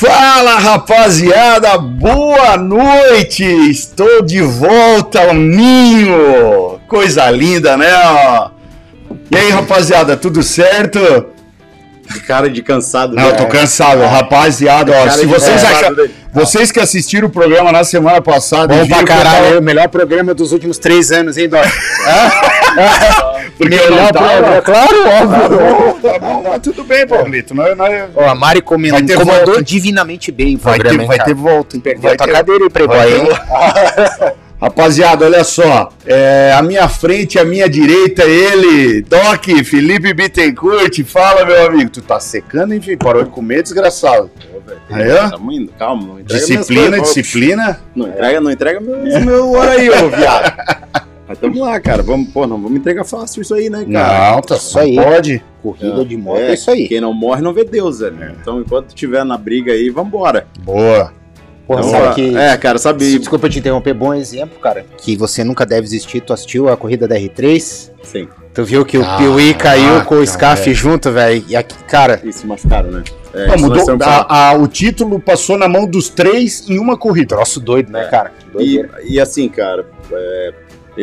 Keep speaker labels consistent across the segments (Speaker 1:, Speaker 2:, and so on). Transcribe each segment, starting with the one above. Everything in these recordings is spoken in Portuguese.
Speaker 1: Fala rapaziada, boa noite! Estou de volta ao ninho! Coisa linda, né? E aí rapaziada, tudo certo?
Speaker 2: De cara de cansado.
Speaker 1: Não, eu tô
Speaker 2: né?
Speaker 1: cansado, rapaziada. Ó, se vocês acham,
Speaker 2: né?
Speaker 1: vocês que assistiram o programa na semana passada,
Speaker 3: Bom pra caralho,
Speaker 1: tava-
Speaker 3: é o melhor programa dos últimos três anos, hein, Doc?
Speaker 1: porque eu não
Speaker 3: melhor
Speaker 1: tava.
Speaker 3: programa, claro,
Speaker 1: Tá
Speaker 3: óbvio.
Speaker 1: bom, tá bom, mas tudo bem, Pablito. Nós, nós...
Speaker 3: Ó, a Mari
Speaker 1: Vai ter
Speaker 3: comandou
Speaker 1: volta.
Speaker 3: divinamente bem o
Speaker 1: Vai,
Speaker 3: programa,
Speaker 1: ter,
Speaker 3: hein,
Speaker 1: vai ter volta.
Speaker 3: Perdeu
Speaker 1: Vai
Speaker 3: a tua
Speaker 1: ter-
Speaker 3: cadeira aí, Playboy,
Speaker 1: vai ter. Rapaziada, olha só. É, à minha frente, à minha direita, ele, Doc, Felipe Bittencourt. Fala, meu amigo. Tu tá secando, enfim, parou de comer, desgraçado. Aí, ó.
Speaker 2: Tamo indo, calma. Não entrega
Speaker 1: Disciplina,
Speaker 2: coisas,
Speaker 1: disciplina.
Speaker 2: Não entrega, não entrega meus, meu aí, ô viado. Mas tamo lá, cara. Vamos, pô, não vamos entregar fácil isso aí, né, cara?
Speaker 1: Não, tá
Speaker 3: Isso aí.
Speaker 1: Pode.
Speaker 3: Corrida de moto,
Speaker 2: É,
Speaker 3: é isso aí.
Speaker 2: Quem não morre não vê Deus, velho. Então, enquanto tiver na briga aí, vambora.
Speaker 1: Boa.
Speaker 3: Porra,
Speaker 2: Então,
Speaker 3: sabe que...
Speaker 2: É, cara, sabe.
Speaker 3: Desculpa te interromper, bom exemplo, cara. Que você nunca deve desistir. Tu assistiu a corrida da R3?
Speaker 2: Sim,
Speaker 3: Tu viu que o Piuí caiu com o Scarf junto, velho? E aqui, cara,
Speaker 2: isso machucaram, né? É,
Speaker 1: Não, mudou, a- a- o título passou na mão dos três em uma corrida.
Speaker 3: troço doido, né,
Speaker 2: É.
Speaker 3: cara?
Speaker 2: E,
Speaker 3: Doideira.
Speaker 2: e assim, cara, é,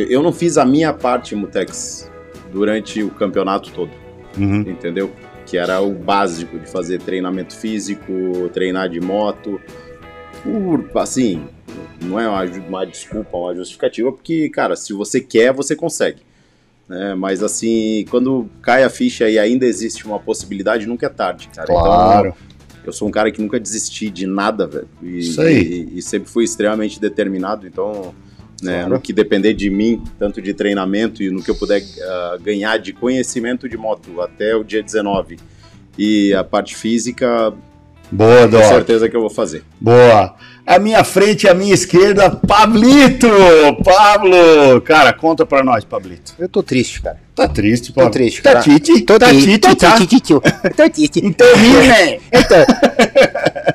Speaker 2: eu não fiz a minha parte, Mutex, durante o campeonato todo.
Speaker 1: Uhum.
Speaker 2: entendeu? Que era o básico de fazer treinamento físico, treinar de moto. Por, assim, não é uma, uma desculpa, uma justificativa, porque, cara, se você quer, você consegue. né? mas assim, quando cai a ficha e ainda existe uma possibilidade, nunca é tarde, cara.
Speaker 1: Claro.
Speaker 2: Então, eu sou um cara que nunca desisti de nada, velho. E,
Speaker 1: Isso aí.
Speaker 2: E, e sempre fui extremamente determinado, então, né,
Speaker 1: Claro.
Speaker 2: no que depender de mim, tanto de treinamento e no que eu puder ah, ganhar de conhecimento de moto até o dia 19 e a parte física,
Speaker 1: Boa,
Speaker 2: com
Speaker 1: Doc.
Speaker 2: certeza que eu vou fazer.
Speaker 1: Boa. À minha frente, à minha esquerda, Pablito. Pablo. Cara, conta pra nós, Pablito.
Speaker 3: Eu tô triste, cara.
Speaker 1: Tá triste,
Speaker 3: Tô
Speaker 1: Pablo.
Speaker 3: triste,
Speaker 1: Tá
Speaker 3: cara.
Speaker 1: tá
Speaker 3: triste, tô
Speaker 1: tá?
Speaker 3: triste, tio. Tô triste.
Speaker 1: Então, né?
Speaker 3: Então,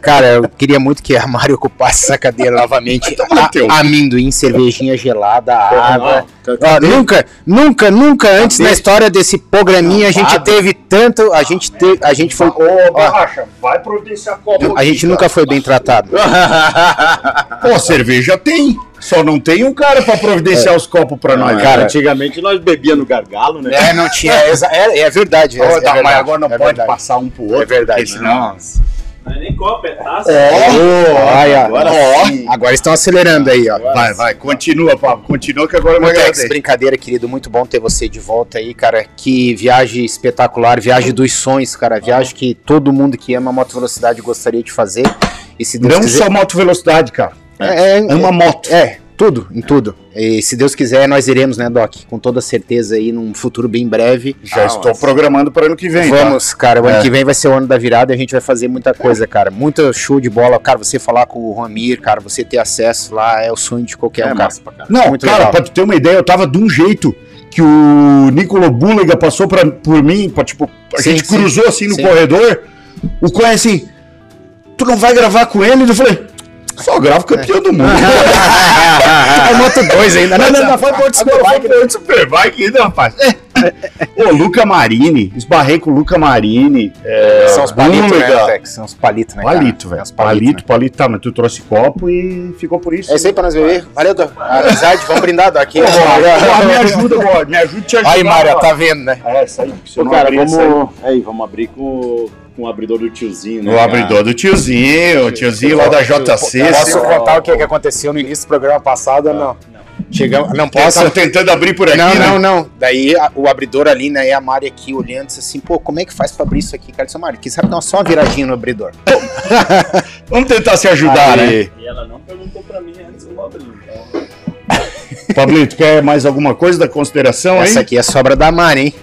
Speaker 3: cara, eu queria muito que a Mari ocupasse essa cadeira novamente.
Speaker 1: Teu.
Speaker 3: A, amendoim, cervejinha gelada, água. Ó, nunca, nunca, nunca antes na história desse programinha a gente teve tanto. A gente, te, a gente foi.
Speaker 1: Ô, Borracha, vai providenciar copo.
Speaker 3: A gente nunca foi bem tratado.
Speaker 1: Pô, cerveja tem. Só não tem um cara pra providenciar os copos pra nós.
Speaker 2: cara, antigamente nós bebia no gargalo, né?
Speaker 3: É, não tinha. É, é, é verdade. É, é
Speaker 1: tá,
Speaker 3: verdade,
Speaker 1: mas agora não
Speaker 3: é
Speaker 1: pode
Speaker 3: verdade.
Speaker 1: passar um pro outro.
Speaker 3: É verdade,
Speaker 1: porque senão...
Speaker 4: Não é nem copo, é taça.
Speaker 1: Ó,
Speaker 3: Olha,
Speaker 2: Agora
Speaker 3: ó,
Speaker 2: sim.
Speaker 3: agora estão acelerando aí, ó.
Speaker 1: Vai, vai, continua, Pablo. Continua que agora eu
Speaker 3: Mutex, brincadeira, querido. Muito bom ter você de volta aí, cara. Que viagem espetacular, viagem dos sonhos, cara. Viagem que todo mundo que ama moto velocidade gostaria de fazer. E se Deus
Speaker 1: Não
Speaker 3: quiser.
Speaker 1: só moto velocidade, cara.
Speaker 3: É, é,
Speaker 1: Ama moto.
Speaker 3: é, tudo, em tudo. E se Deus quiser, nós iremos, né, Doc? Com toda certeza aí, num futuro bem breve.
Speaker 1: Já
Speaker 2: Ah,
Speaker 1: estou programando para ano que vem. tá?
Speaker 3: Vamos, cara. O ano
Speaker 1: É.
Speaker 3: que vem vai ser o ano da virada e a gente vai fazer muita coisa, cara. Muito show de bola. Cara, você falar com o Ramir, cara, você ter acesso lá é o sonho de qualquer
Speaker 2: É
Speaker 3: um, cara.
Speaker 2: massa caralho.
Speaker 1: Não,
Speaker 3: Muito
Speaker 1: cara,
Speaker 3: legal.
Speaker 1: pra tu ter uma ideia, eu tava de um jeito que o Nicolo Bulega passou pra, por mim, pra, tipo, a
Speaker 3: Sim,
Speaker 1: gente
Speaker 3: sim.
Speaker 1: cruzou assim no
Speaker 3: Sim.
Speaker 1: corredor. O Coen assim, tu não vai gravar com ele? Eu falei, só gravo campeão do mundo.
Speaker 3: É Moto 2 ainda,
Speaker 1: Não,
Speaker 3: né?
Speaker 1: não, não, foi por Superbike, foi por Superbike ainda, rapaz. Ô, Luca Marini, esbarrei com o Luca Marini. É,
Speaker 3: São os palitos, né? São os palitos, né?
Speaker 1: Palito,
Speaker 3: É
Speaker 1: velho.
Speaker 3: os palitos,
Speaker 1: Palito,
Speaker 3: né?
Speaker 1: palito, tá, mas tu trouxe copo e ficou por isso.
Speaker 3: É isso aí pra nós beber. Valeu, Doc. Amizade, vamos brindar, Doc.
Speaker 1: Pô, Boa, me ajuda, boa, me ajuda te ajudar.
Speaker 3: Aí, Mária,
Speaker 1: ó.
Speaker 3: tá vendo, né?
Speaker 1: É, isso aí.
Speaker 2: Pô,
Speaker 1: não
Speaker 2: cara, vamos, aí, vamos abrir com, com o abridor do tiozinho, né?
Speaker 1: O
Speaker 2: cara?
Speaker 1: abridor do tiozinho, o tiozinho lá da JC.
Speaker 3: Posso contar o que, que aconteceu no início do programa passado ou não? Chegamos, não posso.
Speaker 1: Tava tentando abrir por aqui,
Speaker 3: Não,
Speaker 1: né?
Speaker 3: não, não. Daí a- o abridor ali, né? E a Mari aqui olhando, disse assim, pô, como é que faz pra abrir isso aqui? Cara, disse, Mari, que sabe dar só uma viradinha no abridor.
Speaker 1: Vamos tentar se ajudar, né?
Speaker 2: Aí.
Speaker 4: E ela não perguntou pra mim antes do abrir. Então,
Speaker 1: Pablito, quer mais alguma coisa da consideração aí?
Speaker 3: Essa aqui é sobra da Mari, hein?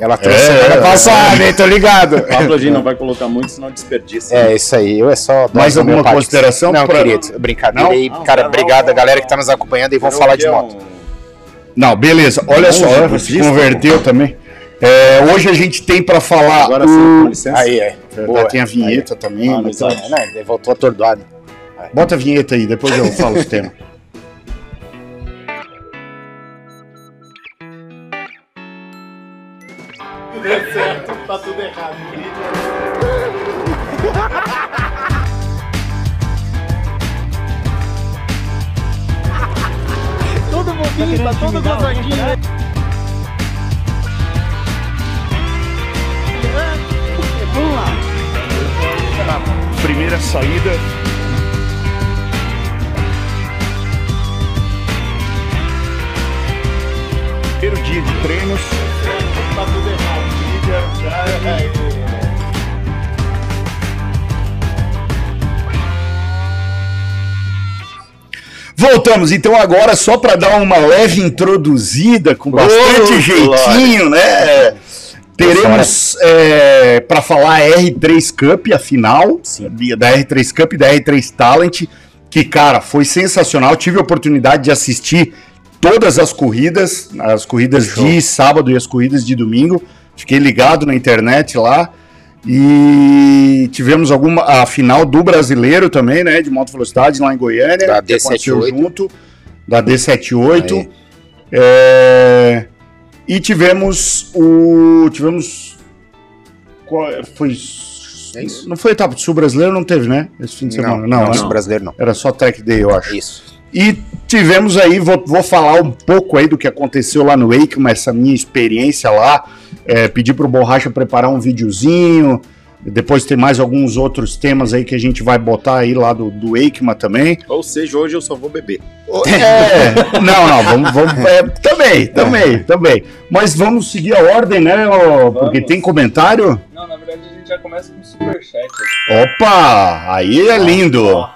Speaker 3: Ela trouxe
Speaker 1: É,
Speaker 3: semana
Speaker 1: é.
Speaker 3: passada, hein? Tô ligado.
Speaker 2: O Pablo a gente não vai colocar muito, senão desperdiça.
Speaker 3: É, isso aí. Eu é só.
Speaker 1: Mais alguma consideração
Speaker 3: Não,
Speaker 1: pra-
Speaker 3: querido. Brincadeira
Speaker 1: Não?
Speaker 3: aí.
Speaker 2: Não,
Speaker 3: cara,
Speaker 2: não,
Speaker 3: obrigado
Speaker 2: não,
Speaker 3: a galera que tá nos acompanhando e vamos
Speaker 2: Virou
Speaker 3: falar de
Speaker 2: é
Speaker 3: moto.
Speaker 2: um-
Speaker 1: Não, beleza. Olha só, se converteu também. É, hoje a gente tem pra falar.
Speaker 2: Agora
Speaker 1: o...
Speaker 2: sim, com licença.
Speaker 3: Aí, é.
Speaker 1: Boa, tem a vinheta também.
Speaker 2: Ah,
Speaker 1: mas
Speaker 2: mas
Speaker 1: tá-
Speaker 3: Não, ele voltou atordoado.
Speaker 1: Bota a vinheta aí, depois eu falo os temas.
Speaker 2: deu certo, tá tudo errado.
Speaker 5: todo bobinho, tá todo gozadinho. Vamos lá.
Speaker 1: Primeira saída. Primeiro dia de treinos. Voltamos então agora só para dar uma leve introduzida com bastante
Speaker 2: Ô,
Speaker 1: jeitinho, né? Teremos para falar a R3 Cup, a final
Speaker 3: Sim.
Speaker 1: da R3 Cup e da R3 Talent, que cara, foi sensacional. Tive a oportunidade de assistir todas as corridas, as corridas de sábado e as corridas de domingo. Fiquei ligado na internet lá. E tivemos alguma a final do brasileiro também, né? De moto velocidade lá em Goiânia.
Speaker 3: Da
Speaker 1: que aconteceu
Speaker 3: D78.
Speaker 1: junto. Da D78.
Speaker 3: Aí.
Speaker 1: É, e tivemos o. Tivemos. Qual, foi.
Speaker 3: É.
Speaker 1: Não foi etapa do Sul brasileiro, não teve, né? Esse fim de semana. Não,
Speaker 3: não,
Speaker 1: né?
Speaker 3: isso brasileiro não.
Speaker 1: Era só Track Day, eu acho.
Speaker 3: Isso.
Speaker 1: E tivemos aí, vou, vou falar um pouco aí do que aconteceu lá no mas essa minha experiência lá. É, pedi pro Borracha preparar um videozinho. Depois tem mais alguns outros temas aí que a gente vai botar aí lá do, do Eikma também.
Speaker 2: Ou seja, hoje eu só vou beber.
Speaker 1: É, não, não, vamos, vamos é, também, também, também. Mas vamos seguir a ordem, né? porque tem comentário.
Speaker 4: Não, na verdade a gente já começa com o superchat.
Speaker 1: Opa, aí é lindo.
Speaker 4: Ó,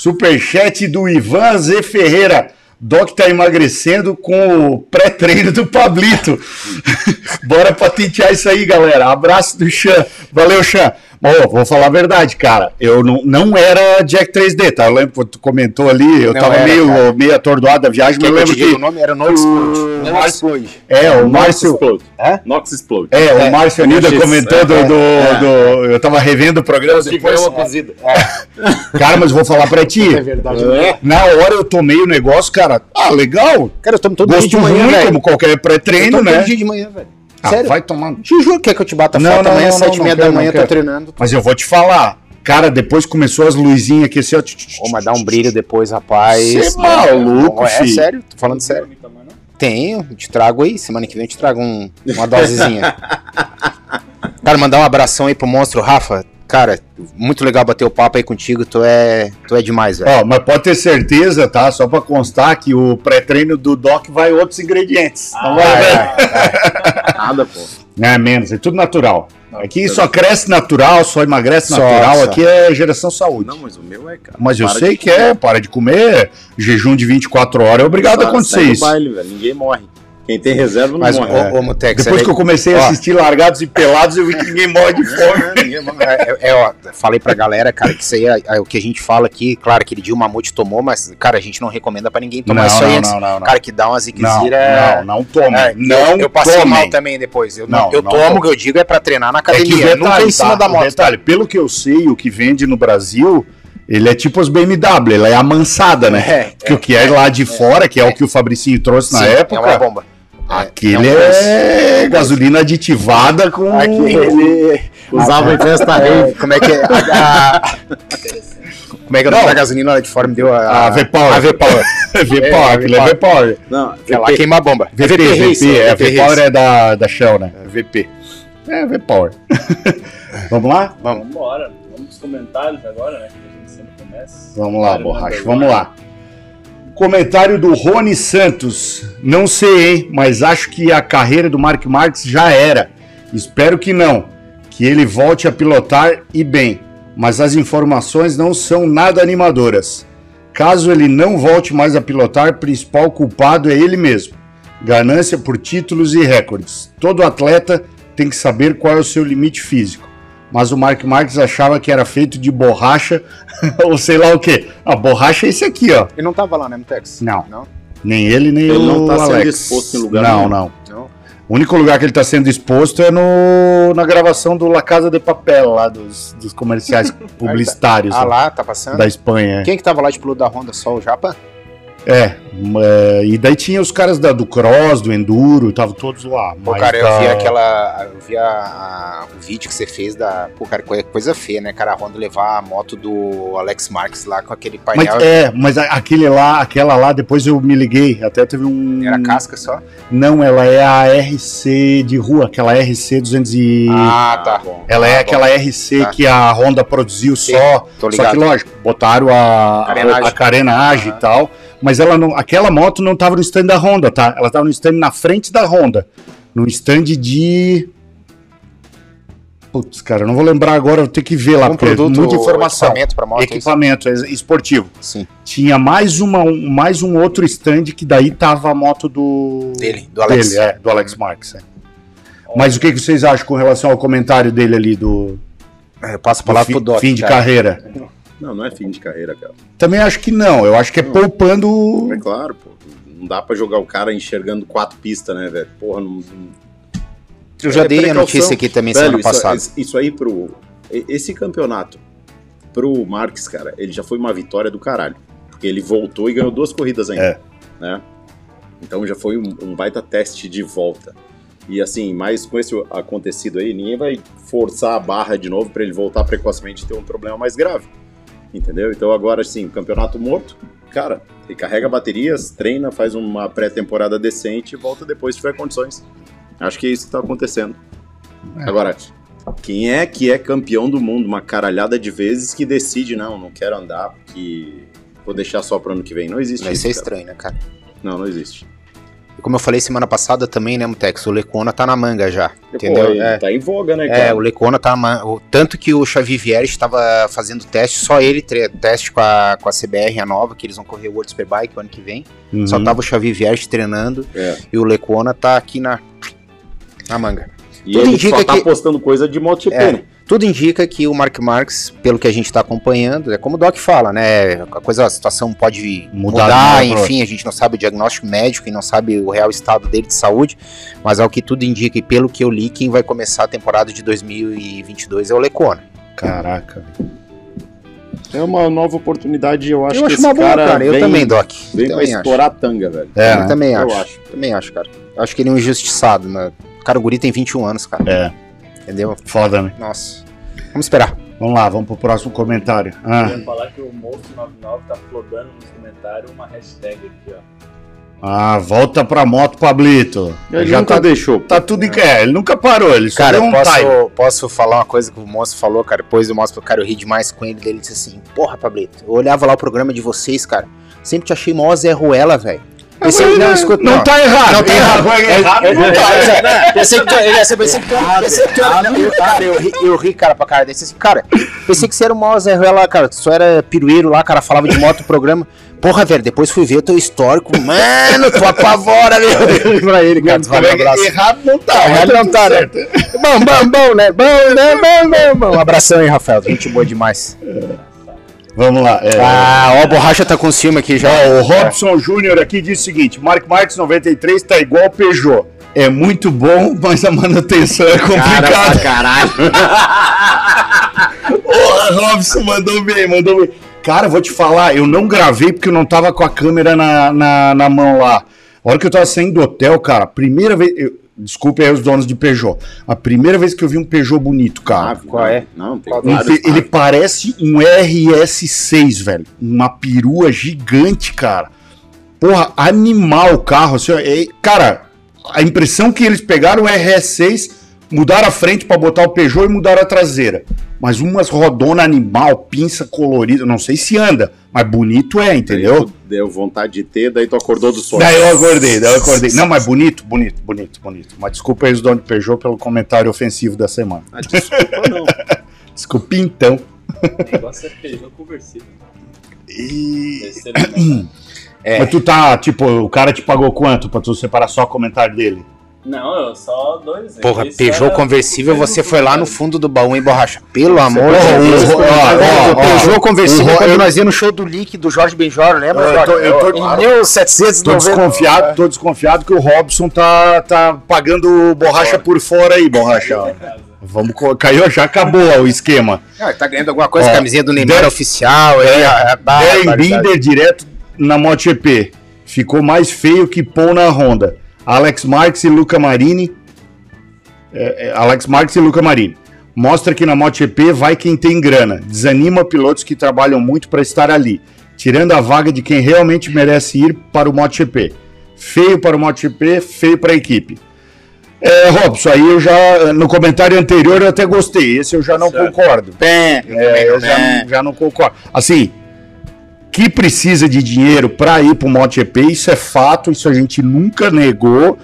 Speaker 1: Superchat do Ivan Z Ferreira. Doc tá emagrecendo com o pré-treino do Pablito. Bora patentear isso aí, galera. Abraço do Chan. Valeu, Chan. Bom, vou falar a verdade, cara. Eu não, não era Jack 3D, tá? Eu lembro que tu comentou ali, eu
Speaker 3: Não
Speaker 1: tava
Speaker 3: era,
Speaker 1: meio,
Speaker 3: cara.
Speaker 1: meio atordoado da viagem, mas eu lembro que.
Speaker 3: o nome? Era No Explode. Não
Speaker 1: Márcio-
Speaker 3: Explode.
Speaker 1: É, o
Speaker 2: Nox
Speaker 1: Márcio.
Speaker 2: Explode. Nox Explode.
Speaker 1: É, o
Speaker 3: É,
Speaker 1: Márcio Anida comentou do,
Speaker 2: é, é.
Speaker 1: Eu tava revendo o programa depois.
Speaker 2: cozida.
Speaker 1: Cara, mas vou falar pra ti.
Speaker 3: É verdade.
Speaker 2: É.
Speaker 1: Na hora eu tomei o negócio, cara. Ah, legal.
Speaker 3: Cara, eu tomo todo
Speaker 1: Gosto
Speaker 3: dia de manhã,
Speaker 1: ruim, como qualquer
Speaker 3: Eu
Speaker 1: pré-treino, né?
Speaker 3: todo dia de manhã, velho.
Speaker 1: Ah,
Speaker 3: Sério?
Speaker 1: vai tomando.
Speaker 3: Te juro, quer que eu te bata
Speaker 1: Não,
Speaker 3: foto
Speaker 1: não,
Speaker 3: amanhã, sete e meia da manhã, tô
Speaker 1: quero.
Speaker 3: treinando.
Speaker 1: Mas eu vou te falar. Cara, depois começou as luzinhas aqui assim, ó.
Speaker 3: Ô, mas dá um brilho depois, rapaz.
Speaker 1: Cê é maluco,
Speaker 3: É
Speaker 1: filho.
Speaker 3: sério, tô falando sério. Tenho, te trago aí. Semana que vem eu te trago um- uma dosezinha. Cara, mandar um abração aí pro monstro Rafa. Cara, muito legal bater o papo aí contigo. Tu é, tu é demais, velho.
Speaker 1: Ó, mas pode ter certeza, tá? Só pra constar que o pré-treino do Doc vai outros ingredientes. Não vai,
Speaker 3: Vai,
Speaker 1: vai.
Speaker 3: vai,
Speaker 2: Nada, pô.
Speaker 1: É menos, é tudo natural. Aqui só cresce natural, só emagrece
Speaker 3: Só,
Speaker 1: natural.
Speaker 3: só.
Speaker 1: Aqui é geração saúde.
Speaker 2: Não, mas o meu é, cara.
Speaker 1: Mas eu
Speaker 2: Para
Speaker 1: sei que é, para de comer, jejum de 24 horas é obrigado a acontecer isso.
Speaker 2: baile, velho. Ninguém morre. Quem tem reserva não
Speaker 3: Mas,
Speaker 2: morre.
Speaker 3: ô, ô, Mutex,
Speaker 1: Depois
Speaker 3: é-
Speaker 1: que eu comecei a
Speaker 3: Ó.
Speaker 1: assistir Largados e Pelados, eu vi que ninguém morre de fome.
Speaker 2: É, ninguém morre.
Speaker 3: É, é, ó, falei pra galera, cara, que isso aí é, é o que a gente fala aqui. Claro, aquele dia o Mamute tomou, mas, cara, a gente não recomenda pra ninguém tomar
Speaker 1: Não,
Speaker 3: isso aí
Speaker 1: não,
Speaker 3: antes.
Speaker 1: não, não, não.
Speaker 3: Cara, que dá uma
Speaker 1: Não,
Speaker 3: ziquezira.
Speaker 1: não, não tome.
Speaker 3: É,
Speaker 1: não
Speaker 3: eu, eu passei mal também depois. Eu, não,
Speaker 1: Não,
Speaker 3: eu
Speaker 1: não
Speaker 3: tomo, o que eu digo é pra treinar na
Speaker 1: É que
Speaker 3: academia.
Speaker 1: o detalhe,
Speaker 3: nunca em cima
Speaker 1: tá?
Speaker 3: da moto.
Speaker 1: detalhe, pelo que eu sei, o que vende no Brasil, ele é tipo as BMW, ela é amansada, né?
Speaker 3: É,
Speaker 1: Porque o que é lá de fora, que é, o que o Fabricinho trouxe na época,
Speaker 3: É uma bomba.
Speaker 1: Aquele
Speaker 3: é um
Speaker 1: é, gasolina aditivada com...
Speaker 3: Aquele.
Speaker 2: Usava em festa rave.
Speaker 3: É, como é que é? A, a- como é que é o nome
Speaker 1: Não.
Speaker 3: da gasolina lá de fora? Me deu a.
Speaker 1: A V-Power.
Speaker 3: A V-Power.
Speaker 1: V-Power, aquele é V-Power.
Speaker 2: Não,
Speaker 3: Aquela
Speaker 2: VP.
Speaker 3: queima a bomba.
Speaker 1: VP,
Speaker 3: VP,
Speaker 1: VP, é,
Speaker 3: VP
Speaker 1: V-Power
Speaker 3: Race.
Speaker 1: é da, da Shell, né? VP. É, V-Power. Vamos lá?
Speaker 3: Vamos.
Speaker 4: Vamos embora. Vamos pros comentários agora, né? Que a gente sempre começa.
Speaker 1: Vamos lá, borracha, vamos lá. Comentário do Rony Santos. Não sei, hein, mas acho que a carreira do Mark Marques já era. Espero que não. Que ele volte a pilotar e bem. Mas as informações não são nada animadoras. Caso ele não volte mais a pilotar, principal culpado é ele mesmo. Ganância por títulos e recordes. Todo atleta tem que saber qual é o seu limite físico. Mas o Mark Marques achava que era feito de borracha ou sei lá o que. A borracha é esse aqui, ó.
Speaker 3: Ele não tava lá, né, Mutex?
Speaker 1: Não.
Speaker 3: Não?
Speaker 1: Nem ele, nem
Speaker 2: Ele
Speaker 1: o
Speaker 2: não tá sendo
Speaker 1: Alex.
Speaker 2: exposto em lugar
Speaker 1: Não,
Speaker 2: nenhum.
Speaker 1: não.
Speaker 3: Não.
Speaker 1: O único lugar que ele está sendo exposto é no, na gravação do La Casa de Papel, lá dos, dos comerciais publicitários
Speaker 3: Ah lá, tá passando.
Speaker 1: da Espanha.
Speaker 3: Quem que tava lá de piloto da Honda? Só o Japa?
Speaker 1: É, é, e daí tinha os caras da- do cross, do enduro, estavam todos lá.
Speaker 3: Pô,
Speaker 1: mas
Speaker 3: cara, eu
Speaker 1: da-
Speaker 3: vi aquela. Eu vi a, a- o vídeo que você fez da. Pô, cara, coisa, coisa feia, né, cara? A Honda levar a moto do Alex Marques lá com aquele
Speaker 1: Mas,
Speaker 3: painel.
Speaker 1: é, mas a- aquele lá, aquela lá, depois eu me liguei, até teve um...
Speaker 3: Era casca só?
Speaker 1: Não, ela é a RC de rua, aquela RC 200 e...
Speaker 3: Ah, tá.
Speaker 2: bom.
Speaker 1: Ela é
Speaker 3: Ah,
Speaker 1: aquela RC
Speaker 3: Tá.
Speaker 1: que a Honda produziu
Speaker 3: Sim,
Speaker 1: só,
Speaker 3: Tô
Speaker 1: só
Speaker 3: ligado.
Speaker 1: que lógico, botaram a
Speaker 3: Carenagem.
Speaker 1: a, a carenagem
Speaker 3: Aham.
Speaker 1: e tal, mas ela não, aquela moto não tava no stand da Honda, tá? Ela tava no stand na frente da Honda, no stand de Putz, cara, não vou lembrar agora, eu tenho que ver lá,
Speaker 3: um
Speaker 1: porque é
Speaker 3: produto,
Speaker 1: muita informação.
Speaker 3: equipamento pra moto. é?
Speaker 1: Equipamento é esportivo.
Speaker 3: Sim,
Speaker 1: Tinha mais, uma, um, mais um outro stand que daí tava a moto do.
Speaker 3: dele, do Alex.
Speaker 1: Dele, é, do Alex Marques. é. Mas o que, que vocês acham com relação ao comentário dele ali do,
Speaker 3: É, Eu passo a
Speaker 1: do
Speaker 3: palavra
Speaker 1: fi-
Speaker 3: pro Doc.
Speaker 1: fim de
Speaker 3: cara.
Speaker 1: carreira?
Speaker 2: Não, não é fim de carreira, cara.
Speaker 1: Também acho que não. Eu acho que é
Speaker 2: Não.
Speaker 1: poupando.
Speaker 2: É claro, pô. Não dá pra jogar o cara enxergando quatro pistas, né, velho? Porra, não.
Speaker 3: Eu já
Speaker 2: É
Speaker 3: dei a notícia aqui também
Speaker 2: Velho,
Speaker 3: semana
Speaker 2: isso,
Speaker 3: passada.
Speaker 2: isso aí pro. Esse campeonato pro Marques, cara, ele já foi uma vitória do caralho. Porque ele voltou e ganhou duas corridas ainda.
Speaker 1: É.
Speaker 2: Né? Então já foi um, um baita teste de volta. E assim, mas com esse acontecido aí, ninguém vai forçar a barra de novo pra ele voltar precocemente e ter um problema mais grave. Entendeu? Então agora sim, campeonato morto, cara, ele carrega baterias, treina, faz uma pré-temporada decente e volta depois se tiver condições. Acho que é isso que tá acontecendo.
Speaker 1: É.
Speaker 2: Agora, quem é que é campeão do mundo uma caralhada de vezes que decide, não, não quero andar porque vou deixar só pro ano que vem? Não existe
Speaker 3: Vai
Speaker 2: isso.
Speaker 3: ser
Speaker 2: cara.
Speaker 3: estranho, né, cara?
Speaker 2: Não, não existe.
Speaker 3: Como eu falei semana passada também, né, Mutex? O Lecona tá na manga já.
Speaker 2: Pô,
Speaker 3: Entendeu?
Speaker 2: ele
Speaker 3: É.
Speaker 2: Tá em voga, né,
Speaker 3: É,
Speaker 2: cara?
Speaker 3: o Lecona tá na manga. o- Tanto que o Xavi Vieira estava fazendo teste, só ele, teste com a, com a CBR, a nova, que eles vão correr o World Superbike o ano que vem.
Speaker 1: Uhum.
Speaker 3: Só tava o Xavi Vieira treinando
Speaker 2: É.
Speaker 3: e o Lecona tá aqui na, na manga.
Speaker 2: E
Speaker 3: tudo
Speaker 2: ele só tá
Speaker 3: que-
Speaker 2: postando coisa de MotoGP,
Speaker 3: É.
Speaker 2: né?
Speaker 3: Tudo indica que o Mark Marques, pelo que a gente está acompanhando, é como o Doc fala, né? A coisa, a situação pode
Speaker 1: Mudar
Speaker 3: mudar,
Speaker 1: pra
Speaker 3: enfim, a gente não sabe o diagnóstico médico e não sabe o real estado dele de saúde, mas ao que tudo indica e pelo que eu li, quem vai começar a temporada de 2022 é o Lecona.
Speaker 1: Caraca.
Speaker 2: É uma nova oportunidade, eu acho
Speaker 3: eu
Speaker 2: que
Speaker 3: acho
Speaker 2: esse
Speaker 3: uma boa,
Speaker 2: cara,
Speaker 3: cara. Eu
Speaker 2: vem,
Speaker 3: também, Doc.
Speaker 2: vem pra
Speaker 3: também acho.
Speaker 2: estourar a tanga, velho.
Speaker 1: É,
Speaker 3: eu
Speaker 1: né?
Speaker 3: também
Speaker 2: Eu
Speaker 3: acho.
Speaker 2: acho.
Speaker 3: Também acho, cara. Eu acho que ele é um injustiçado, né? Cara, o Guri tem 21 anos, cara.
Speaker 1: É,
Speaker 3: Entendeu?
Speaker 1: foda, né?
Speaker 3: Nossa. Vamos esperar.
Speaker 1: Vamos lá, vamos pro próximo comentário.
Speaker 4: Eu
Speaker 1: Ah,
Speaker 4: ia falar que o Monstro99 tá flodando nos comentários uma hashtag aqui, ó.
Speaker 1: ah, volta pra moto, Pablito.
Speaker 2: Ele
Speaker 1: Já
Speaker 2: nunca
Speaker 1: tá,
Speaker 2: deixou.
Speaker 1: tá tudo em. É, ele nunca parou, ele só
Speaker 3: Cara,
Speaker 1: deu
Speaker 3: eu
Speaker 1: um
Speaker 3: posso,
Speaker 1: time.
Speaker 3: posso falar uma coisa que o moço falou, cara. Depois eu mostro pro cara, eu ri demais com ele. Dele disse assim: Porra, Pablito, eu olhava lá o programa de vocês, cara. Sempre te achei mó Zé Ruela, velho. Pensei,
Speaker 1: Mas,
Speaker 3: não, escuta,
Speaker 1: não, tá errado.
Speaker 3: Não tá errado.
Speaker 1: errado
Speaker 3: É,
Speaker 1: não
Speaker 3: é,
Speaker 1: tá.
Speaker 3: é, Pensei que tu, era, não, eu, eu ri, eu ri, cara, pra cara desse assim, cara, pensei que você era o maior Zé Ruela, cara, tu só era pirueiro lá, cara, falava de moto no programa. Porra, velho, depois fui ver o teu histórico, mano, tu apavora, meu. pra ele, cara, tu vai um abraço.
Speaker 1: Errado não tá.
Speaker 3: Errado
Speaker 1: mas
Speaker 3: não tá, né? Bom, bom, bom, né? Bom, né? Bom, bom, bom. Um abração aí, Rafael. Gente boa demais.
Speaker 1: Vamos lá. é.
Speaker 3: Ah, ó, a borracha tá com ciúme aqui já.
Speaker 1: Ó, o Robson Júnior aqui diz o seguinte: Mark Marques 93 tá igual o Peugeot. É muito bom, mas a manutenção é complicada.
Speaker 2: caralho.
Speaker 1: Porra, Robson mandou bem, mandou bem. Cara, vou te falar, eu não gravei porque eu não tava com a câmera na, na, na mão lá. A hora que eu tava saindo do hotel, cara, primeira vez. Eu, desculpe aí os donos de Peugeot. A primeira vez que eu vi um Peugeot bonito, cara.
Speaker 3: qual é?
Speaker 2: Não, tem
Speaker 1: Um
Speaker 2: vários.
Speaker 1: Ele parece um RS6, velho. Uma perua gigante, cara. Porra, animal o carro. Assim, é- cara, a impressão que eles pegaram o RS6, mudaram a frente pra botar o Peugeot e mudaram a traseira. Mas umas rodona animal, pinça colorida. Não sei se anda, mas bonito é, entendeu?
Speaker 2: Tu Deu vontade de ter, daí tu acordou do sono.
Speaker 1: Daí eu acordei, daí eu acordei. Não, mas bonito, bonito, bonito, bonito. Mas desculpa aí os donos de Peugeot pelo comentário ofensivo da semana.
Speaker 2: Ah, desculpa, não.
Speaker 1: Desculpa então.
Speaker 4: O negócio é Peugeot conversível.
Speaker 1: E...
Speaker 4: É o-
Speaker 3: É.
Speaker 1: Mas tu tá, tipo, o cara te pagou quanto pra tu separar só o comentário dele?
Speaker 4: Não, eu só dois.
Speaker 3: Porra,
Speaker 4: Esse
Speaker 3: Peugeot
Speaker 4: era-
Speaker 3: conversível, você foi lá no
Speaker 4: fundo,
Speaker 3: do baú em borracha. Pelo amor de Deus.
Speaker 1: ó, ó,
Speaker 3: Peugeot
Speaker 1: ó,
Speaker 3: conversível quando
Speaker 1: eu-
Speaker 3: nós íamos no show do Leak do Jorge Benjor, lembra?
Speaker 1: Eu tô-
Speaker 3: Jorge?
Speaker 1: eu tô-
Speaker 3: em 1790.
Speaker 1: Tô desconfiado, tô desconfiado que o Robson tá, tá pagando borracha por fora aí, borracha. Vamos, caiu, já acabou ó, o esquema.
Speaker 3: Ah, tá ganhando alguma coisa,
Speaker 1: Ó,
Speaker 3: camisinha do Neymar oficial. aí, a- a-
Speaker 1: Darren
Speaker 3: barbaridade.
Speaker 1: Binder direto na MotoGP. Ficou mais feio que Pão na Honda. Alex Marques e Luca Marini. é, é, Alex Marques e Luca Marini. Mostra que na MotoGP vai quem tem grana. Desanima pilotos que trabalham muito para estar ali, tirando a vaga de quem realmente merece ir para o MotoGP. Feio para o MotoGP, feio para a equipe. É, Robson, aí eu já, no comentário anterior eu até gostei, esse eu já não
Speaker 4: Certo.
Speaker 1: concordo.
Speaker 3: Pé,
Speaker 1: É, eu já, não- já não concordo. Assim, que precisa de dinheiro para ir para o MotoGP, isso é fato, isso a gente nunca negou.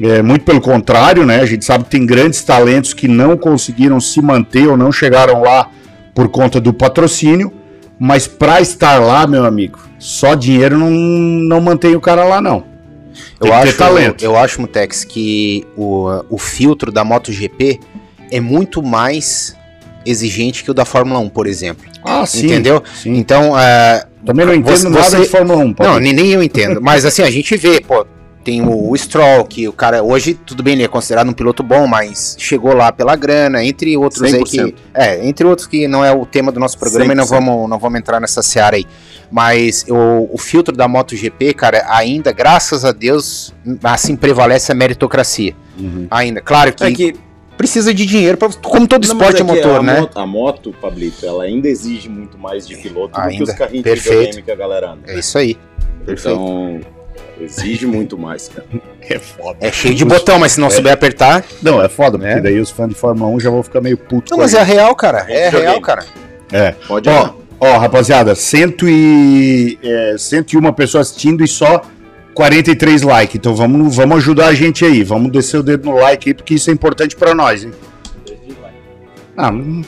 Speaker 1: É, muito pelo contrário, né? A gente sabe que tem grandes talentos que não conseguiram se manter ou não chegaram lá por conta do patrocínio. Mas para estar lá, meu amigo, só dinheiro não, não mantém o cara lá, não. Tem
Speaker 3: Eu acho,
Speaker 1: talento.
Speaker 3: eu acho, Mutex, que o, o filtro da MotoGP é muito mais exigente que o da Fórmula 1, por exemplo.
Speaker 1: Ah, sim.
Speaker 3: Entendeu?
Speaker 1: Sim.
Speaker 3: Então, é,
Speaker 1: Também não entendo
Speaker 3: Você-
Speaker 1: nada
Speaker 3: você-
Speaker 1: de Fórmula 1. Paulo.
Speaker 3: não, nem, nem eu entendo. Mas assim, a gente vê, pô, tem o, o Stroll, que o cara, hoje, tudo bem, ele é considerado um piloto bom, mas chegou lá pela grana, entre outros aí que.
Speaker 2: 100%.
Speaker 3: É, entre outros que não é o tema do nosso programa e não
Speaker 2: 100%.
Speaker 3: vamos, não vamos entrar nessa seara aí. Mas o, o filtro da MotoGP, cara, ainda, graças a Deus, assim prevalece a meritocracia.
Speaker 1: Uhum.
Speaker 3: Ainda. Claro que,
Speaker 2: É que
Speaker 3: precisa de dinheiro, pra, como todo
Speaker 2: Não,
Speaker 3: esporte é
Speaker 2: que
Speaker 3: motor,
Speaker 2: a
Speaker 3: né?
Speaker 2: Moto, a moto, Pablito, ela ainda exige muito mais de piloto do que
Speaker 3: Ainda.
Speaker 2: os carrinhos
Speaker 3: Perfeito.
Speaker 2: de videogame que a galera anda.
Speaker 3: É isso aí.
Speaker 2: Então, exige muito mais, cara.
Speaker 1: É foda.
Speaker 3: É cheio de botão, mas se não souber apertar.
Speaker 1: Não, é foda, porque
Speaker 3: É.
Speaker 1: daí os fãs de Fórmula 1 já vão ficar meio putos.
Speaker 3: Não, mas é real, cara. É
Speaker 2: videogame.
Speaker 3: real, cara.
Speaker 1: É.
Speaker 2: Pode
Speaker 1: Ó, ó, rapaziada, cento e, é, 101 pessoas assistindo e só 43 likes. Então vamos, vamos ajudar a gente aí. Vamos descer o dedo no like aí, porque isso é importante pra nós, hein? Ah, não,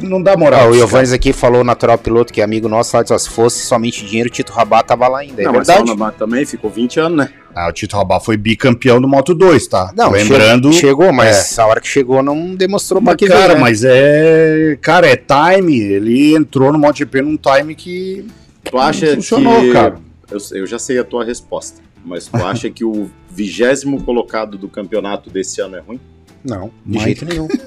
Speaker 1: não dá moral.
Speaker 3: Ah, o
Speaker 1: pros
Speaker 3: Giovannis aqui falou, o natural piloto, que é amigo nosso, lá, disse, ó, se fosse somente dinheiro, o Tito Rabat tava lá ainda. É
Speaker 2: não, mas
Speaker 3: verdade.
Speaker 2: Sauna também ficou 20 anos, né?
Speaker 1: Ah, o Tito Rabá foi bicampeão do Moto 2, tá?
Speaker 3: Não,
Speaker 1: Lembrando.
Speaker 3: che- chegou, mas a hora que chegou não demonstrou pra
Speaker 1: Mas,
Speaker 3: que
Speaker 1: cara,
Speaker 3: veio, né?
Speaker 1: mas é. Cara, é time. Ele entrou no MotoGP num time que.
Speaker 2: Tu acha
Speaker 1: funcionou,
Speaker 2: que...
Speaker 1: cara.
Speaker 2: Eu, eu já sei a tua resposta, mas tu acha que o vigésimo colocado do campeonato desse ano é ruim?
Speaker 3: Não, de
Speaker 1: Mas-
Speaker 3: jeito nenhum.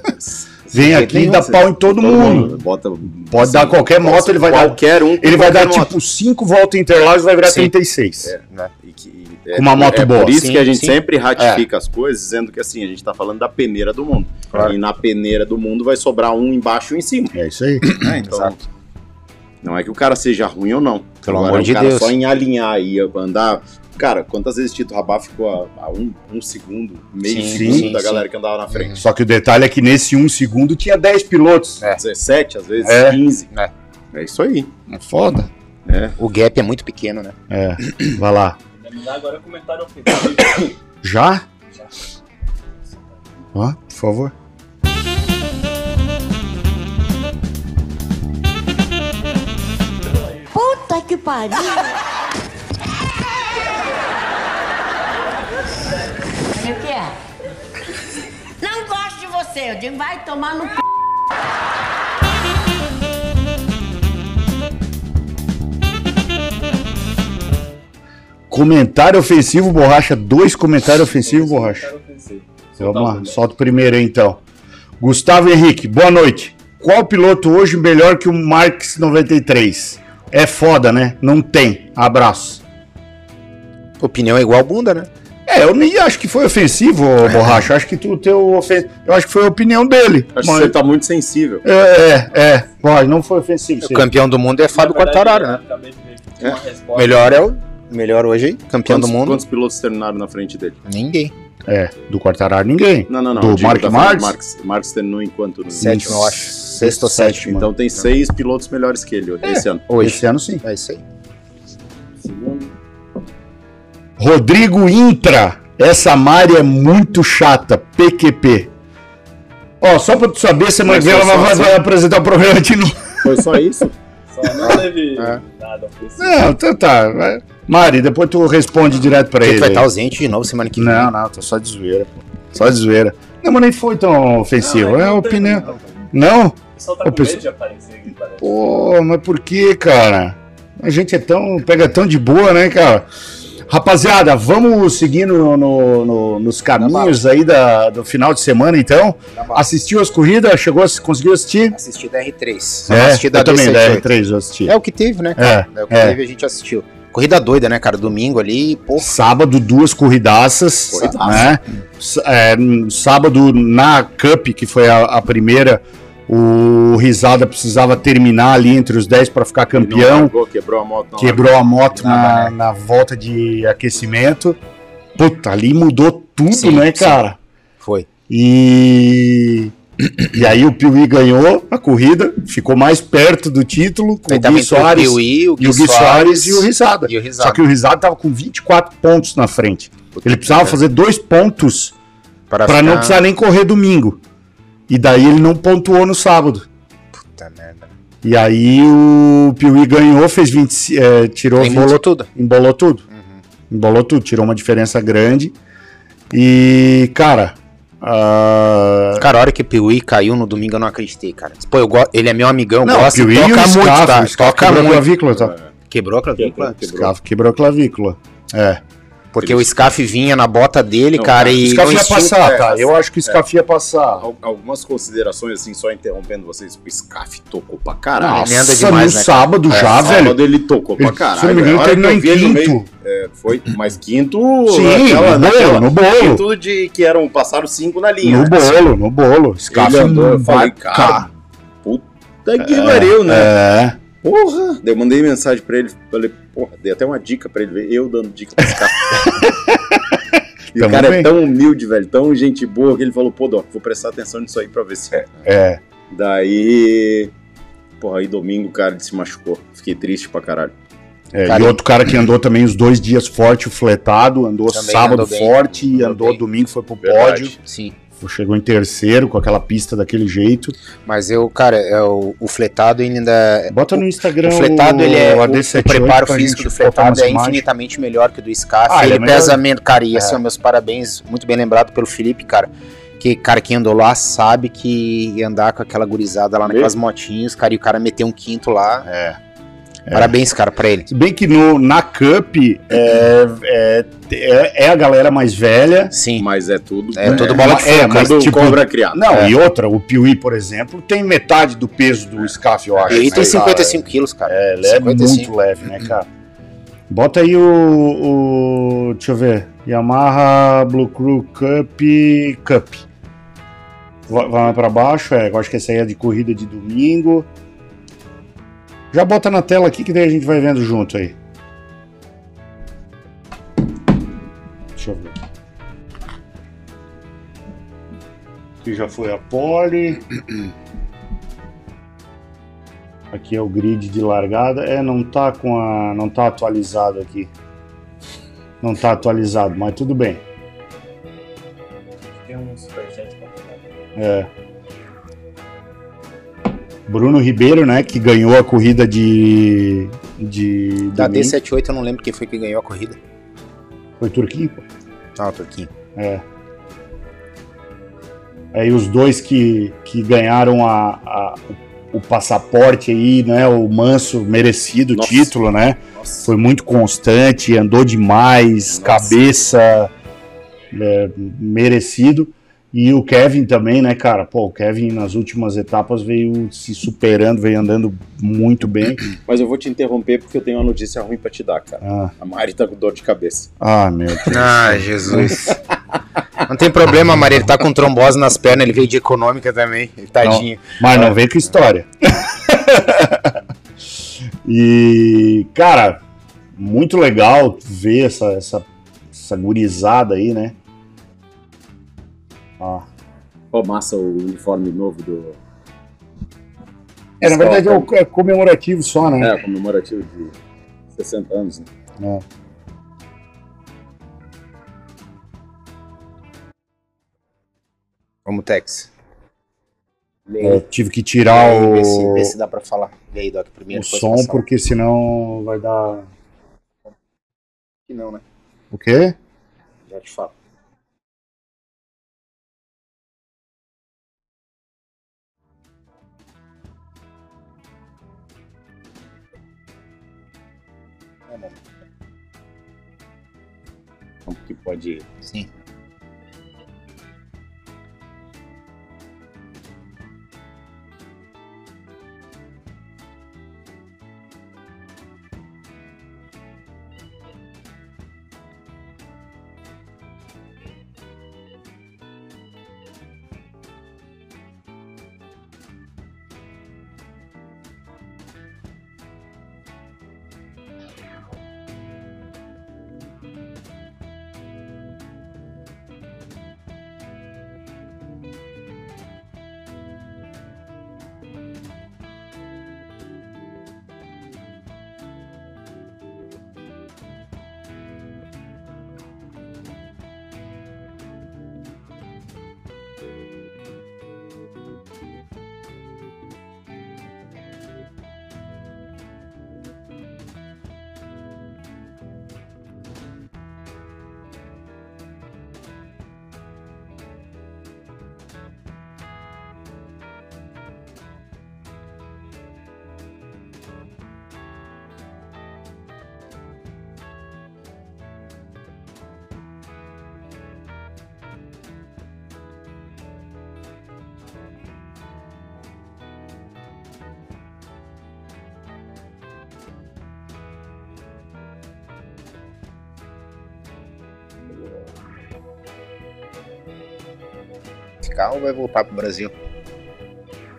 Speaker 1: Vem aqui e dá pau em todo mundo.
Speaker 2: Bota,
Speaker 1: Pode dar qualquer moto, ele vai dar.
Speaker 2: qualquer um.
Speaker 1: Ele vai dar
Speaker 2: moto.
Speaker 1: tipo 5 voltas em Interlagos e vai virar
Speaker 3: Sim.
Speaker 1: 36.
Speaker 2: É. E que- é,
Speaker 1: Com uma moto
Speaker 2: é
Speaker 1: boa.
Speaker 2: por isso
Speaker 3: Sim,
Speaker 2: que a gente
Speaker 3: sim.
Speaker 2: sempre ratifica as coisas, dizendo que assim, a gente tá falando da peneira do mundo.
Speaker 3: Claro.
Speaker 2: E na peneira do mundo vai sobrar um embaixo e um em cima.
Speaker 1: É isso aí.
Speaker 2: né? Então,
Speaker 3: Exato.
Speaker 2: Não é que o cara seja ruim ou não.
Speaker 3: Pelo
Speaker 2: Agora,
Speaker 3: amor
Speaker 2: o
Speaker 3: de
Speaker 2: cara
Speaker 3: Deus.
Speaker 2: só em alinhar e andar. Cara, quantas vezes Tito Rabá ficou a, a um, um segundo, meio
Speaker 3: Sim,
Speaker 2: segundo
Speaker 3: sim,
Speaker 2: da
Speaker 3: sim.
Speaker 2: galera que andava na frente?
Speaker 1: Só que o detalhe é que nesse 1 um segundo tinha 10 pilotos.
Speaker 3: É.
Speaker 2: 17, às vezes
Speaker 1: É.
Speaker 2: 15.
Speaker 3: É.
Speaker 2: É isso aí.
Speaker 1: É foda.
Speaker 2: né?
Speaker 3: O gap é muito pequeno, né?
Speaker 1: É. Vai lá.
Speaker 4: Agora comentário.
Speaker 1: Já?
Speaker 4: Já.
Speaker 1: Ó, por favor.
Speaker 5: Que pariu.
Speaker 6: O que é? Não gosto de você. Eu digo, vai tomar no c...
Speaker 1: Comentário ofensivo, borracha. Dois comentários ofensivos, borracha. Vamos lá, solta o primeiro aí então. Gustavo Henrique, boa noite. Qual piloto hoje melhor que o Marx 93? É foda, né? Não tem. Abraço.
Speaker 3: Opinião é igual bunda, né?
Speaker 1: É, eu nem acho que foi ofensivo, ô, Borracha. Acho que tu teu ofen... Eu acho que foi a opinião dele.
Speaker 2: Acho
Speaker 1: Mas-
Speaker 2: que você tá muito sensível.
Speaker 1: É, é, é. Pode, não foi ofensivo.
Speaker 3: O
Speaker 1: sim.
Speaker 3: campeão do mundo é Fábio Quartararo,
Speaker 4: eu
Speaker 3: né?
Speaker 4: resposta.
Speaker 3: Melhor é o melhor hoje, campeão
Speaker 2: Quantos,
Speaker 3: do mundo.
Speaker 2: quantos pilotos terminaram na frente dele?
Speaker 3: Ninguém.
Speaker 1: É, do Quartararo ninguém.
Speaker 2: Não, não, não.
Speaker 1: Do Mark Marques?
Speaker 2: Marques. Marques terminou em quanto? No...
Speaker 3: Sétimo, eu acho. Sexto ou sétimo.
Speaker 2: Então tem seis pilotos melhores que ele esse ano.
Speaker 3: Hoje.
Speaker 1: Esse ano sim.
Speaker 3: É isso aí.
Speaker 1: Rodrigo Intra. Essa Mari é muito chata. PQP. Ó, só pra tu saber, semana que vem ela vai, vai apresentar o programa de novo.
Speaker 2: Foi só isso?
Speaker 4: Só não teve
Speaker 3: É.
Speaker 4: nada.
Speaker 1: Não, então tá. vai. Mari, depois tu responde direto pra
Speaker 3: Ele
Speaker 1: ele.
Speaker 3: vai estar ausente de novo semana que vem.
Speaker 1: Não, não, tô só de zoeira, pô. Só de zoeira. Não, mas nem foi tão ofensivo.
Speaker 4: Não,
Speaker 1: é a opinião.
Speaker 4: não. O
Speaker 1: Não?
Speaker 4: pessoal tá com
Speaker 1: pessoal-
Speaker 4: medo de aparecer aqui, parece.
Speaker 1: Pô, mas por que, cara? A gente é tão. pega tão de boa, né, cara? Rapaziada, vamos seguindo no- no- no- nos caminhos aí da, do final de semana, então. Assistiu as corridas? Chegou, conseguiu assistir?
Speaker 3: Assisti da R3. Só
Speaker 1: É,
Speaker 3: assisti da
Speaker 1: eu também, da
Speaker 3: D78.
Speaker 1: R3 eu assisti.
Speaker 3: É o que teve, né?
Speaker 1: É,
Speaker 3: É o que
Speaker 1: é.
Speaker 3: teve, a gente assistiu. Corrida doida, né, cara? Domingo ali, pô.
Speaker 1: Sábado, duas corridaças,
Speaker 2: Corridaça.
Speaker 1: né? S- é, sábado, na Cup, que foi a, a primeira, o Risada precisava terminar ali entre os 10 para ficar campeão.
Speaker 2: largou, quebrou a moto. não
Speaker 1: Quebrou a moto na,
Speaker 3: Nada,
Speaker 1: na volta de aquecimento. Puta, ali mudou tudo,
Speaker 3: Sim,
Speaker 1: né,
Speaker 3: sim.
Speaker 1: cara?
Speaker 3: Foi.
Speaker 1: E. E aí o Piuí ganhou a corrida, ficou mais perto do título, com o Gui
Speaker 3: tem o
Speaker 1: Soares,
Speaker 3: Piuí, o
Speaker 1: e o Gui Soares e o Risada.
Speaker 3: E o Risada.
Speaker 1: Só que o Risada tava com 24 pontos na frente. Ele precisava fazer dois pontos
Speaker 3: Para
Speaker 1: para não
Speaker 3: ficar-
Speaker 1: precisar nem correr domingo. E daí ele não pontuou no sábado.
Speaker 3: Puta merda.
Speaker 1: E aí o Piuí ganhou, fez 20, eh, tirou
Speaker 3: Embolou
Speaker 1: 20
Speaker 3: tudo.
Speaker 1: Embolou tudo. Embolou tudo, tirou uma diferença grande. E, cara. Ah,
Speaker 3: Cara, a hora que o Piuí caiu no domingo eu não acreditei, cara. Pô, eu go... ele é meu amigão,
Speaker 1: não,
Speaker 3: gosto,
Speaker 1: Piuí e
Speaker 3: toca
Speaker 1: o
Speaker 3: muito,
Speaker 1: Scaff,
Speaker 3: tá? Toca
Speaker 1: quebrou a
Speaker 3: muito.
Speaker 1: clavícula, tá?
Speaker 3: Quebrou a clavícula?
Speaker 2: Quebrou.
Speaker 1: Quebrou a clavícula. É.
Speaker 3: Porque o Scaff vinha na bota dele,
Speaker 2: Não,
Speaker 3: cara,
Speaker 2: cara,
Speaker 3: e...
Speaker 1: O Scaff
Speaker 3: no
Speaker 1: ia passar,
Speaker 2: é,
Speaker 1: tá? Eu acho que o Scaff ia passar.
Speaker 2: Al- Algumas considerações, assim, só interrompendo vocês, o Scaff tocou pra caralho.
Speaker 3: Nossa, emenda
Speaker 1: Nossa,
Speaker 3: demais,
Speaker 1: no
Speaker 3: né, cara?
Speaker 1: sábado
Speaker 2: É,
Speaker 1: já, velho.
Speaker 2: Sábado ele tocou pra
Speaker 1: Ele,
Speaker 2: caralho.
Speaker 1: se não me engano, terminou em
Speaker 2: ele
Speaker 1: quinto.
Speaker 2: meio, é, foi, mas quinto.
Speaker 1: Sim, no bolo, no bolo.
Speaker 2: Quinto de que eram passaram cinco na linha.
Speaker 1: No
Speaker 2: né?
Speaker 1: bolo, no bolo. Scaff
Speaker 2: Ele andou, eu falei,
Speaker 1: vai
Speaker 2: cara, Puta que pariu, né?
Speaker 1: É.
Speaker 2: Porra! Daí eu mandei mensagem pra ele, falei, porra, dei até uma dica pra ele ver, eu dando dica pra esse cara. e o
Speaker 1: Tamo
Speaker 2: cara
Speaker 1: bem.
Speaker 2: é tão humilde, velho, tão gente boa, que ele falou, pô, Doc, vou prestar atenção nisso aí pra ver se.
Speaker 1: É.
Speaker 2: Daí. Porra, aí domingo o cara se machucou. Fiquei triste pra caralho.
Speaker 1: É,
Speaker 3: Cara,
Speaker 1: e outro cara que andou também os dois dias forte, o fletado, andou sábado
Speaker 3: andou bem,
Speaker 1: forte e
Speaker 3: andou
Speaker 1: andou domingo, foi pro
Speaker 2: Verdade.
Speaker 1: pódio.
Speaker 3: Sim.
Speaker 1: Chegou em terceiro com aquela pista daquele jeito.
Speaker 3: Mas eu, cara, é o, o fletado ele ainda...
Speaker 1: Bota no Instagram
Speaker 3: O fletado, ele é. O, o
Speaker 1: AD78
Speaker 3: preparo físico do fletado é infinitamente melhor que o do Scaff.
Speaker 1: Ah, ele
Speaker 3: ele
Speaker 1: é
Speaker 3: pesa menos. Cara, e
Speaker 1: É.
Speaker 3: assim, meus parabéns. Muito bem lembrado pelo Felipe, cara. Que, cara, quem andou lá sabe que ia andar com aquela gurizada lá naquelas motinhas, cara, e o cara meteu um quinto lá.
Speaker 1: É.
Speaker 3: Parabéns, cara, pra ele.
Speaker 1: Se bem que no, na Cup é, é, é, é a galera mais velha.
Speaker 3: Sim.
Speaker 2: Mas é tudo.
Speaker 3: É tudo bola de
Speaker 1: É,
Speaker 3: fogo,
Speaker 1: mas
Speaker 2: Tudo
Speaker 1: tipo,
Speaker 2: cobra criado.
Speaker 1: Não,
Speaker 3: É.
Speaker 1: e outra, o Piuí, por exemplo, tem metade do peso do Scaff, eu acho.
Speaker 3: E aí
Speaker 1: né,
Speaker 3: tem
Speaker 1: cara?
Speaker 3: 55 quilos, cara.
Speaker 1: É, ele é
Speaker 3: 55.
Speaker 1: muito leve, né, cara? Bota aí o, o- Deixa eu ver. Yamaha Blue Crew Cup Cup. Vai vai pra baixo, é. Eu acho que essa aí é de corrida de domingo. Já bota na tela aqui que daí a gente vai vendo junto aí. Deixa eu ver. Aqui já foi a pole. Aqui é o grid de largada. É, não tá com a. não tá atualizado aqui. Não tá atualizado, mas tudo bem.
Speaker 4: Tem um superchat pra pegar.
Speaker 1: É. Bruno Ribeiro, né, que ganhou a corrida de. de.
Speaker 3: Da
Speaker 1: domingo.
Speaker 3: D78 eu não lembro quem foi que ganhou a corrida.
Speaker 1: Foi Turquinho.
Speaker 3: Ah, Turquinho.
Speaker 1: É. Aí os dois que, que ganharam a, a- o passaporte aí, né? O Manso merecido
Speaker 2: Nossa.
Speaker 1: título, né?
Speaker 2: Nossa.
Speaker 1: Foi muito constante, andou demais,
Speaker 2: Nossa.
Speaker 1: cabeça é, merecido. E o Kevin também, né, cara? Pô, o Kevin nas últimas etapas veio se superando, veio andando muito bem.
Speaker 2: Mas eu vou te interromper porque eu tenho uma notícia ruim pra te dar, cara.
Speaker 1: Ah,
Speaker 2: A Mari tá com dor de cabeça.
Speaker 1: ah, meu Deus.
Speaker 3: Ah, Jesus. Não tem problema, Maria. Ele tá com trombose nas pernas, ele veio de econômica também. Ele Tadinho.
Speaker 1: Mas não vem com história. e, cara, muito legal ver essa, essa, essa gurizada aí, né? Ó.
Speaker 2: Ó, massa o uniforme novo do.
Speaker 1: É, na verdade é, o- é comemorativo só, né?
Speaker 2: É, comemorativo de 60 anos, né?
Speaker 1: É.
Speaker 3: Vamos, Tex. Lê
Speaker 1: É, tive que tirar
Speaker 3: aí,
Speaker 1: o,
Speaker 3: Vê se, vê se dá pra falar. Vê aí, Doc, primeiro.
Speaker 1: o som, porque senão vai dar.
Speaker 3: Que não, né?
Speaker 1: O quê?
Speaker 3: Já te falo. Né?
Speaker 2: Que pode.
Speaker 3: Sim. Ou vai voltar pro Brasil?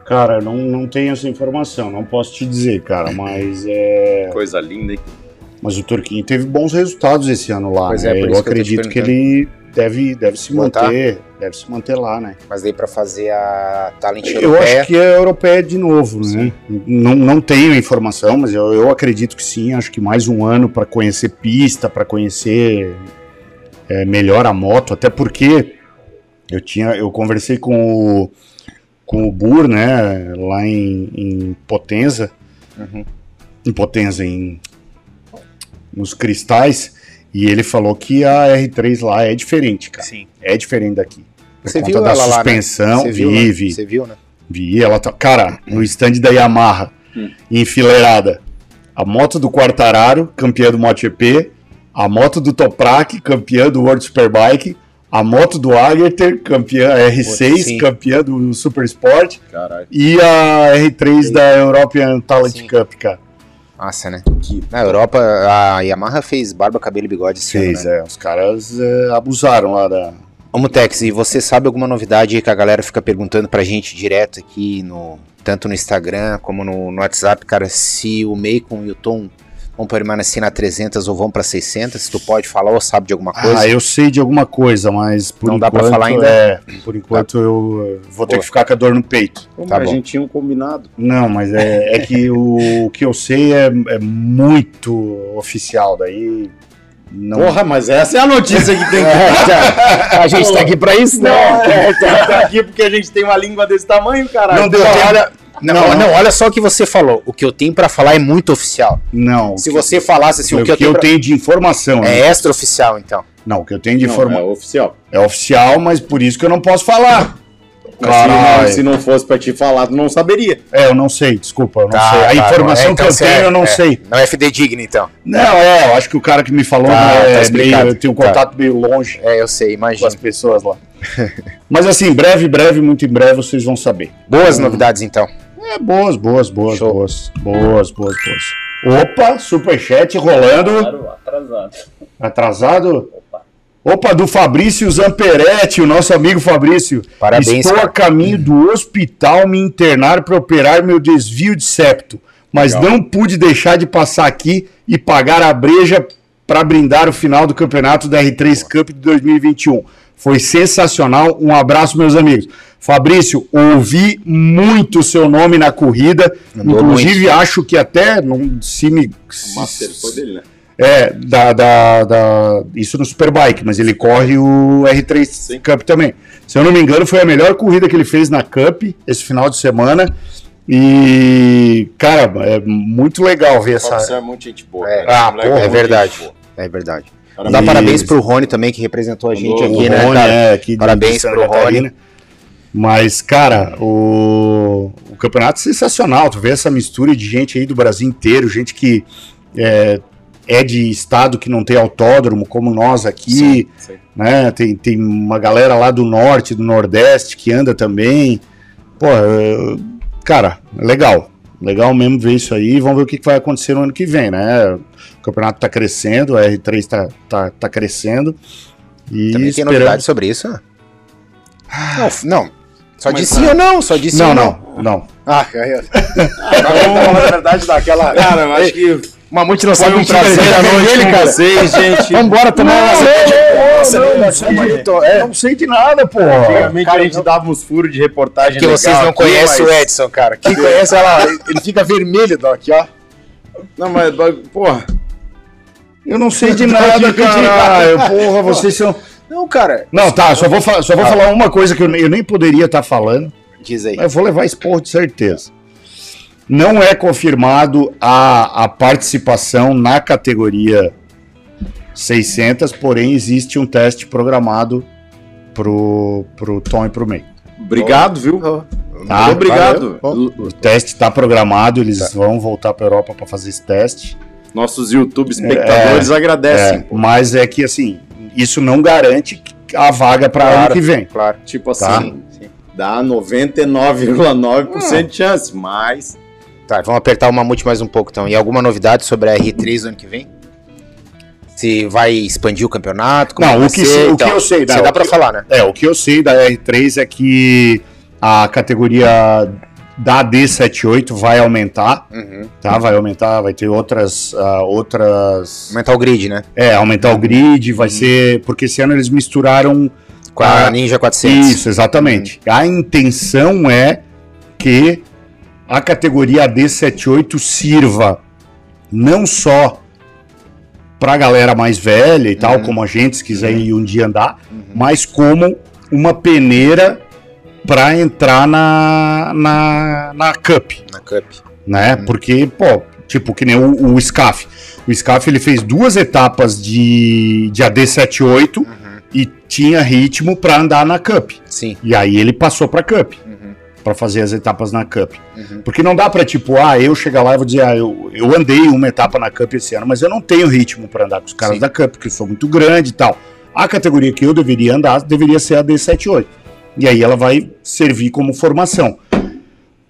Speaker 1: Cara, eu não, não tenho essa informação, não posso te dizer, cara, mas é.
Speaker 2: Coisa linda, hein?
Speaker 1: Mas o Turquinho teve bons resultados esse ano lá.
Speaker 3: Pois
Speaker 1: né?
Speaker 3: é, por
Speaker 1: eu
Speaker 3: isso que eu
Speaker 1: acredito que ele deve, deve se
Speaker 3: Voltar?
Speaker 1: manter. Deve se manter lá, né?
Speaker 3: Mas daí pra fazer a Talent
Speaker 1: Eu
Speaker 3: Europeia.
Speaker 1: acho que é europeia de novo, né? Não, não tenho informação, mas eu, eu acredito que sim. Acho que mais um ano para conhecer pista, para conhecer é, melhor a moto, até porque eu tinha, eu conversei com o, com o Bur, né, lá em, em Potenza,
Speaker 3: Uhum.
Speaker 1: em Potenza, em nos cristais, e ele falou que a R3 lá é diferente, cara.
Speaker 3: Sim.
Speaker 1: É diferente daqui. Por
Speaker 3: Você
Speaker 1: conta
Speaker 3: viu
Speaker 1: da
Speaker 3: ela lá, né?
Speaker 1: suspensão,
Speaker 3: Você viu,
Speaker 1: vi,
Speaker 3: né?
Speaker 1: vi.
Speaker 3: Você viu, né?
Speaker 1: Vi, ela tá. Cara, no stand da Yamaha,
Speaker 2: Hum.
Speaker 1: enfileirada. A moto do Quartararo, campeã do MotoGP. A moto do Toprak, campeã do World Superbike. A moto do Agerter, campeã R6,
Speaker 3: Sim.
Speaker 1: campeã do Super Sport.
Speaker 2: Caralho.
Speaker 1: E a R3 da European Talent
Speaker 3: Sim.
Speaker 1: Cup, cara.
Speaker 3: Massa, né?
Speaker 2: Que
Speaker 3: Na Europa, a Yamaha fez barba, cabelo e bigode esse ano,
Speaker 1: Fez,
Speaker 3: né?
Speaker 1: é. Os caras é, abusaram lá da.
Speaker 3: Vamos, Tex, e você sabe alguma novidade que a galera fica perguntando pra gente direto aqui, no, tanto no Instagram como no, no WhatsApp, cara, se o Macon e o Tom vão permanecer na 300 ou vão pra 600, se tu pode falar ou sabe de alguma coisa?
Speaker 1: Ah, eu sei de alguma coisa, mas por
Speaker 3: Não dá
Speaker 1: enquanto.
Speaker 3: pra falar ainda?
Speaker 1: É, por enquanto eu uh, vou ter que ficar com a dor no peito.
Speaker 2: Pô,
Speaker 3: Tá
Speaker 2: mas
Speaker 3: bom.
Speaker 2: a gente tinha um combinado.
Speaker 1: Não, mas é, é que o, o que eu sei é, é muito oficial, daí. Não,
Speaker 2: Porra, mas essa é a notícia que tem que
Speaker 3: a gente tá aqui pra isso,
Speaker 2: Não, é, tá aqui porque a gente tem uma língua desse tamanho, caralho.
Speaker 1: Não deu tempo.
Speaker 3: olha, não,
Speaker 1: Não,
Speaker 3: não, olha só o que você falou. O que eu tenho pra falar é muito oficial.
Speaker 1: não.
Speaker 3: Se você falasse assim,
Speaker 1: que,
Speaker 3: o que eu tenho, pra-
Speaker 1: tenho de informação. né?
Speaker 3: é extra oficial, então.
Speaker 1: Não, o que eu tenho de
Speaker 2: Não,
Speaker 1: informação
Speaker 2: é oficial.
Speaker 1: é oficial, mas por isso que eu não posso falar. Caralho.
Speaker 2: se, se não fosse pra te falar, tu não saberia.
Speaker 1: É, eu não sei, desculpa, eu não
Speaker 3: Tá,
Speaker 1: sei. A
Speaker 3: tá,
Speaker 1: informação
Speaker 3: é, então
Speaker 1: que eu tenho,
Speaker 3: é-
Speaker 1: eu não
Speaker 3: é.
Speaker 1: sei.
Speaker 3: Não é FD digno, então.
Speaker 1: Não, é, eu acho que o cara que me falou
Speaker 3: Tá,
Speaker 1: né,
Speaker 3: tá
Speaker 1: é
Speaker 3: explicado.
Speaker 1: meio, eu tenho um
Speaker 3: Tá.
Speaker 1: contato meio longe
Speaker 3: É, eu sei,
Speaker 1: com
Speaker 3: imagina.
Speaker 1: as pessoas lá. mas assim, breve, breve, muito em breve vocês vão saber.
Speaker 3: Boas novidades, então.
Speaker 1: É, boas, boas, boas,
Speaker 3: Show.
Speaker 1: boas. Boas, boas, boas. Opa, superchat rolando.
Speaker 4: Claro, atrasado.
Speaker 1: Atrasado?
Speaker 4: Opa.
Speaker 1: Opa, do Fabrício Zamperetti, o nosso amigo Fabrício.
Speaker 3: Parabéns,
Speaker 1: Estou a
Speaker 3: cara.
Speaker 1: caminho do hospital me internar para operar meu desvio de septo, mas
Speaker 2: Legal.
Speaker 1: não pude deixar de passar aqui e pagar a breja para brindar o final do campeonato da R3 Cup de 2021. Foi sensacional. Um abraço, meus amigos. Fabrício, ouvi muito o seu nome na corrida.
Speaker 3: Mandou
Speaker 1: Inclusive, acho que até não se me.
Speaker 2: O Master foi dele, né?
Speaker 1: É, da, da, da- isso no Superbike, mas ele corre o R3
Speaker 2: Sim.
Speaker 1: Cup também. Se eu não me engano, foi a melhor corrida que ele fez na Cup esse final de semana. E, cara, é muito legal ver essa.
Speaker 2: Você é muito gente boa.
Speaker 3: É.
Speaker 2: cara.
Speaker 1: Ah,
Speaker 2: moleque
Speaker 1: porra,
Speaker 2: é
Speaker 3: É
Speaker 2: muito
Speaker 3: verdade.
Speaker 2: gente boa.
Speaker 3: É verdade.
Speaker 2: Parabéns.
Speaker 1: Isso.
Speaker 3: parabéns pro Rony também, que representou a gente
Speaker 1: O
Speaker 3: aqui, né,
Speaker 1: Rony,
Speaker 3: cara?
Speaker 1: é, aqui
Speaker 3: Parabéns pro
Speaker 1: Catarina. Mas, cara, o, o campeonato é sensacional. Tu vê essa mistura de gente aí do Brasil inteiro, gente que é, é de estado que não tem autódromo, como nós aqui.
Speaker 2: Sim, sim.
Speaker 1: né? Tem, tem uma galera lá do norte, do nordeste que anda também. Pô, é, cara, legal. Legal mesmo ver isso aí. Vamos ver o que vai acontecer no ano que vem, né? O campeonato tá crescendo, a R3 tá, tá, tá crescendo. E
Speaker 3: Também tem
Speaker 1: esperamos-
Speaker 3: novidade sobre isso? né? Não, não. Só disse sim ou não, só disse sim
Speaker 1: Não,
Speaker 3: ou
Speaker 1: não, não.
Speaker 3: Ah, ó.
Speaker 2: Vamos, na verdade, daquela. Cara, eu acho que
Speaker 3: Mamute não sabe
Speaker 2: um
Speaker 3: o que fazer
Speaker 2: prazer
Speaker 3: da
Speaker 2: a
Speaker 3: noite cara.
Speaker 2: vocês, gente.
Speaker 3: Vambora tomar uma cerveja.
Speaker 1: não, não, sei de-
Speaker 3: É.
Speaker 1: não sei de nada, pô.
Speaker 2: Antigamente a gente dava uns furos de reportagem
Speaker 3: Que vocês não conhecem
Speaker 2: mas-
Speaker 3: o Edson, cara. Quem conhece, ela, ele fica vermelho, Doc, ó.
Speaker 2: Não, mas, porra,
Speaker 1: Eu não sei de nada, caralho. Porra, vocês são.
Speaker 3: Não, cara.
Speaker 1: Não, tá, só vou, fa- só vou
Speaker 3: Ah.
Speaker 1: falar uma coisa que eu, eu nem poderia estar falando.
Speaker 3: Diz aí.
Speaker 1: Mas Eu vou levar esporro de certeza. Não é confirmado a, a participação na categoria 600, porém existe um teste programado pro, pro Tom e pro May.
Speaker 2: obrigado, viu?
Speaker 1: Tá,
Speaker 2: Muito obrigado.
Speaker 3: valeu.
Speaker 1: O teste está programado, eles vão voltar para Europa para fazer esse teste.
Speaker 2: Nossos YouTube espectadores agradecem.
Speaker 1: É, mas é que assim, isso não garante a vaga para ano
Speaker 3: Claro.
Speaker 1: que vem.
Speaker 3: Claro.
Speaker 2: Tipo assim,
Speaker 1: Tá.
Speaker 3: Sim, sim.
Speaker 2: dá 99,9% de chance, mas
Speaker 3: Tá, vamos apertar o mamute mais um pouco então. E alguma novidade sobre a R3 no ano que vem? Se vai expandir o campeonato? como
Speaker 1: Não,
Speaker 3: vai
Speaker 1: o que,
Speaker 3: ser
Speaker 1: se- o que
Speaker 3: tal.
Speaker 1: eu sei,
Speaker 3: Você dá
Speaker 1: que-
Speaker 3: falar, né?
Speaker 1: É, o que eu sei da R3 é que a categoria da D78 vai aumentar,
Speaker 3: Uhum.
Speaker 1: tá? Vai aumentar, vai ter outras. ah, outras
Speaker 3: Aumentar o grid, né?
Speaker 1: é, aumentar o grid, vai ser. Porque esse ano eles misturaram.
Speaker 3: Com a
Speaker 1: Ah,
Speaker 3: Ninja 400.
Speaker 1: Isso, exatamente. A intenção é que a categoria D78 sirva não só pra galera mais velha e tal,
Speaker 3: Uhum.
Speaker 1: como a gente, se quiser ir um dia andar,
Speaker 3: Uhum.
Speaker 1: mas como uma peneira pra entrar na, na, na Cup,
Speaker 3: Na Cup.
Speaker 1: né?
Speaker 3: Uhum.
Speaker 1: Porque, pô, tipo, que nem o, o SCAF. O SCAF ele fez duas etapas de, de AD78
Speaker 3: Uhum.
Speaker 1: e tinha ritmo pra andar na Cup.
Speaker 3: Sim.
Speaker 1: E aí ele passou pra Cup,
Speaker 3: Uhum.
Speaker 1: pra fazer as etapas na Cup.
Speaker 3: Uhum.
Speaker 1: Porque não dá pra tipo, ah, eu chegar lá e vou dizer, ah, eu, eu andei uma etapa na Cup esse ano, mas eu não tenho ritmo pra andar com os caras
Speaker 3: Sim.
Speaker 1: da Cup, porque eu sou muito grande e tal. A categoria que eu deveria andar deveria ser a D78. E aí ela vai servir como formação.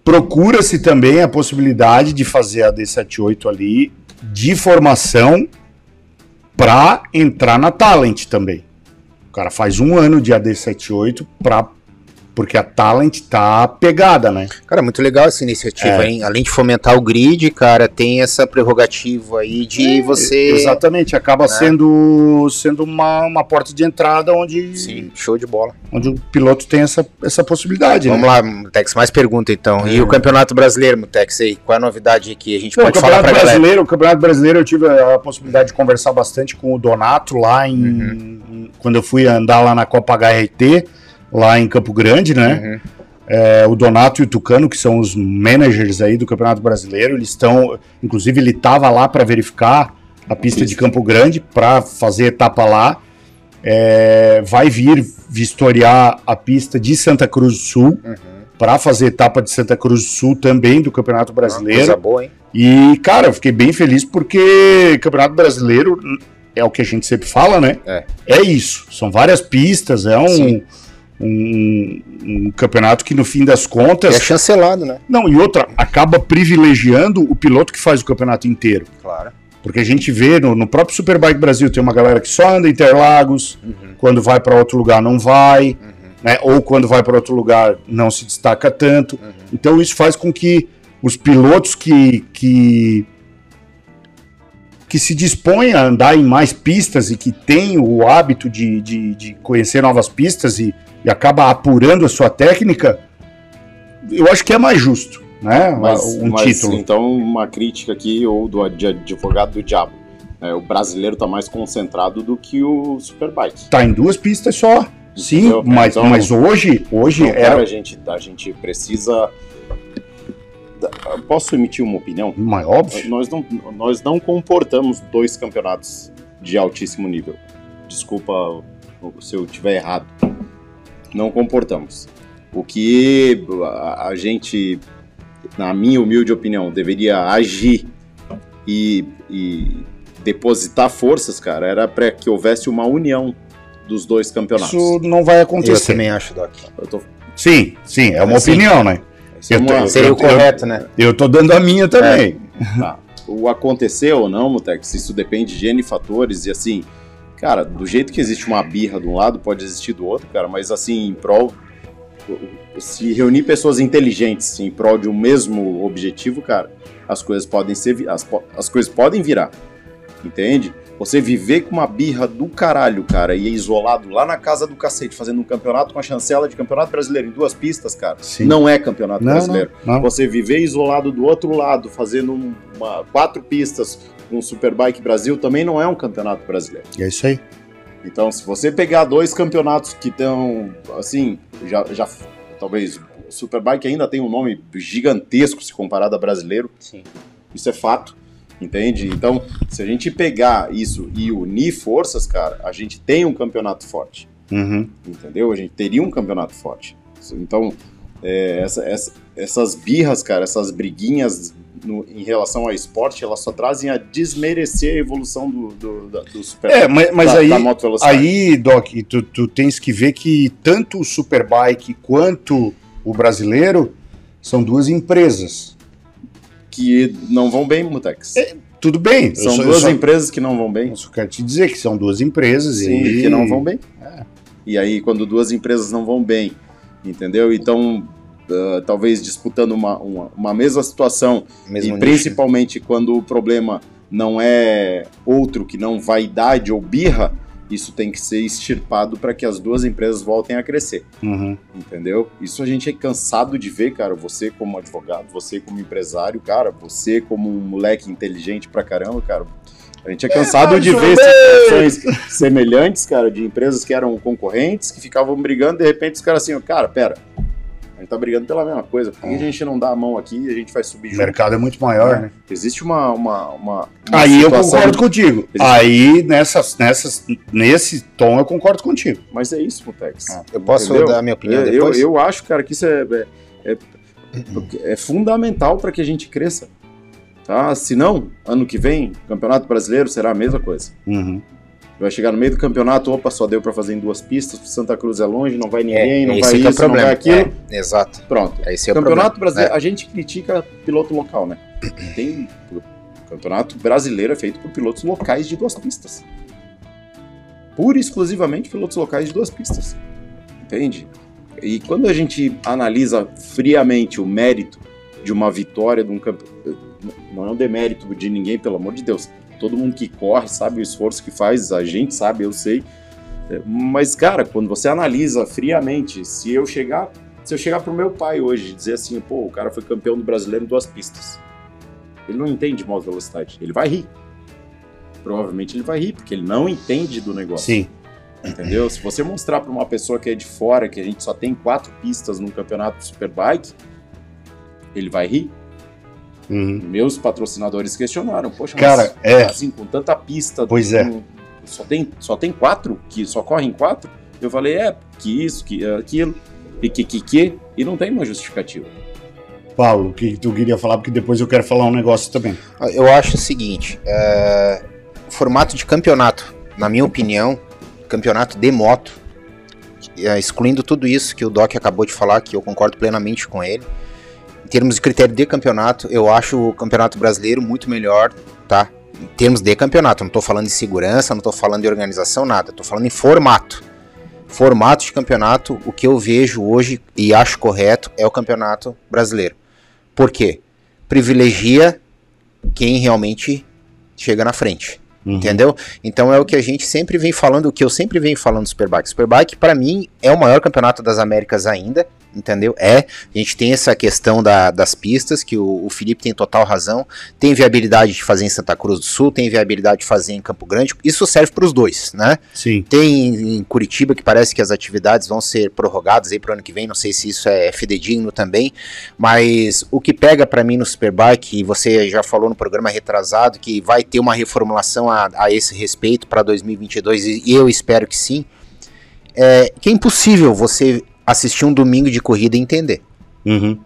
Speaker 1: Procura-se também a possibilidade de fazer a D78 ali de formação pra entrar na Talent também. O cara faz um ano de AD78 pra, porque a Talent tá pegada, né?
Speaker 3: Cara, muito legal essa iniciativa,
Speaker 1: É.
Speaker 3: hein? Além de fomentar o grid, cara, tem essa prerrogativa aí de você.
Speaker 1: Exatamente, acaba sendo, sendo uma, uma porta de entrada onde,
Speaker 3: Sim, show de bola.
Speaker 1: onde o piloto tem essa, essa possibilidade.
Speaker 3: Vamos
Speaker 1: né?
Speaker 3: lá, Mutex, mais pergunta então. E o Campeonato Brasileiro, Mutex, aí? Qual é a novidade que a gente
Speaker 1: Não,
Speaker 3: pode falar pra galera?
Speaker 1: Brasileiro, o Campeonato Brasileiro eu tive a possibilidade de conversar bastante com o Donato lá em.
Speaker 3: Uhum.
Speaker 1: quando eu fui andar lá na Copa HRT, lá em Campo Grande, né?
Speaker 3: Uhum.
Speaker 1: É, o Donato e o Tucano, que são os managers aí do Campeonato Brasileiro, eles estão. Inclusive, ele estava lá para verificar a pista de Campo Grande para fazer etapa lá. É, vai vir vistoriar a pista de Santa Cruz do Sul
Speaker 3: Uhum.
Speaker 1: para fazer etapa de Santa Cruz do Sul também do Campeonato Brasileiro.
Speaker 3: Coisa boa, hein?
Speaker 1: E, cara, eu fiquei bem feliz porque Campeonato Brasileiro é o que a gente sempre fala, né?
Speaker 3: É.
Speaker 1: isso. São várias pistas, é um,
Speaker 3: Sim.
Speaker 1: Um, um campeonato que, no fim das contas.
Speaker 3: é chancelado, né?
Speaker 1: Não, e outra, acaba privilegiando o piloto que faz o campeonato inteiro.
Speaker 3: Claro.
Speaker 1: Porque a gente vê no, no próprio Superbike Brasil tem uma galera que só anda em Interlagos,
Speaker 3: Uhum.
Speaker 1: quando vai para outro lugar não vai, né? Ou quando vai para outro lugar não se destaca tanto.
Speaker 3: Uhum.
Speaker 1: Então isso faz com que os pilotos que, que que se dispõem a andar em mais pistas e que tem o hábito de, de, de conhecer novas pistas e, e acaba apurando a sua técnica, eu acho que é mais justo, né?
Speaker 2: Mas,
Speaker 1: um
Speaker 2: mas,
Speaker 1: título.
Speaker 2: Então, uma crítica aqui, ou do ad- advogado do diabo. É, o brasileiro tá mais concentrado do que o Superbike.
Speaker 1: Tá em duas pistas só. Sim,
Speaker 2: Entendeu?
Speaker 1: mas,
Speaker 2: Então-
Speaker 1: mas hoje, hoje era
Speaker 2: a gente, a gente precisa. Posso emitir uma opinião?
Speaker 1: mais óbvio.
Speaker 2: Nós não, nós não comportamos dois campeonatos de altíssimo nível. Desculpa se eu estiver errado. Não comportamos. O que a, gente, na minha humilde opinião, deveria agir e, e depositar forças, cara, era para que houvesse uma união dos dois campeonatos.
Speaker 1: Isso não vai
Speaker 3: Eu
Speaker 1: acontecer.
Speaker 3: também acho, Doc.
Speaker 2: Eu tô,
Speaker 1: Sim, sim, é uma
Speaker 3: É, sim.
Speaker 1: opinião, né?
Speaker 2: é
Speaker 1: Eu tô-
Speaker 2: uma-
Speaker 3: Seria
Speaker 1: eu-
Speaker 3: o correto, né?
Speaker 1: Eu tô dando a minha também.
Speaker 2: Tá. O acontecer ou não, Mutex, isso depende de N fatores e assim, cara, do jeito que existe uma birra de um lado, pode existir do outro, cara, mas assim, em prol. Se reunir pessoas inteligentes em prol de um mesmo objetivo, cara, as coisas podem ser. As, as coisas podem virar. Entende? Você viver com uma birra do caralho, cara, e isolado lá na casa do cacete, fazendo um campeonato com a chancela de campeonato brasileiro em duas pistas, cara,
Speaker 1: Sim.
Speaker 2: não é campeonato
Speaker 1: Não,
Speaker 2: brasileiro.
Speaker 1: não, não.
Speaker 2: Você viver isolado do outro lado, fazendo um- uma, quatro pistas com um Superbike Brasil, também não é um campeonato brasileiro.
Speaker 1: É isso aí.
Speaker 2: Então, se você pegar dois campeonatos que estão, assim, já, já talvez o Superbike ainda tem um nome gigantesco se comparado a brasileiro,
Speaker 3: Sim.
Speaker 2: isso é fato, entende? Então, se a gente pegar isso e unir forças, cara, a gente tem um campeonato forte
Speaker 1: Uhum.
Speaker 2: entendeu? A gente teria um campeonato forte. Então, é, essa- essa- essas birras, cara, essas briguinhas no- em relação ao esporte, elas só trazem a desmerecer a evolução do, do, da- do super
Speaker 1: É, mas, mas
Speaker 2: da,
Speaker 1: aí,
Speaker 2: da moto velocidade.
Speaker 1: aí, Doc, tu, tu tens que ver que tanto o Superbike quanto o brasileiro são duas empresas.
Speaker 2: Que não vão bem, Mutex.
Speaker 1: tudo bem.
Speaker 2: São
Speaker 1: só,
Speaker 2: duas
Speaker 1: só,
Speaker 2: empresas que não vão bem.
Speaker 1: eu só quero te dizer que são duas empresas
Speaker 2: Sim,
Speaker 1: e
Speaker 2: que não vão bem.
Speaker 1: É.
Speaker 2: E aí, quando duas empresas não vão bem, entendeu? Então, ah, talvez disputando uma, uma, uma mesma situação,
Speaker 3: Mesmo
Speaker 2: e
Speaker 3: nicho.
Speaker 2: principalmente quando o problema não é outro que não vaidade ou birra, isso tem que ser extirpado para que as duas empresas voltem a crescer,
Speaker 1: Uhum.
Speaker 2: entendeu? Isso a gente é cansado de ver, cara. Você como advogado, você como empresário, cara, você como um moleque inteligente pra caramba, cara. A gente é cansado de ver situações semelhantes, cara, de empresas que eram concorrentes, que ficavam brigando, de repente os caras assim, cara, pera, a gente tá brigando pela mesma coisa, por que a gente não dá a mão aqui e a gente vai subir
Speaker 1: O
Speaker 2: junto?
Speaker 1: mercado é muito maior, né?
Speaker 2: Existe uma, uma, uma,
Speaker 1: Aí eu concordo contigo.
Speaker 2: Existe-
Speaker 1: Aí, nessas, nessas, nesse tom, eu concordo contigo.
Speaker 2: Mas é isso, Mutex.
Speaker 3: Eu posso
Speaker 2: Entendeu?
Speaker 3: dar a minha opinião
Speaker 2: É, eu,
Speaker 3: depois?
Speaker 2: eu acho, cara, que isso é, é, é, é fundamental para que a gente cresça. Tá? Se não, ano que vem, Campeonato Brasileiro será a mesma coisa.
Speaker 1: Uhum.
Speaker 2: Vai chegar no meio do campeonato, opa, só deu para fazer em duas pistas, Santa Cruz é longe, não vai
Speaker 3: É,
Speaker 2: ninguém, não
Speaker 3: esse
Speaker 2: vai
Speaker 3: é
Speaker 2: isso, não vai aquilo.
Speaker 3: É, exato.
Speaker 2: Pronto.
Speaker 3: Esse é o
Speaker 2: campeonato. Brasileiro, a gente critica piloto local, né? Tem campeonato brasileiro é feito por pilotos locais de duas pistas. Pura e exclusivamente pilotos locais de duas pistas. Entende? E quando a gente analisa friamente o mérito de uma vitória de um campeonato, não é um demérito de ninguém, pelo amor de Deus. Todo mundo que corre sabe o esforço que faz, a gente sabe, eu sei. É, Mas, cara, quando você analisa friamente, se eu chegar se eu chegar pro meu pai hoje e dizer assim, pô, o cara foi campeão do brasileiro em duas pistas, ele não entende moto velocidade, ele vai rir. Provavelmente ele vai rir, porque ele não entende do negócio.
Speaker 1: Sim.
Speaker 2: Entendeu? Se você mostrar pra uma pessoa que é de fora que a gente só tem quatro pistas num campeonato Superbike, ele vai rir.
Speaker 1: Uhum.
Speaker 2: Meus patrocinadores questionaram, poxa,
Speaker 1: Cara, é.
Speaker 2: assim, com tanta pista,
Speaker 1: Pois é.
Speaker 2: só tem só tem quatro que só correm quatro. Eu falei, é, que isso, que aquilo, e que que que, e não tem uma justificativa.
Speaker 1: Paulo, o que tu queria falar? Porque depois eu quero falar um negócio também.
Speaker 3: Eu acho o seguinte, é, formato de campeonato, na minha opinião, campeonato de moto, é, excluindo tudo isso que o Doc acabou de falar, que eu concordo plenamente com ele. Em termos de critério de campeonato, eu acho o campeonato brasileiro muito melhor, tá? Em termos de campeonato, não tô falando de segurança, não tô falando de organização, nada, tô falando em formato. Formato de campeonato, o que eu vejo hoje e acho correto é o campeonato brasileiro. Por quê? Privilegia quem realmente chega na frente.
Speaker 1: Uhum.
Speaker 3: Entendeu? Então é o que a gente sempre vem falando, o que eu sempre venho falando do Superbike. Superbike, pra mim, é o maior campeonato das Américas ainda, entendeu? É. A gente tem essa questão da- das pistas, que o, o Felipe tem total razão. Tem viabilidade de fazer em Santa Cruz do Sul, tem viabilidade de fazer em Campo Grande. Isso serve para os dois, né?
Speaker 1: Sim.
Speaker 3: Tem em Curitiba que parece que as atividades vão ser prorrogadas aí pro ano que vem, não sei se isso é fidedigno também, mas o que pega para mim no Superbike, e você já falou no programa retrasado que vai ter uma reformulação a, a esse respeito para 2022 e e eu espero que sim, é que é impossível você assistir um domingo de corrida e entender.
Speaker 1: Uhum.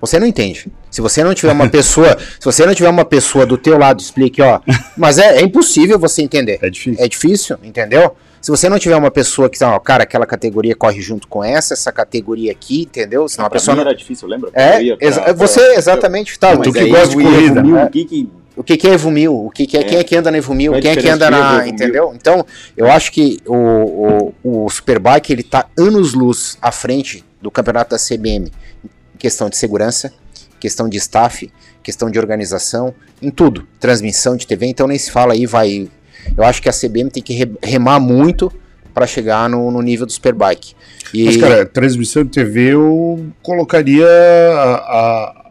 Speaker 3: Você não entende. Se você não tiver uma pessoa, se você não tiver uma pessoa do teu lado, explique, ó, mas é, é impossível você entender.
Speaker 1: É difícil.
Speaker 3: É difícil, entendeu? Se você não tiver uma pessoa que, ó, cara, aquela categoria corre junto com essa, essa categoria aqui, entendeu? Senão a
Speaker 2: Pra
Speaker 3: pessoa
Speaker 2: mim
Speaker 3: não...
Speaker 2: era difícil, lembra?
Speaker 3: É,
Speaker 2: pra-
Speaker 3: exa-
Speaker 2: pra-
Speaker 3: você exatamente, tá?
Speaker 2: Mas
Speaker 1: tu que
Speaker 2: aí
Speaker 1: gosta de corrida,
Speaker 3: né?
Speaker 2: O que que
Speaker 3: O que, que é Evo Mil? O que, que é,
Speaker 2: É.
Speaker 3: quem é que anda na Evo Mil?
Speaker 2: Qual a
Speaker 3: Quem é que anda na. Entendeu? Então, eu acho que o, o, o Superbike ele tá anos-luz à frente do campeonato da CBM. Em questão de segurança, questão de staff, questão de organização, em tudo. Transmissão de TV, então nem se fala aí, vai. Eu acho que a CBM tem que re- remar muito para chegar no, no nível do Superbike. E,
Speaker 1: Mas, cara, transmissão de TV eu colocaria a-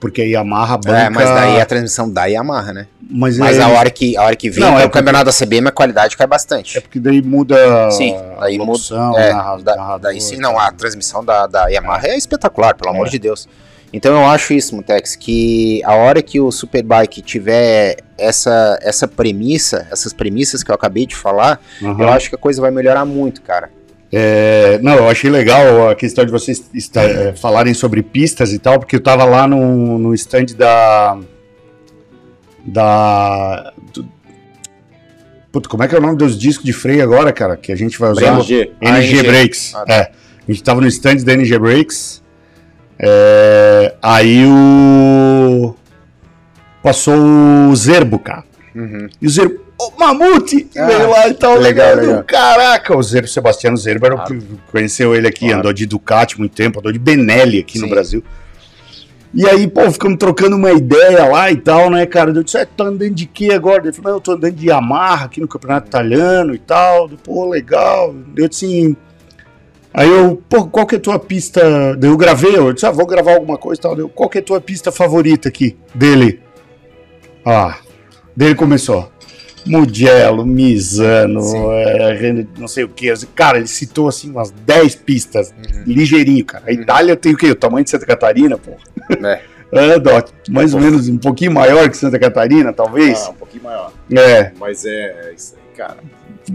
Speaker 1: porque a Yamaha banca...
Speaker 3: é, mas daí a transmissão da Yamaha, né?
Speaker 1: Mas,
Speaker 3: Mas
Speaker 1: é,
Speaker 3: a hora que, a hora que vem
Speaker 1: Não, é
Speaker 3: o campeonato da CBM, a qualidade cai bastante.
Speaker 1: é porque daí muda
Speaker 3: Sim,
Speaker 1: a
Speaker 3: daí muda- É, da-
Speaker 1: narrador,
Speaker 3: daí sim, não, a transmissão da, da Yamaha é espetacular, pelo amor
Speaker 1: É.
Speaker 3: de Deus. Então eu acho isso, Mutex, que a hora que o Superbike tiver essa, essa premissa, essas premissas que eu acabei de falar,
Speaker 1: Aham.
Speaker 3: eu acho que a coisa vai melhorar muito, cara.
Speaker 1: É, não, eu achei legal a questão de vocês é, falarem sobre pistas e tal, porque eu tava lá no, no stand da. Da. do- Puta, como é que é o nome dos discos de freio agora, cara? Que a gente vai usar? NG
Speaker 3: NG.
Speaker 1: Brakes.
Speaker 3: Ah, tá.
Speaker 1: É. A gente tava no stand da NG Brakes. É, aí o. passou o Zerbo, cara. E o Zerbo, ô Mamute, que
Speaker 3: Ah,
Speaker 1: veio lá e tal.
Speaker 3: legal,
Speaker 1: legal,
Speaker 3: legal.
Speaker 1: Caraca, o Zerbo, Sebastiano Zerbo, era o que conheceu ele aqui,
Speaker 2: Claro.
Speaker 1: andou de Ducati muito tempo, andou de Benelli aqui no
Speaker 3: Sim.
Speaker 1: Brasil. E aí, pô, ficamos trocando uma ideia lá e tal, né, cara? Eu disse, é, tá andando de quê agora? Ele falou, não, eu tô andando de Yamaha aqui no Campeonato Italiano e tal. Pô, legal. Eu disse assim. Aí eu, pô, qual que é a tua pista? Eu gravei, eu disse, ah, vou gravar alguma coisa e tal. Eu, qual que é a tua pista favorita aqui? Dele. Ah, dele começou. Mugello, Misano, é, não sei o que. Cara, ele citou assim umas 10 pistas, ligeirinho, cara. A Itália tem o quê? O tamanho de Santa Catarina, pô.
Speaker 3: É.
Speaker 1: É, Doc, mais ou menos um pouquinho maior que Santa Catarina, talvez.
Speaker 2: Ah, um pouquinho maior.
Speaker 1: É,
Speaker 2: Mas é, isso aí, cara,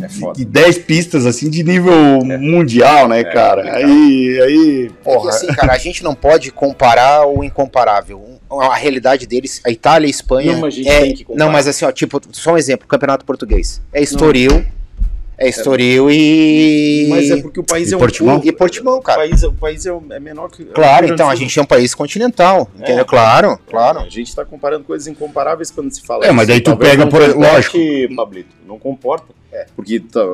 Speaker 2: é foda.
Speaker 1: de 10 pistas assim de nível mundial, né, cara?
Speaker 2: complicado.
Speaker 1: Aí, aí,
Speaker 3: Porque
Speaker 1: porra.
Speaker 3: assim, cara, a gente não pode comparar o incomparável. A realidade deles, a Itália e a Espanha.
Speaker 2: Não, mas a gente
Speaker 3: é,
Speaker 2: tem que comparar.
Speaker 3: Não, mas assim, ó, tipo, só um exemplo: Campeonato Português. É Estoril. É Estoril e.
Speaker 2: Mas é porque o país
Speaker 1: E
Speaker 2: é um
Speaker 1: Portimão?
Speaker 2: pouco-
Speaker 3: E Portimão,
Speaker 2: O
Speaker 3: cara.
Speaker 2: país, é- o país é, é menor que.
Speaker 3: Claro,
Speaker 2: é
Speaker 3: então a gente é um país continental. Entendeu?
Speaker 2: É.
Speaker 3: Claro, claro.
Speaker 2: A gente tá comparando coisas incomparáveis quando se fala
Speaker 1: É, mas daí tu
Speaker 2: Talvez
Speaker 1: pega por-
Speaker 2: comporte, Pablito, não comporta. Porque, tá-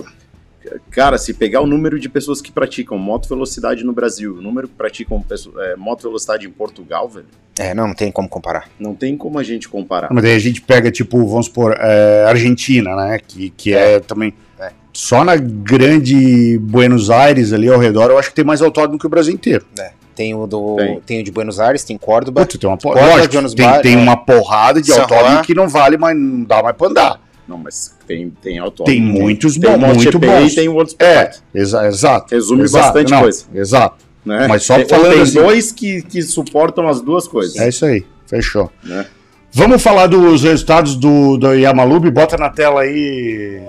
Speaker 2: cara, se pegar o número de pessoas que praticam moto velocidade no Brasil, o número que praticam é, moto velocidade em Portugal, velho,
Speaker 3: É, não, não tem como comparar.
Speaker 2: não tem como a gente comparar.
Speaker 1: Mas daí a gente pega, tipo, vamos supor, é, Argentina, né? Que, que é, também.
Speaker 3: É.
Speaker 1: Só na grande Buenos Aires ali ao redor, eu acho que tem mais autódromo que o Brasil inteiro.
Speaker 3: É. Tem o do.
Speaker 2: Tem.
Speaker 3: Tem, o de Buenos Aires, tem Córdoba.
Speaker 1: Puta, tem uma
Speaker 3: Córdoba,
Speaker 1: porrada. Lógico, tem,
Speaker 3: Aires,
Speaker 1: tem
Speaker 3: é.
Speaker 1: uma porrada de autódromo
Speaker 3: Juan.
Speaker 1: que não vale, mas não dá mais pra andar.
Speaker 2: Não, mas tem, tem autódromo.
Speaker 1: Tem muitos
Speaker 2: tem
Speaker 1: bons,
Speaker 2: o
Speaker 1: muito bons.
Speaker 2: E tem o World
Speaker 1: É, exa exato.
Speaker 2: Resume
Speaker 1: exato,
Speaker 2: bastante
Speaker 1: não,
Speaker 2: coisa.
Speaker 1: Exato.
Speaker 2: né?
Speaker 1: Mas só
Speaker 2: tem,
Speaker 1: falando
Speaker 2: tem
Speaker 1: assim-
Speaker 2: dois que, que suportam as duas coisas.
Speaker 1: É isso aí. Fechou.
Speaker 2: Né?
Speaker 1: Vamos falar dos resultados do, do Yamalube? Bota na tela aí.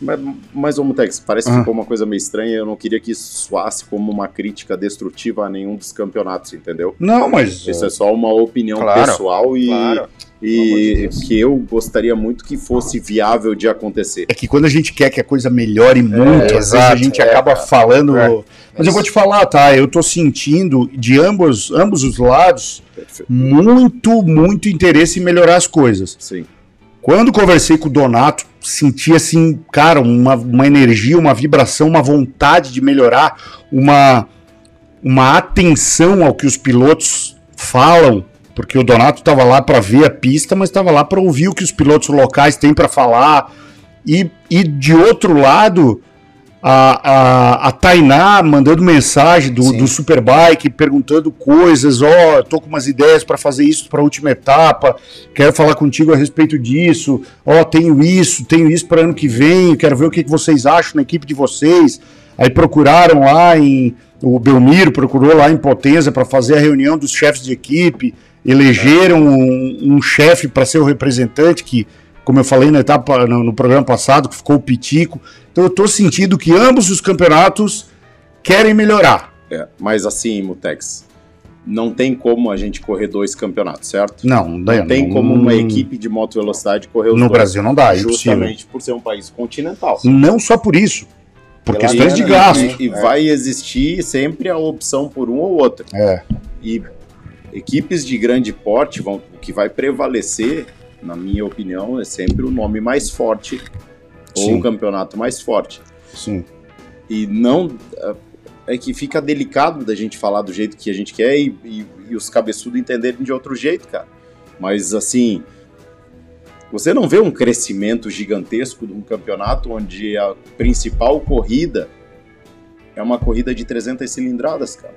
Speaker 2: Mas, mas ô Mutex, parece que
Speaker 1: Ah.
Speaker 2: ficou uma coisa meio estranha. Eu não queria que isso soasse como uma crítica destrutiva a nenhum dos campeonatos, entendeu?
Speaker 1: Não, mas.
Speaker 2: Isso é só uma opinião
Speaker 3: Claro,
Speaker 2: pessoal e,
Speaker 3: claro. De
Speaker 2: e que eu gostaria muito que fosse viável de acontecer.
Speaker 1: É que quando a gente quer que a coisa melhore muito, às vezes a gente
Speaker 3: é,
Speaker 1: acaba
Speaker 3: cara.
Speaker 1: falando.
Speaker 3: É.
Speaker 1: Mas eu vou te falar, tá? Eu tô sentindo de ambos, ambos os lados
Speaker 2: Perfeito.
Speaker 1: muito, muito interesse em melhorar as coisas.
Speaker 2: Sim.
Speaker 1: Quando conversei com o Donato, senti assim, cara, uma, uma energia, uma vibração, uma vontade de melhorar, uma, uma atenção ao que os pilotos falam, porque o Donato estava lá para ver a pista, mas estava lá para ouvir o que os pilotos locais têm para falar. E, e de outro lado, a, a, a Tainá mandando mensagem do,
Speaker 3: Sim.
Speaker 1: do Superbike, perguntando coisas, ó, tô com umas ideias para fazer isso para a última etapa, quero falar contigo a respeito disso, ó, tenho isso, tenho isso para ano que vem, quero ver o que, que vocês acham na equipe de vocês. Aí procuraram lá em. O Belmiro procurou lá em Potenza para fazer a reunião dos chefes de equipe, elegeram um, um chefe para ser o representante, que, como eu falei na etapa, no, no programa passado, que ficou o Pitico. Então eu tô sentindo que ambos os campeonatos querem melhorar.
Speaker 2: É, mas assim, Mutex, não tem como a gente correr dois campeonatos, certo?
Speaker 1: Não, não,
Speaker 2: Não tem como uma equipe de moto velocidade correr os
Speaker 1: No
Speaker 2: dois.
Speaker 1: Brasil não dá, é.
Speaker 2: Justamente por ser um país continental.
Speaker 1: Não só por isso, por
Speaker 2: Pela
Speaker 1: questões de gasto.
Speaker 2: E, e vai existir sempre a opção por um ou outro.
Speaker 1: É.
Speaker 2: E equipes de grande porte vão, o que vai prevalecer, na minha opinião, é sempre o nome mais forte ou
Speaker 1: Sim.
Speaker 2: o campeonato mais forte.
Speaker 1: Sim.
Speaker 2: E não é que fica delicado da gente falar do jeito que a gente quer e, e- e os cabeçudos entenderem de outro jeito, cara. Mas assim, você não vê um crescimento gigantesco de um campeonato onde a principal corrida é uma corrida de 300 cilindradas, cara.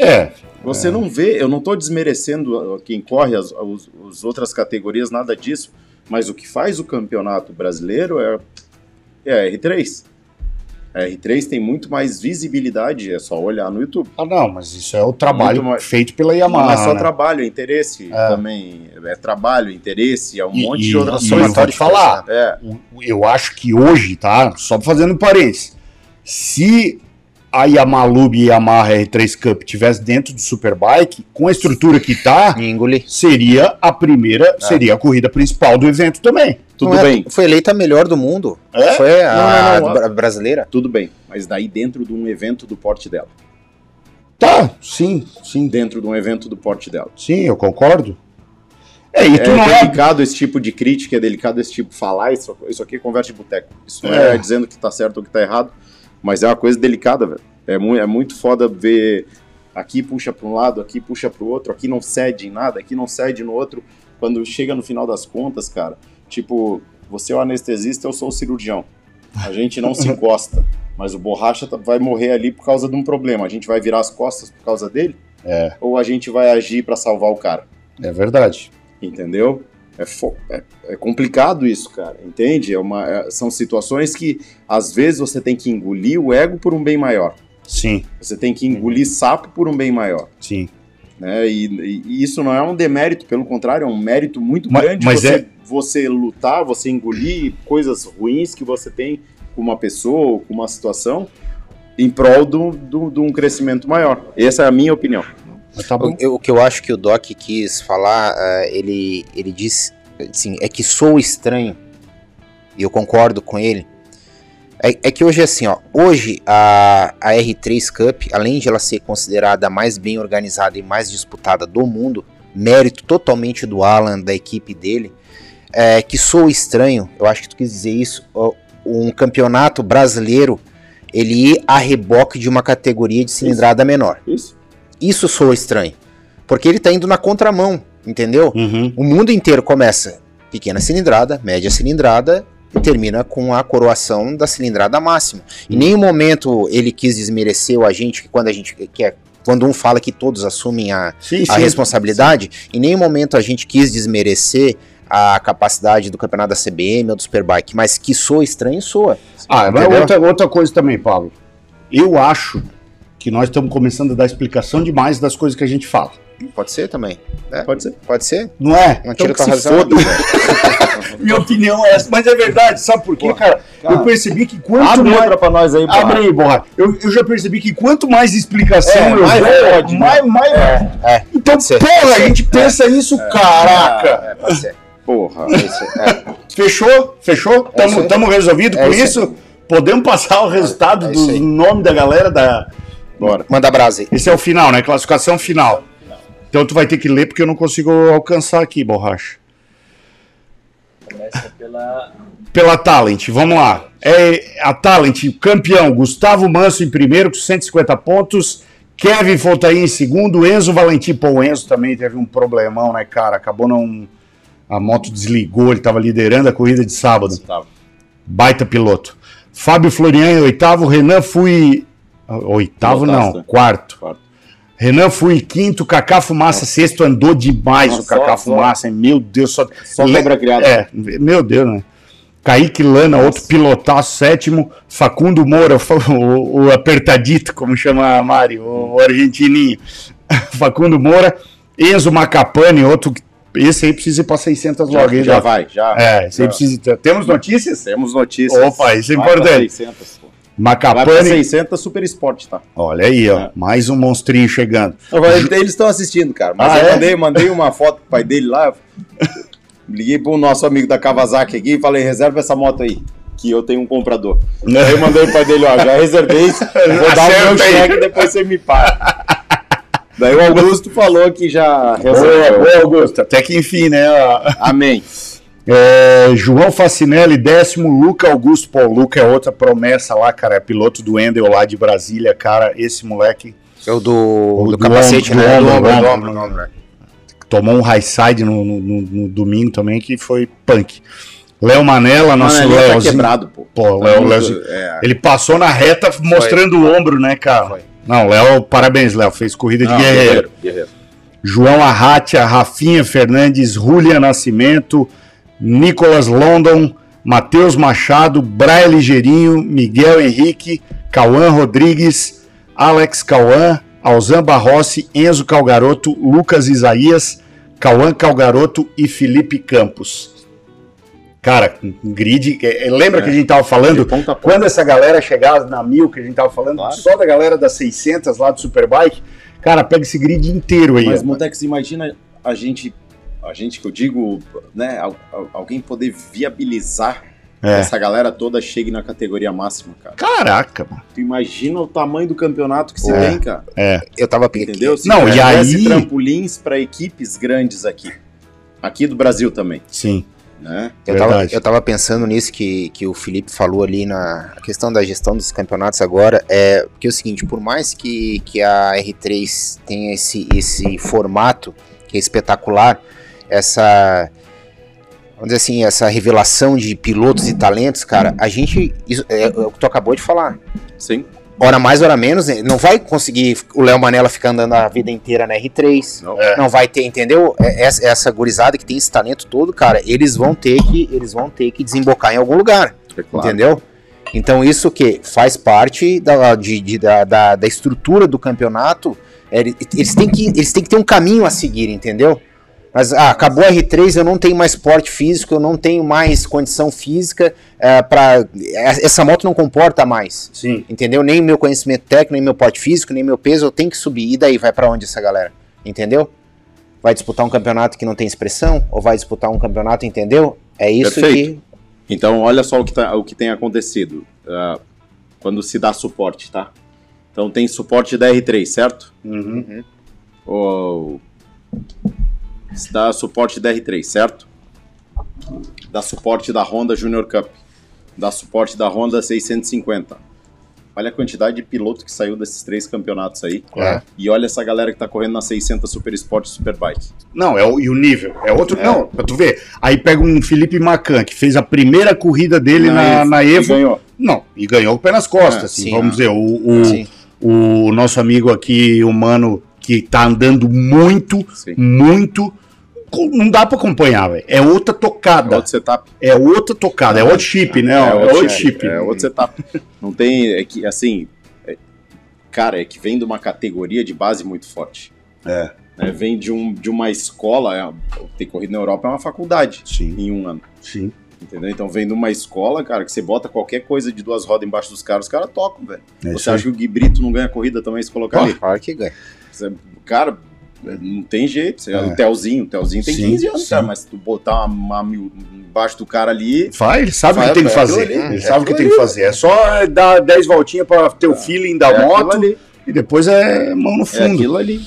Speaker 1: É,
Speaker 2: Você não vê, eu não estou desmerecendo quem corre as, os- as outras categorias, nada disso, mas o que faz o campeonato brasileiro é, é a R3. A R3 tem muito mais visibilidade, é só olhar no YouTube.
Speaker 1: Ah, não, mas isso é o trabalho
Speaker 2: mais-
Speaker 1: feito pela Yamaha.
Speaker 2: não é só
Speaker 1: né?
Speaker 2: trabalho, é interesse
Speaker 1: É.
Speaker 2: também. É trabalho, interesse, é um
Speaker 1: E-
Speaker 2: monte
Speaker 1: e-
Speaker 2: de outras coisas.
Speaker 1: vou te falar,
Speaker 2: É,
Speaker 1: eu acho que hoje, tá? Só fazendo um parênteses. Se a Yamalube e Yamaha R3 Cup tivesse dentro do Superbike, com a estrutura que tá, seria a primeira, seria a corrida principal do evento também.
Speaker 2: tudo
Speaker 3: Não é-
Speaker 2: bem,
Speaker 3: Foi eleita a melhor do mundo.
Speaker 1: É?
Speaker 3: Foi a,
Speaker 2: Não, não, não,
Speaker 3: bra- brasileira.
Speaker 2: tudo bem. Mas daí dentro de um evento do porte dela.
Speaker 1: Tá, sim, sim.
Speaker 2: Dentro de um evento do porte dela.
Speaker 1: Sim, eu concordo. É, e tu
Speaker 2: é
Speaker 1: não é.
Speaker 2: delicado esse tipo de crítica, é delicado esse tipo de falar, isso, isso aqui é conversa de boteco. Isso não é.
Speaker 1: É.
Speaker 2: dizendo que tá certo ou que tá errado, mas é uma coisa delicada, velho. É, mu é muito foda ver aqui puxa pra um lado, aqui puxa pro outro, aqui não cede em nada, aqui não cede no outro. Quando chega no final das contas, cara, tipo, você é o anestesista, eu sou o cirurgião. A gente não se encosta, mas o borracha tá- vai morrer ali por causa de um problema. A gente vai virar as costas por causa dele?
Speaker 1: É.
Speaker 2: Ou a gente vai agir pra salvar o cara?
Speaker 1: É verdade.
Speaker 2: Entendeu? É, é- é complicado isso, cara. Entende? É uma, é- são situações que, às vezes, você tem que engolir o ego por um bem maior.
Speaker 1: Sim,
Speaker 2: Você tem que engolir sapo por um bem maior.
Speaker 1: sim.
Speaker 2: Né? E, e- isso não é um demérito, pelo contrário, é um mérito muito
Speaker 1: Mas-
Speaker 2: grande
Speaker 1: mas
Speaker 2: você,
Speaker 1: é-
Speaker 2: você lutar, você engolir coisas ruins que você tem com uma pessoa ou com uma situação em prol do- do- de um crescimento maior. Essa é a minha opinião.
Speaker 1: Tá.
Speaker 3: O, o que eu acho que o Doc quis falar, ah, ele, ele diz assim, é que sou estranho, e eu concordo com ele. É, é que hoje é assim, ó, hoje a, a R3 Cup, além de ela ser considerada a mais bem organizada e mais disputada do mundo, mérito totalmente do Alan, da equipe dele, é que sou estranho, eu acho que tu quis dizer isso, ó, um campeonato brasileiro, ele ir a reboque de uma categoria de cilindrada menor.
Speaker 2: Isso.
Speaker 3: Isso soa estranho. Porque ele tá indo na contramão, entendeu?
Speaker 1: Uhum.
Speaker 3: O mundo inteiro começa pequena cilindrada, média cilindrada e termina com a coroação da cilindrada máxima. Em nenhum momento ele quis desmerecer o agente, que quando a gente que é, quando um fala que todos assumem a,
Speaker 1: Sim,
Speaker 3: a
Speaker 1: sim.
Speaker 3: responsabilidade, em nenhum momento a gente quis desmerecer a capacidade do campeonato da CBM ou do Superbike, mas que soa estranho, soa.
Speaker 1: Ah, outra, outra coisa também, Pablo. Eu acho que nós estamos começando a dar explicação demais das coisas que a gente fala.
Speaker 3: Pode ser também.
Speaker 2: Pode ser.
Speaker 3: Pode ser?
Speaker 1: Não é?
Speaker 3: Não
Speaker 1: Então
Speaker 3: tira
Speaker 1: que
Speaker 3: tua razão.
Speaker 1: foda. Minha opinião é essa, mas é verdade, sabe por quê, cara?
Speaker 2: cara,
Speaker 1: eu percebi que quanto
Speaker 2: Abre
Speaker 1: mais.
Speaker 2: outra pra nós aí,
Speaker 1: Abre
Speaker 2: porra.
Speaker 1: aí, borra. Eu, eu já percebi que quanto mais explicação
Speaker 2: É,
Speaker 1: eu
Speaker 2: mais
Speaker 1: dou,
Speaker 2: pode, né?
Speaker 1: mais. mais...
Speaker 3: É,
Speaker 1: Então,
Speaker 3: pode ser.
Speaker 1: porra, a gente pensa isso, caraca.
Speaker 3: É, pode ser.
Speaker 2: Porra.
Speaker 3: É é.
Speaker 1: Fechou? Fechou?
Speaker 3: É
Speaker 1: Tamo,
Speaker 3: aí.
Speaker 1: tamo resolvido
Speaker 3: É
Speaker 1: com
Speaker 3: isso?
Speaker 1: Podemos passar o resultado
Speaker 3: É
Speaker 1: do
Speaker 3: aí.
Speaker 1: nome da galera da.
Speaker 2: Bora.
Speaker 3: Manda brasa aí.
Speaker 1: Esse é o final, né? Classificação final. Então tu vai ter que ler porque eu não consigo alcançar aqui, borracha.
Speaker 4: Começa pela.
Speaker 1: Pela Talent, vamos lá. É a Talent, campeão, Gustavo Manso em primeiro com 150 pontos, Kevin Fontaine em segundo, Enzo Valentim, pô, o Enzo também teve um problemão, né, cara? Acabou não a moto desligou, ele estava liderando a corrida de sábado. Baita piloto. Fábio Florian em oitavo, Renan Fui oitavo não, quarto.
Speaker 2: Quarto.
Speaker 1: Renan Fui quinto, Cacá Fumaça sexto, andou demais
Speaker 2: Nossa,
Speaker 1: o Cacá
Speaker 2: só-
Speaker 1: Fumaça, hein? meu Deus, só
Speaker 2: Só
Speaker 1: Le-
Speaker 2: cobra criada.
Speaker 1: é, meu Deus, né? Kaique Lana, outro pilotaço, sétimo. Facundo Moura, o, o apertadito, como chama a Mari, o, o argentininho. Facundo Moura. Enzo Macapane, outro. Esse aí precisa ir para 600
Speaker 2: Já,
Speaker 1: logo,
Speaker 2: já
Speaker 1: Doc?
Speaker 2: vai, já.
Speaker 1: É, esse aí
Speaker 2: Já.
Speaker 1: precisa. Temos notícias?
Speaker 2: Temos notícias.
Speaker 1: Opa, isso é importante.
Speaker 2: 600, pô. Vai pra
Speaker 1: Macapane.
Speaker 2: 600 Super Sport, tá?
Speaker 1: Olha aí, ó.
Speaker 2: É.
Speaker 1: Mais um monstrinho chegando.
Speaker 2: Eles estão assistindo, cara. Mas
Speaker 1: Ah,
Speaker 2: eu
Speaker 1: é?
Speaker 2: mandei, mandei uma foto pro pai dele lá. Liguei pro nosso amigo da Kawasaki aqui e falei: reserva essa moto aí. Que eu tenho um comprador. Aí eu mandei pro pai dele, ó, já reservei, vou dar o meu cheque depois você me paga. Daí o Augusto falou que já
Speaker 1: Boa,
Speaker 2: reservou.
Speaker 1: boa, Augusto. Até que enfim, né?
Speaker 2: Amém.
Speaker 1: É, João Facinelli, décimo. Luca Augusto. Pô, Luca é outra promessa lá, cara. É piloto do Endel lá de Brasília, cara. Esse moleque
Speaker 3: É o do, do
Speaker 1: do
Speaker 3: capacete,
Speaker 1: ombro,
Speaker 3: né?
Speaker 1: do ombro,
Speaker 3: do ombro,
Speaker 1: ombro.
Speaker 3: do ombro.
Speaker 1: tomou um high side no, no- no- no domingo também, que foi punk. Léo Manela, nosso
Speaker 2: Mano, tá quebrado, pô.
Speaker 1: Pô,
Speaker 2: Tá
Speaker 1: Léo,
Speaker 2: muito-
Speaker 1: Léozinho.
Speaker 2: é.
Speaker 1: Ele passou na reta mostrando o ombro, né, cara?
Speaker 3: Foi.
Speaker 1: Não, Léo, parabéns, Léo. Fez corrida de
Speaker 2: Não,
Speaker 1: guerreiro.
Speaker 2: guerreiro.
Speaker 1: João Arratia, Rafinha Fernandes, Julia Nascimento, Nicolas London, Matheus Machado, Brian Ligeirinho, Miguel Henrique, Cauã Rodrigues, Alex Cauã, Alzan Barrossi, Enzo Calgaroto, Lucas Isaías, Cauã Calgaroto e Felipe Campos. Cara, grid. é, é, lembra
Speaker 2: É.
Speaker 1: que a gente tava falando
Speaker 2: ponta ponta.
Speaker 1: quando essa galera chegar na mil, que a gente tava falando,
Speaker 2: Claro.
Speaker 1: só da galera das 600 lá do Superbike, cara, pega esse grid inteiro aí.
Speaker 2: Mas. Montex, imagina a gente, a gente que eu digo, né, al- al- alguém poder viabilizar
Speaker 1: É.
Speaker 2: essa galera toda chegue na categoria máxima, cara.
Speaker 1: Caraca, mano.
Speaker 2: Tu imagina o tamanho do campeonato que se
Speaker 1: É.
Speaker 2: tem, cara.
Speaker 3: Eu tava
Speaker 2: Entendeu? Se
Speaker 1: Não, e aí-
Speaker 2: trampolins para equipes grandes aqui. aqui do Brasil também,
Speaker 1: Sim.
Speaker 2: né?
Speaker 3: Eu tava, eu tava pensando nisso que, que o Felipe falou ali na questão da gestão dos campeonatos agora. É porque é o seguinte, por mais que, que a R3 tenha esse, esse formato que é espetacular, essa. Vamos dizer assim, essa revelação de pilotos e talentos, cara, a gente. Isso, é, é o que tu acabou de falar.
Speaker 2: Sim.
Speaker 3: Hora mais, hora menos, né? não vai conseguir o Léo Manela ficar andando a vida inteira na R3.
Speaker 2: Não.
Speaker 1: É.
Speaker 3: Não vai ter, entendeu? É- Essa, essa gurizada que tem esse talento todo, cara, eles vão ter que, eles vão ter que desembocar em algum lugar,
Speaker 2: É claro.
Speaker 3: entendeu? Então isso que faz parte da, de- de- da, da, da estrutura do campeonato. é, ele- Eles têm, que, eles têm que ter um caminho a seguir, entendeu? Mas ah, acabou a R3, eu não tenho mais porte físico, eu não tenho mais condição física é, para essa moto não comporta mais.
Speaker 1: Sim.
Speaker 3: Entendeu? Nem meu conhecimento técnico, nem meu porte físico, nem meu peso, eu tenho que subir. E daí vai pra onde essa galera? Entendeu? Vai disputar um campeonato que não tem expressão? Ou vai disputar um campeonato, entendeu? É isso
Speaker 2: Perfeito. Então, olha só o que, tá- o que tem acontecido ah, quando se dá suporte, tá? Então, tem suporte da R3, certo?
Speaker 1: Uhum.
Speaker 2: Se dá suporte da R3, certo? Dá suporte da Honda Junior Cup. Dá suporte da Honda 650. Olha a quantidade de piloto que saiu desses três campeonatos aí.
Speaker 1: É.
Speaker 2: E olha essa galera que tá correndo na 600 Super Sport e Superbike.
Speaker 1: Não, é o, e o nível. É outro.
Speaker 2: É.
Speaker 1: Não, pra tu ver. Aí pega um Felipe Macan, que fez a primeira corrida dele na, na
Speaker 2: e
Speaker 1: Evo.
Speaker 2: ganhou.
Speaker 1: Não, e ganhou o pé nas costas,
Speaker 2: É,
Speaker 1: assim,
Speaker 3: sim.
Speaker 1: vamos dizer. O, o, o nosso amigo aqui, humano, que tá andando muito,
Speaker 2: Sim.
Speaker 1: muito. Não dá pra acompanhar, velho. É outra
Speaker 2: É
Speaker 1: tocada.
Speaker 2: outro setup.
Speaker 1: É outra tocada. É outro chip, né? É outro chip.
Speaker 2: É outro setup. Não tem. É que, assim. é- cara, é que vem de uma categoria de base muito forte.
Speaker 1: É.
Speaker 2: né? Vem de, um, de uma escola. É, ter corrido na Europa é uma faculdade
Speaker 1: Sim,
Speaker 2: em um ano.
Speaker 1: sim.
Speaker 2: Entendeu? Então vem de uma escola, cara, que você bota qualquer coisa de duas rodas embaixo dos caras, os caras tocam, velho.
Speaker 1: É
Speaker 2: Você acha que o Gui Brito não ganha corrida também se colocar ali?
Speaker 3: Claro que ganha.
Speaker 2: Cara, não tem jeito. Você,
Speaker 1: É.
Speaker 2: O Telzinho, o Telzinho tem
Speaker 1: Sim,
Speaker 2: 15 anos,
Speaker 1: sim.
Speaker 2: cara, mas se tu botar uma, uma mil embaixo do cara ali.
Speaker 1: Vai, ele sabe o que tem que
Speaker 2: é
Speaker 1: fazer.
Speaker 2: ali,
Speaker 1: ele
Speaker 2: é
Speaker 1: sabe o que tem que fazer. É só dar 10 voltinhas pra ter o feeling da
Speaker 2: é
Speaker 1: moto e depois é mão no
Speaker 2: É
Speaker 1: fundo.
Speaker 2: aquilo ali.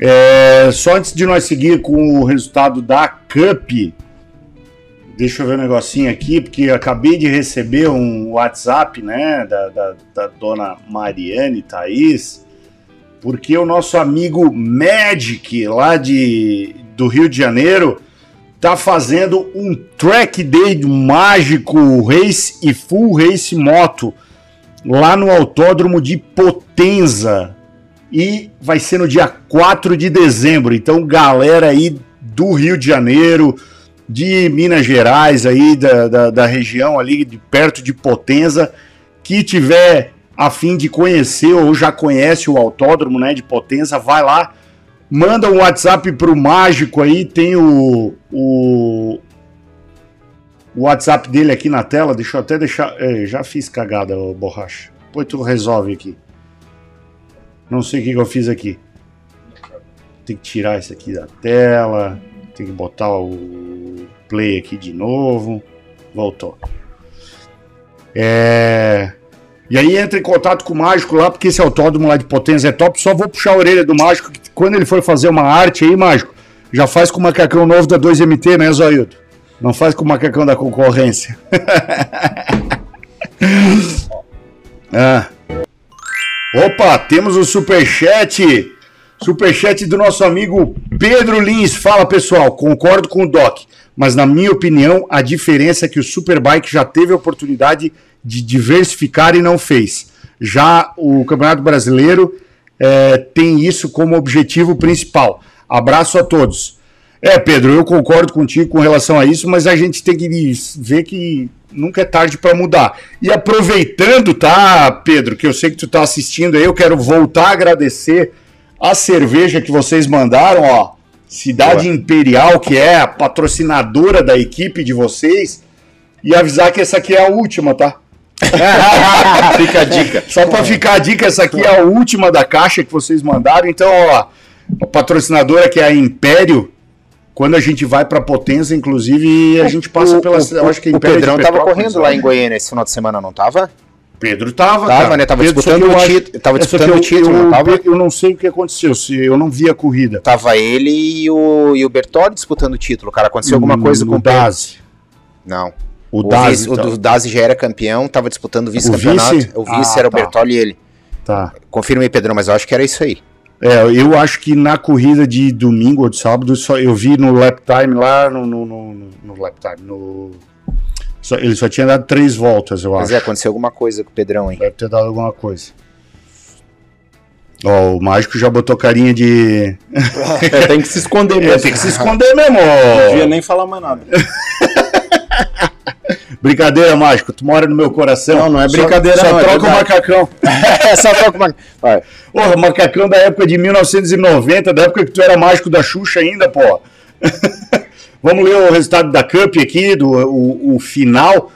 Speaker 1: É, só antes de nós seguir com o resultado da Cup, deixa eu ver um negocinho aqui, porque acabei de receber um WhatsApp, né, da, da, da dona Mariane Thaís, porque o nosso amigo Magic, lá de, do Rio de Janeiro, tá fazendo um track day mágico race e full race moto lá no autódromo de Potenza e vai ser no dia 4 de dezembro. Então, galera aí do Rio de Janeiro, de Minas Gerais, aí da, da, da região ali de perto de Potenza, que tiver a fim de conhecer ou já conhece o autódromo né, de Potenza, vai lá, manda um WhatsApp pro Mágico aí, tem o, o, o WhatsApp dele aqui na tela, deixa eu até deixar, é, já fiz cagada, borracha, depois tu resolve aqui. Não sei o que, que eu fiz aqui. Tem que tirar isso aqui da tela. Tem que botar o play aqui de novo. Voltou. É... E aí entra em contato com o Mágico lá, porque esse autódromo lá de Potência é top. Só vou puxar a orelha do Mágico, que quando ele for fazer uma arte aí, Mágico, já faz com o macacão novo da 2MT, né, Zoildo? Não faz com o macacão da concorrência. ah. Opa, temos o superchat. Superchat do nosso amigo Pedro Lins. Fala pessoal, concordo com o Doc, mas na minha opinião a diferença é que o Superbike já teve a oportunidade de diversificar e não fez. Já o Campeonato Brasileiro eh, tem isso como objetivo principal. Abraço a todos. É, Pedro, eu concordo contigo com relação a isso, mas a gente tem que ver que nunca é tarde para mudar. E aproveitando, tá, Pedro, que eu sei que tu tá assistindo aí, eu quero voltar a agradecer a cerveja que vocês mandaram, ó. Cidade Imperial, que é a patrocinadora da equipe de vocês, e avisar que essa aqui é a última, tá?
Speaker 2: Fica a dica.
Speaker 1: Só para ficar a dica, essa aqui é a última da caixa que vocês mandaram. Então, ó, a patrocinadora que é a Império, quando a gente vai para Potenza, inclusive, a gente passa
Speaker 3: O-
Speaker 1: pela
Speaker 3: o,
Speaker 1: cidade. Eu acho que a
Speaker 3: o
Speaker 1: Império é de
Speaker 3: Pedrão tava
Speaker 1: Petrópolis,
Speaker 3: correndo lá em Goiânia esse final de semana, não tava?
Speaker 1: Pedro tava,
Speaker 3: Tava,
Speaker 1: cara.
Speaker 3: né? Tava
Speaker 1: Pedro,
Speaker 3: disputando o
Speaker 1: acho-
Speaker 3: título- tava
Speaker 1: é,
Speaker 3: disputando
Speaker 1: eu-
Speaker 3: o título,
Speaker 1: eu,
Speaker 3: não tava?
Speaker 1: Eu não sei o que aconteceu, se eu não vi a corrida.
Speaker 3: Tava ele e o, e o Bertolli disputando o título, cara. Aconteceu alguma coisa
Speaker 1: Hum,
Speaker 3: com
Speaker 1: o
Speaker 3: o Pedro? Não.
Speaker 1: O,
Speaker 3: O,
Speaker 1: Dazi.
Speaker 3: vice, o
Speaker 1: então.
Speaker 3: do Dazi já era campeão, tava disputando o vice-campeonato.
Speaker 1: vice?
Speaker 3: O vice
Speaker 1: Ah,
Speaker 3: era o
Speaker 1: tá.
Speaker 3: Bertolli e ele.
Speaker 1: Tá.
Speaker 3: Confirma aí, Pedrão, mas eu acho que era isso aí.
Speaker 1: É, eu acho que na corrida de domingo ou de sábado, só, eu vi no lap time lá, no, no, no, no lap time, no... só- ele só tinha dado três voltas, eu
Speaker 3: Mas
Speaker 1: acho.
Speaker 3: é, aconteceu alguma coisa com o Pedrão, hein?
Speaker 1: Deve ter dado alguma coisa. Ó, o mágico já botou carinha de.
Speaker 2: É, tem que se esconder
Speaker 1: É,
Speaker 2: mesmo.
Speaker 1: tem que se esconder mesmo.
Speaker 2: Não devia nem falar mais nada.
Speaker 1: Brincadeira, mágico. Tu mora no meu coração.
Speaker 2: Não, não é
Speaker 1: Só-
Speaker 2: brincadeira,
Speaker 1: Só,
Speaker 2: não, é
Speaker 1: troca o
Speaker 2: verdade.
Speaker 1: macacão.
Speaker 3: é só toca uma. Vai.
Speaker 1: Porra, o macacão da época de 1990, da época que tu era mágico da Xuxa ainda, pô. Vamos ler o resultado da Cup aqui, do, o, o final.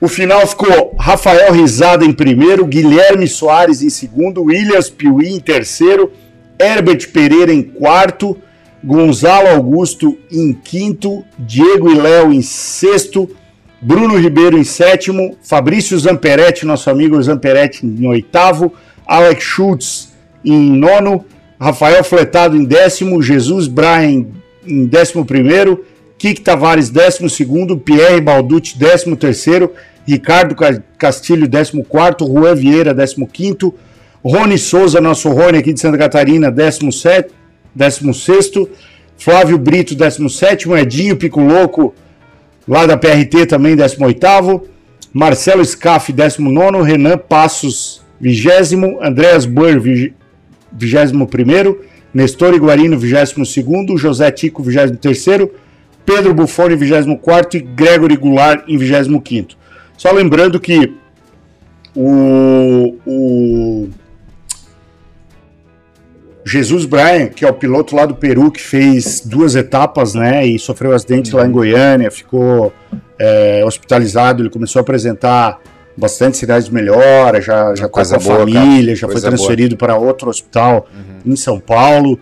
Speaker 1: O final ficou Rafael Risada em primeiro, Guilherme Soares em segundo, Williams Piuí em terceiro, Herbert Pereira em quarto, Gonzalo Augusto em quinto, Diego e Léo em sexto, Bruno Ribeiro em sétimo, Fabrício Zamperetti, nosso amigo Zamperetti, em oitavo, Alex Schultz em nono, Rafael Fletado em décimo, Jesus Brian em décimo primeiro, Kik Tavares décimo segundo, Pierre Balducci décimo terceiro, Ricardo Castilho décimo quarto, Juan Vieira décimo quinto, Rony Souza, nosso Rony aqui de Santa Catarina, décimo sétimo, 16º, Flávio Brito, 17º, Edinho Picoloco, lá da PRT também, 18º, Marcelo Scaff, 19º, Renan Passos, 20 Andréas Boer, 21º, Nestor Iguarino, 22º, José Tico, 23º, Pedro Buffoni, 24º e Gregory Goulart, em 25º. Só lembrando que o, o Jesus Bryan, que é o piloto lá do Peru, que fez duas etapas, né, e sofreu acidente lá em Goiânia, ficou é, hospitalizado, ele começou a apresentar bastante sinais de melhora, já, já tá com a
Speaker 3: boa,
Speaker 1: família, já foi
Speaker 3: Coisa
Speaker 1: transferido para outro hospital em São Paulo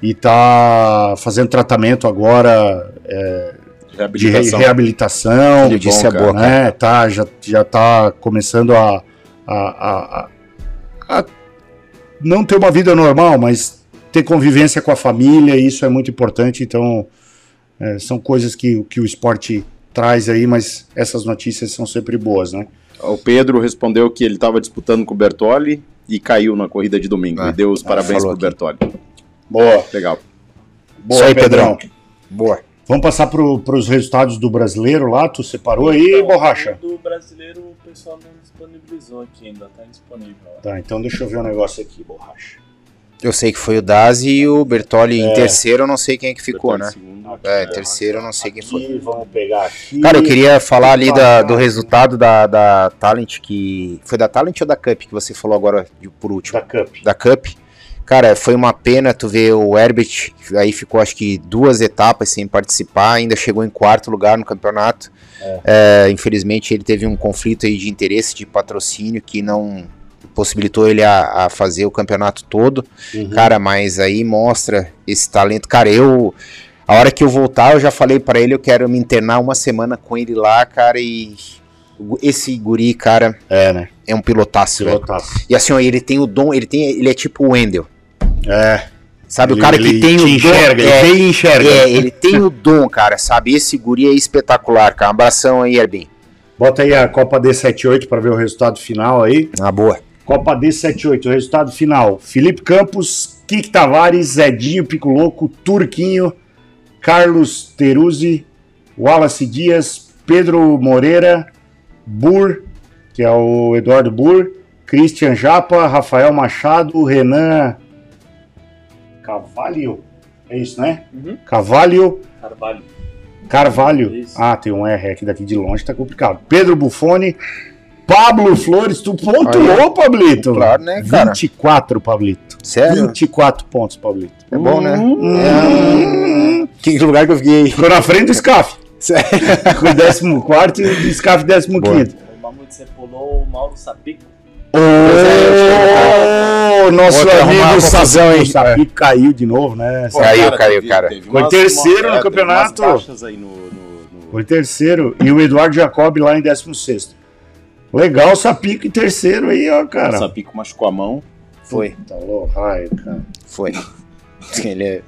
Speaker 1: e tá fazendo tratamento agora é, de re-
Speaker 2: Reabilitação.
Speaker 1: reabilitação,
Speaker 3: Ele disse
Speaker 2: bom,
Speaker 3: é boa, cara.
Speaker 1: né, tá, já, já tá começando a, a, a- a- a não ter uma vida normal, mas ter convivência com a família, isso é muito importante, então é, são coisas que, que o esporte traz aí, mas essas notícias são sempre boas, né?
Speaker 2: O Pedro respondeu que ele estava disputando com o Bertolli e caiu na corrida de domingo.
Speaker 3: Ah,
Speaker 2: e deu os
Speaker 3: ah,
Speaker 2: parabéns
Speaker 3: falou
Speaker 2: pro
Speaker 3: aqui.
Speaker 2: Bertolli.
Speaker 1: Boa,
Speaker 2: Legal.
Speaker 1: boa,
Speaker 3: Isso aí, Pedrão. Boa.
Speaker 1: Vamos passar para os resultados do brasileiro lá, tu separou aí,
Speaker 4: Então,
Speaker 1: borracha?
Speaker 4: o Do brasileiro o pessoal não disponibilizou aqui ainda, tá disponível. ó.
Speaker 1: Tá, então deixa eu ver um negócio aqui, borracha.
Speaker 3: Eu sei que foi o Dazi e o Bertolli em
Speaker 1: É.
Speaker 3: terceiro, eu não sei quem é que ficou, né?
Speaker 2: Segundo.
Speaker 3: É, em terceiro eu não sei quem foi.
Speaker 1: Aqui, vamos pegar aqui.
Speaker 3: Cara, eu queria falar ali da- do resultado da, da Talent, que. Foi da Talent ou da Cup que você falou agora de- por último?
Speaker 1: da Cup.
Speaker 3: Da Cup. Cara, foi uma pena tu ver o Herbert, aí ficou acho que duas etapas sem participar, ainda chegou em quarto lugar no campeonato. É, infelizmente ele teve um conflito aí de interesse de patrocínio que não possibilitou ele a, a fazer o campeonato todo.
Speaker 1: Uhum.
Speaker 3: Cara, mas aí mostra esse talento. Cara, eu. A hora que eu voltar, eu já falei pra ele, eu quero me internar uma semana com ele lá, cara, e. Esse guri, cara,
Speaker 1: É, né?
Speaker 3: é um pilotaço.
Speaker 1: Pilotaço.
Speaker 3: E assim, ó, ele tem o dom, ele tem, ele é tipo o Wendel.
Speaker 1: É.
Speaker 3: Sabe,
Speaker 1: Ele-
Speaker 3: o cara que tem
Speaker 1: te
Speaker 3: o
Speaker 1: enxerga,
Speaker 3: dom.
Speaker 1: ele
Speaker 3: É,
Speaker 1: vem e enxerga.
Speaker 3: é, ele tem o dom, cara, sabe? Esse guri é espetacular, cara. Um abração aí, Erbin.
Speaker 1: Bota aí a Copa D78 para ver o resultado final aí.
Speaker 3: Na boa.
Speaker 1: Copa D78, o resultado final: Felipe Campos, Kik Tavares, Zedinho Piculoco, Turquinho, Carlos Teruzzi, Wallace Dias, Pedro Moreira, Bur, que é o Eduardo Bur, Christian Japa, Rafael Machado, Renan Cavalho. É isso, né?
Speaker 4: Uhum.
Speaker 1: Cavalho.
Speaker 4: Carvalho.
Speaker 1: Carvalho.
Speaker 4: Isso.
Speaker 1: Ah, tem um R aqui daqui de longe, tá complicado. Pedro Buffoni. Pablo Flores, tu pontuou, Pablito.
Speaker 3: Claro, né, cara?
Speaker 1: 24, Pablito.
Speaker 3: Sério?
Speaker 1: 24 pontos, Pablito.
Speaker 3: É bom, né?
Speaker 1: Hum.
Speaker 3: Que lugar que eu fiquei?
Speaker 1: Ficou na frente do SCAF.
Speaker 3: Sério?
Speaker 1: Com o 14 e o SCAF 15.
Speaker 4: O Mamute você pulou o Mauro Sapico.
Speaker 1: Ô, nosso amigo Sapi,
Speaker 3: hein?
Speaker 1: o Sapi caiu de novo, né?
Speaker 2: Pô,
Speaker 3: Caiu,
Speaker 2: cara,
Speaker 3: caiu,
Speaker 2: teve-
Speaker 3: cara.
Speaker 2: teve
Speaker 1: Foi
Speaker 2: umas-
Speaker 1: terceiro no
Speaker 2: é,
Speaker 1: campeonato.
Speaker 2: aí no- no- no-
Speaker 1: Foi terceiro. E o Eduardo Jacob lá em 16. Legal o Sapico em terceiro aí, ó, cara.
Speaker 2: O Sapico machucou a mão.
Speaker 3: Foi,
Speaker 1: Tá louco, raio, cara.
Speaker 3: foi. Ele é...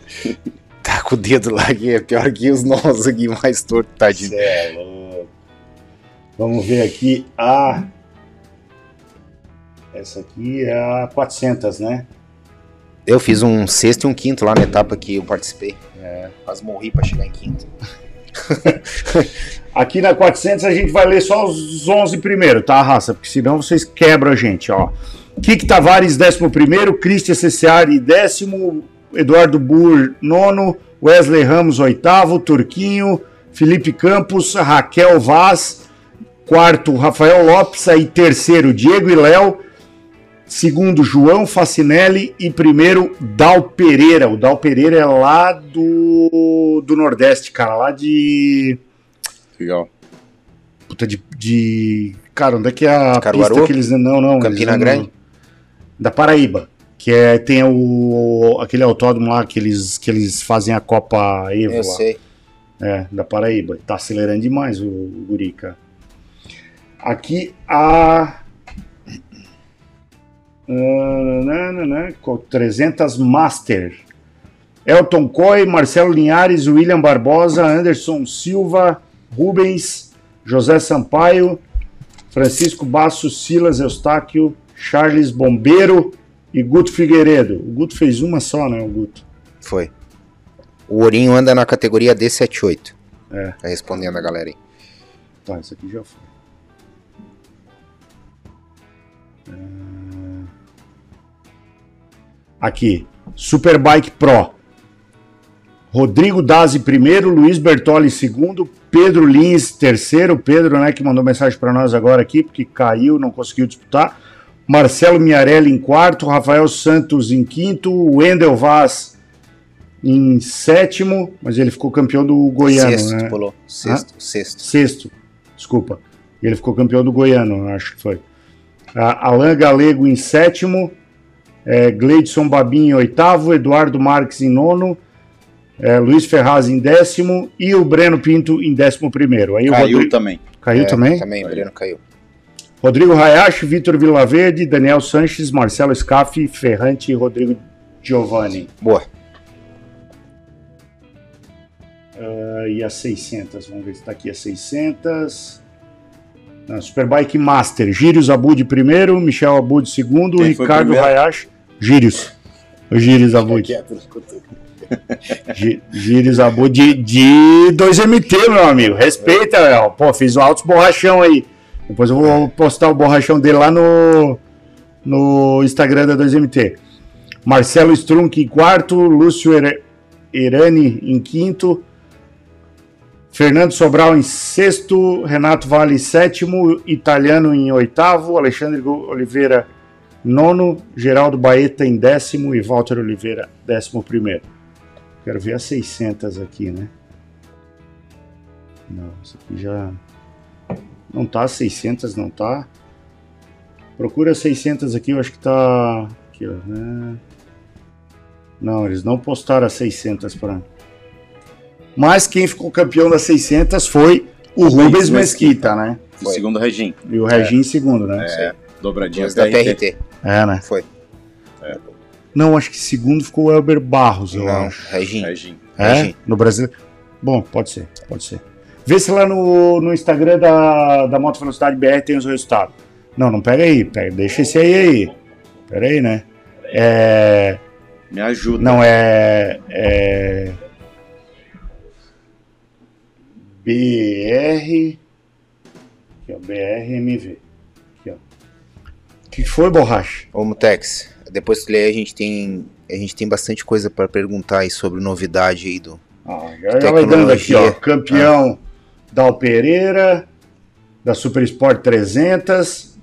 Speaker 3: tá com o dedo lá que é pior que os nós aqui mais torto, tadinho.
Speaker 1: Cê é louco. Vamos ver aqui a. Essa aqui é a 400, né?
Speaker 3: Eu fiz um sexto e um quinto lá na etapa que eu participei. É. Quase morri pra chegar em quinto.
Speaker 1: Aqui na 400 a gente vai ler só os 11 primeiro, tá, raça? Porque senão vocês quebram a gente, ó. Kik Tavares, 11, Cristian Cessiari, décimo, Eduardo Burr, nono, Wesley Ramos, oitavo, Turquinho, Felipe Campos, Raquel Vaz, quarto, Rafael Lopes, aí terceiro, Diego e Léo, segundo, João Facinelli e primeiro, Dal Pereira. O Dal Pereira é lá do, do Nordeste, cara, lá de...
Speaker 2: Legal.
Speaker 1: Puta, de, de... Cara, onde é que é a
Speaker 3: Caruaru?
Speaker 1: pista que eles... Não, não.
Speaker 3: Campina
Speaker 1: eles
Speaker 3: Grande?
Speaker 1: Da Paraíba. Que é, tem o, aquele autódromo lá que eles, que eles fazem a Copa Evo
Speaker 3: Eu
Speaker 1: lá.
Speaker 3: sei.
Speaker 1: É, da Paraíba. Tá acelerando demais o, o guri, cara. Aqui a. Ah, nananã, com 300 Master. Elton Coy, Marcelo Linhares, William Barbosa, Anderson Silva, Rubens, José Sampaio, Francisco Basso, Silas Eustáquio, Charles Bombeiro e Guto Figueiredo. O Guto fez uma só, né, o Guto?
Speaker 3: Foi. O Ourinho anda na categoria D78.
Speaker 1: É.
Speaker 3: Tá respondendo a galera aí.
Speaker 1: Tá, isso aqui já foi. Ah, Aqui, Superbike Pro. Rodrigo Dazi primeiro, Luiz Bertoli segundo, Pedro Lins terceiro, Pedro, né, que mandou mensagem para nós agora aqui, porque caiu, não conseguiu disputar. Marcelo Miarelli em quarto, Rafael Santos em quinto, Wendel Vaz em sétimo, mas ele ficou campeão do Goiano,
Speaker 3: sexto,
Speaker 1: né?
Speaker 3: pulou. Sexto, sexto.
Speaker 1: Sexto, desculpa. Ele ficou campeão do Goiano, acho que foi. A Alain Galego em sétimo, é, Gleidson Babin em oitavo, Eduardo Marques em nono, é, Luiz Ferraz em décimo e o Breno Pinto em décimo primeiro. Aí o
Speaker 2: Caiu
Speaker 1: Rodrigo...
Speaker 2: também.
Speaker 1: Caiu
Speaker 3: É,
Speaker 1: também?
Speaker 3: Também, o Breno caiu.
Speaker 1: Rodrigo Hayashi, Vitor Vilaverde, Daniel Sanches, Marcelo Scaffi, Ferrante e Rodrigo Giovanni.
Speaker 3: Boa.
Speaker 1: Ah, e a 600, vamos ver se está aqui a 600. Superbike Master, Gírios Abud primeiro, Michel Abud segundo,
Speaker 2: Quem
Speaker 1: Ricardo? Hayashi, Gírios. O Gírios Abud. Gírios Abud de, de 2MT, meu amigo. Respeita, Léo. Pô, fiz o altos borrachão aí. Depois eu vou postar o borrachão dele lá no, no Instagram da 2MT. Marcelo Strunk em quarto, Lúcio Erani em quinto, Fernando Sobral em sexto, Renato Vale em sétimo, Italiano em oitavo, Alexandre Oliveira nono, Geraldo Baeta em décimo e Walter Oliveira décimo primeiro. Quero ver as 600 aqui, né? Não, isso aqui já... Não tá 600, não tá. Procura 600 aqui, eu acho que tá... Aqui, ó, né? Não, eles não postaram as 600 para. Mas quem ficou campeão das 600 foi o Rubens Mesquita, né?
Speaker 2: O
Speaker 3: Foi.
Speaker 2: segundo Regin.
Speaker 1: E o Regin em segundo, né?
Speaker 2: É, dobradinha
Speaker 3: Dois da TRT.
Speaker 1: É, né?
Speaker 3: Foi.
Speaker 1: Não, acho que segundo ficou o Elber Barros, eu
Speaker 3: Não,
Speaker 1: acho.
Speaker 3: Regin.
Speaker 2: Regin.
Speaker 1: É?
Speaker 3: Regin.
Speaker 1: No Brasil? Bom, pode ser, pode ser. Vê se lá no, no Instagram da, da Moto Velocidade BR tem os resultados. Não, não pega aí, pega, deixa esse aí aí. Pera aí, né? É.
Speaker 2: Me ajuda.
Speaker 1: Não, é. é... BR. Aqui, ó, BRMV. Aqui, ó. O que foi, borracha?
Speaker 3: Ô, Mutex, depois que ler, a gente tem. A gente tem bastante coisa pra perguntar aí sobre novidade aí do.
Speaker 1: Ah, já, já vai dando aqui, ó. Campeão Dal Pereira, da Super Sport 300.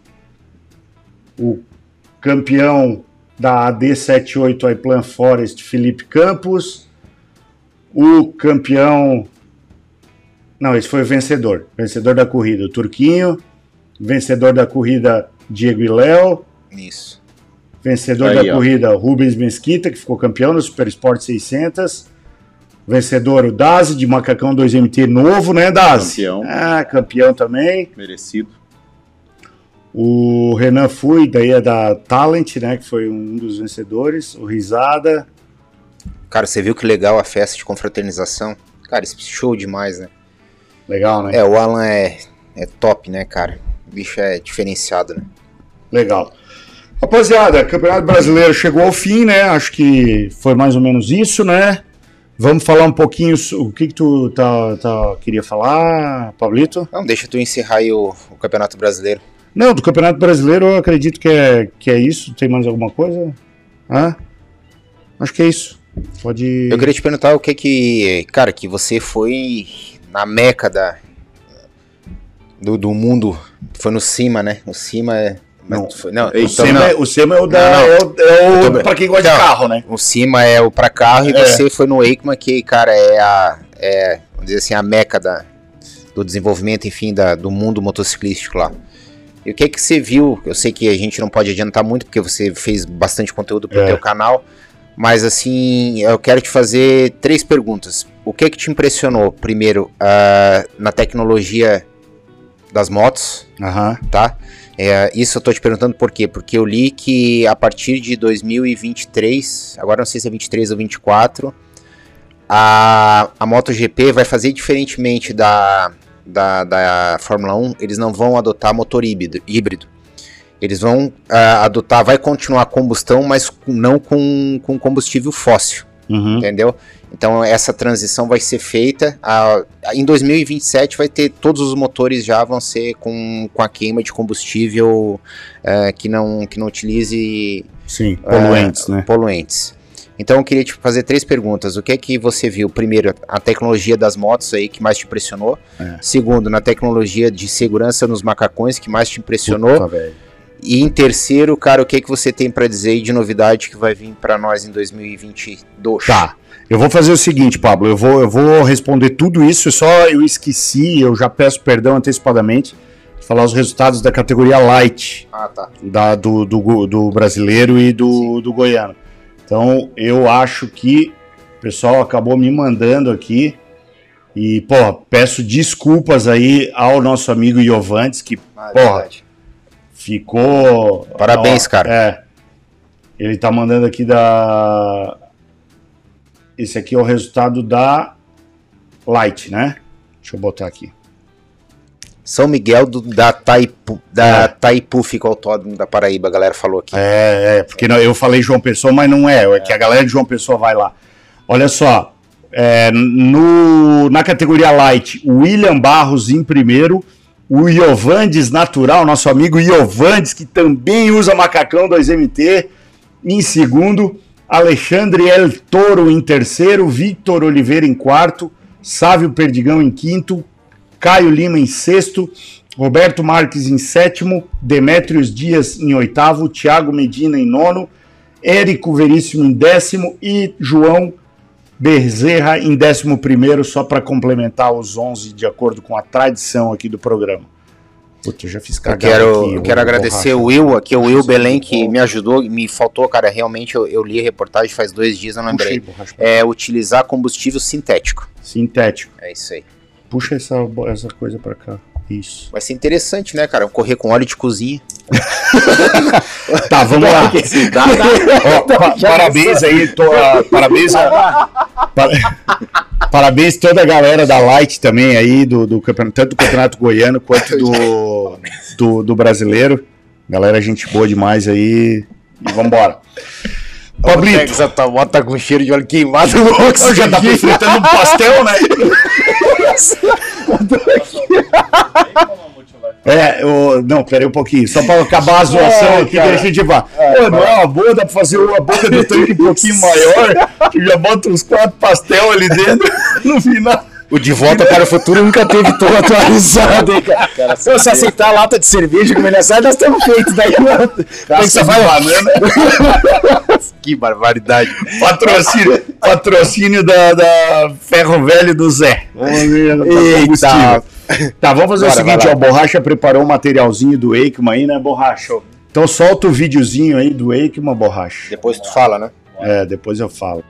Speaker 1: O campeão da AD78 Aiplan Forest, Felipe Campos. O campeão. Não, esse foi o vencedor. Vencedor da corrida, o Turquinho. Vencedor da corrida, Diego e Léo.
Speaker 3: Isso.
Speaker 1: Vencedor
Speaker 2: Aí,
Speaker 1: da
Speaker 2: ó.
Speaker 1: corrida, Rubens Mesquita, que ficou campeão no Super Sport 600. Vencedor, o Dazi, de Macacão 2MT novo, né, Dazi?
Speaker 2: Campeão.
Speaker 1: Ah, campeão também.
Speaker 2: Merecido.
Speaker 1: O Renan Fui, daí é da Talent, né? Que foi um dos vencedores. O Risada.
Speaker 3: Cara, você viu que legal a festa de confraternização? Cara, show demais, né?
Speaker 1: Legal, né?
Speaker 3: É, o Alan é, é top, né, cara? O bicho é diferenciado, né?
Speaker 1: Legal. Rapaziada, Campeonato Brasileiro chegou ao fim, né? Acho que foi mais ou menos isso, né? Vamos falar um pouquinho o que, que tu tá, tá- queria falar, Pablito?
Speaker 3: Não, deixa tu encerrar aí o, o Campeonato Brasileiro.
Speaker 1: Não, do Campeonato Brasileiro eu acredito que é, que é isso. Tem mais alguma coisa? Hã? Acho que é isso. Pode.
Speaker 3: Eu queria te perguntar o que que. Cara, que você foi na meca da, do, do mundo. Foi no cima, né? No cima é.
Speaker 1: Não.
Speaker 3: foi- não,
Speaker 1: O
Speaker 3: então,
Speaker 1: Sema,
Speaker 3: não.
Speaker 1: é, o Sema é o da.
Speaker 3: Não.
Speaker 1: É o, é o pra quem gosta de
Speaker 3: Não.
Speaker 1: carro, né?
Speaker 3: O cima é o pra carro e
Speaker 1: É.
Speaker 3: você foi no Eikman, que, cara, é a. É, vamos dizer assim, a meca da, do desenvolvimento, enfim, da, do mundo motociclístico lá. E o que que você viu? Eu sei que a gente não pode adiantar muito, porque você fez bastante conteúdo pro
Speaker 1: É.
Speaker 3: teu canal. Mas assim, eu quero te fazer três perguntas. O que que te impressionou, primeiro, ah, na tecnologia das motos,
Speaker 1: Aham.
Speaker 3: tá? É, isso eu tô te perguntando por quê? Porque eu li que a partir de 2023, agora não sei se é 23 ou 24, a, a MotoGP vai fazer diferentemente da, da, da Fórmula 1, eles não vão adotar motor híbrido. híbrido. Eles vão ah, adotar, vai continuar a combustão, mas não com, com combustível fóssil
Speaker 1: Uhum.
Speaker 3: entendeu? Então essa transição vai ser feita. a- a- em 2027 vai ter todos os motores já vão ser com, com a queima de combustível eh, que, não, que não utilize
Speaker 1: Sim, poluentes, né?
Speaker 3: poluentes. Então eu queria te fazer três perguntas. O que é que você viu? Primeiro, a tecnologia das motos aí que mais te impressionou.
Speaker 1: É.
Speaker 3: Segundo, na tecnologia de segurança nos macacões que mais te impressionou.
Speaker 1: Puta.
Speaker 3: E em terceiro, cara, o que é que você tem pra dizer de novidade que vai vir pra nós em 2022?
Speaker 1: Tá. Eu vou fazer o seguinte, Pablo. Eu vou, eu vou responder tudo isso. Só eu esqueci, eu já peço perdão antecipadamente. de Falar os resultados da categoria Light.
Speaker 3: Ah, tá.
Speaker 1: da- do, do, do brasileiro e do, do goiano. Então, eu acho que o pessoal acabou me mandando aqui. E, porra, peço desculpas aí ao nosso amigo Iovantes, que
Speaker 3: Ah, é
Speaker 1: Porra.
Speaker 3: verdade.
Speaker 1: Ficou.
Speaker 3: Parabéns,
Speaker 1: Ó,
Speaker 3: cara.
Speaker 1: É. Ele tá mandando aqui da. Esse aqui é o resultado da Light, né? Deixa eu botar aqui.
Speaker 3: São Miguel do, da Taipu, da
Speaker 1: É.
Speaker 3: Taipu fica autódromo da Paraíba, a galera falou aqui.
Speaker 1: É, é, porque não- eu falei João Pessoa, mas não é, é que a galera de João Pessoa vai lá. Olha só, é, no, na categoria Light, William Barros em primeiro, o Iovandes Natural, nosso amigo Iovandes, que também usa macacão 2MT, em segundo, Alexandre El Toro em terceiro, Victor Oliveira em quarto, Sávio Perdigão em quinto, Caio Lima em sexto, Roberto Marques em sétimo, Demétrios Dias em oitavo, Thiago Medina em nono, Érico Veríssimo em décimo e João Bezerra em décimo primeiro, só para complementar os 11 de acordo com a tradição aqui do programa. Puta, eu já fiz
Speaker 3: Eu
Speaker 1: cagada
Speaker 3: quero,
Speaker 1: aqui,
Speaker 3: eu quero agradecer
Speaker 1: borracha.
Speaker 3: o Will, aqui o Will Belém, que me ajudou, me faltou, cara, realmente eu, eu li a reportagem faz dois dias, eu não lembrei.
Speaker 1: borracha.
Speaker 3: É utilizar combustível sintético.
Speaker 1: Sintético.
Speaker 3: É isso aí.
Speaker 1: Puxa essa, essa coisa para cá. Isso.
Speaker 3: Vai ser interessante, né, cara? Correr com óleo de cozinha.
Speaker 1: Tá, vamos lá. Ó, pa- parabéns aí, to- ah, parabéns, a- pa- parabéns toda a galera da Light também aí, do, do campeonato, tanto do campeonato goiano quanto do, do, do brasileiro. Galera, gente boa demais aí. E vambora. Pablito,
Speaker 3: Essa tua moto tá com cheiro de óleo queimado
Speaker 1: eu já tá fritando um pastel, né? É, o, não, peraí um pouquinho, só pra acabar a zoação aqui, deixa a gente falar. Pô, não é uma boa, dá pra fazer uma boca do tanque um pouquinho maior, que já bota uns quatro pastel ali dentro, no final.
Speaker 3: O De Volta para o Futuro nunca teve tão atualizado, hein, cara? Se você aceitar a lata de cerveja como ele assado, nós estamos feitos. Daí,
Speaker 1: Pensa vai
Speaker 3: que barbaridade.
Speaker 1: patrocínio, patrocínio da, da Ferro Velho do Zé. Ver, tá vamos fazer
Speaker 3: Bora,
Speaker 1: o seguinte, ó, o Borracha preparou o materialzinho do Eikman aí, né, Borracha? Então solta o videozinho aí do Eikman, Borracha.
Speaker 3: Depois tu fala, né?
Speaker 1: É, depois eu falo.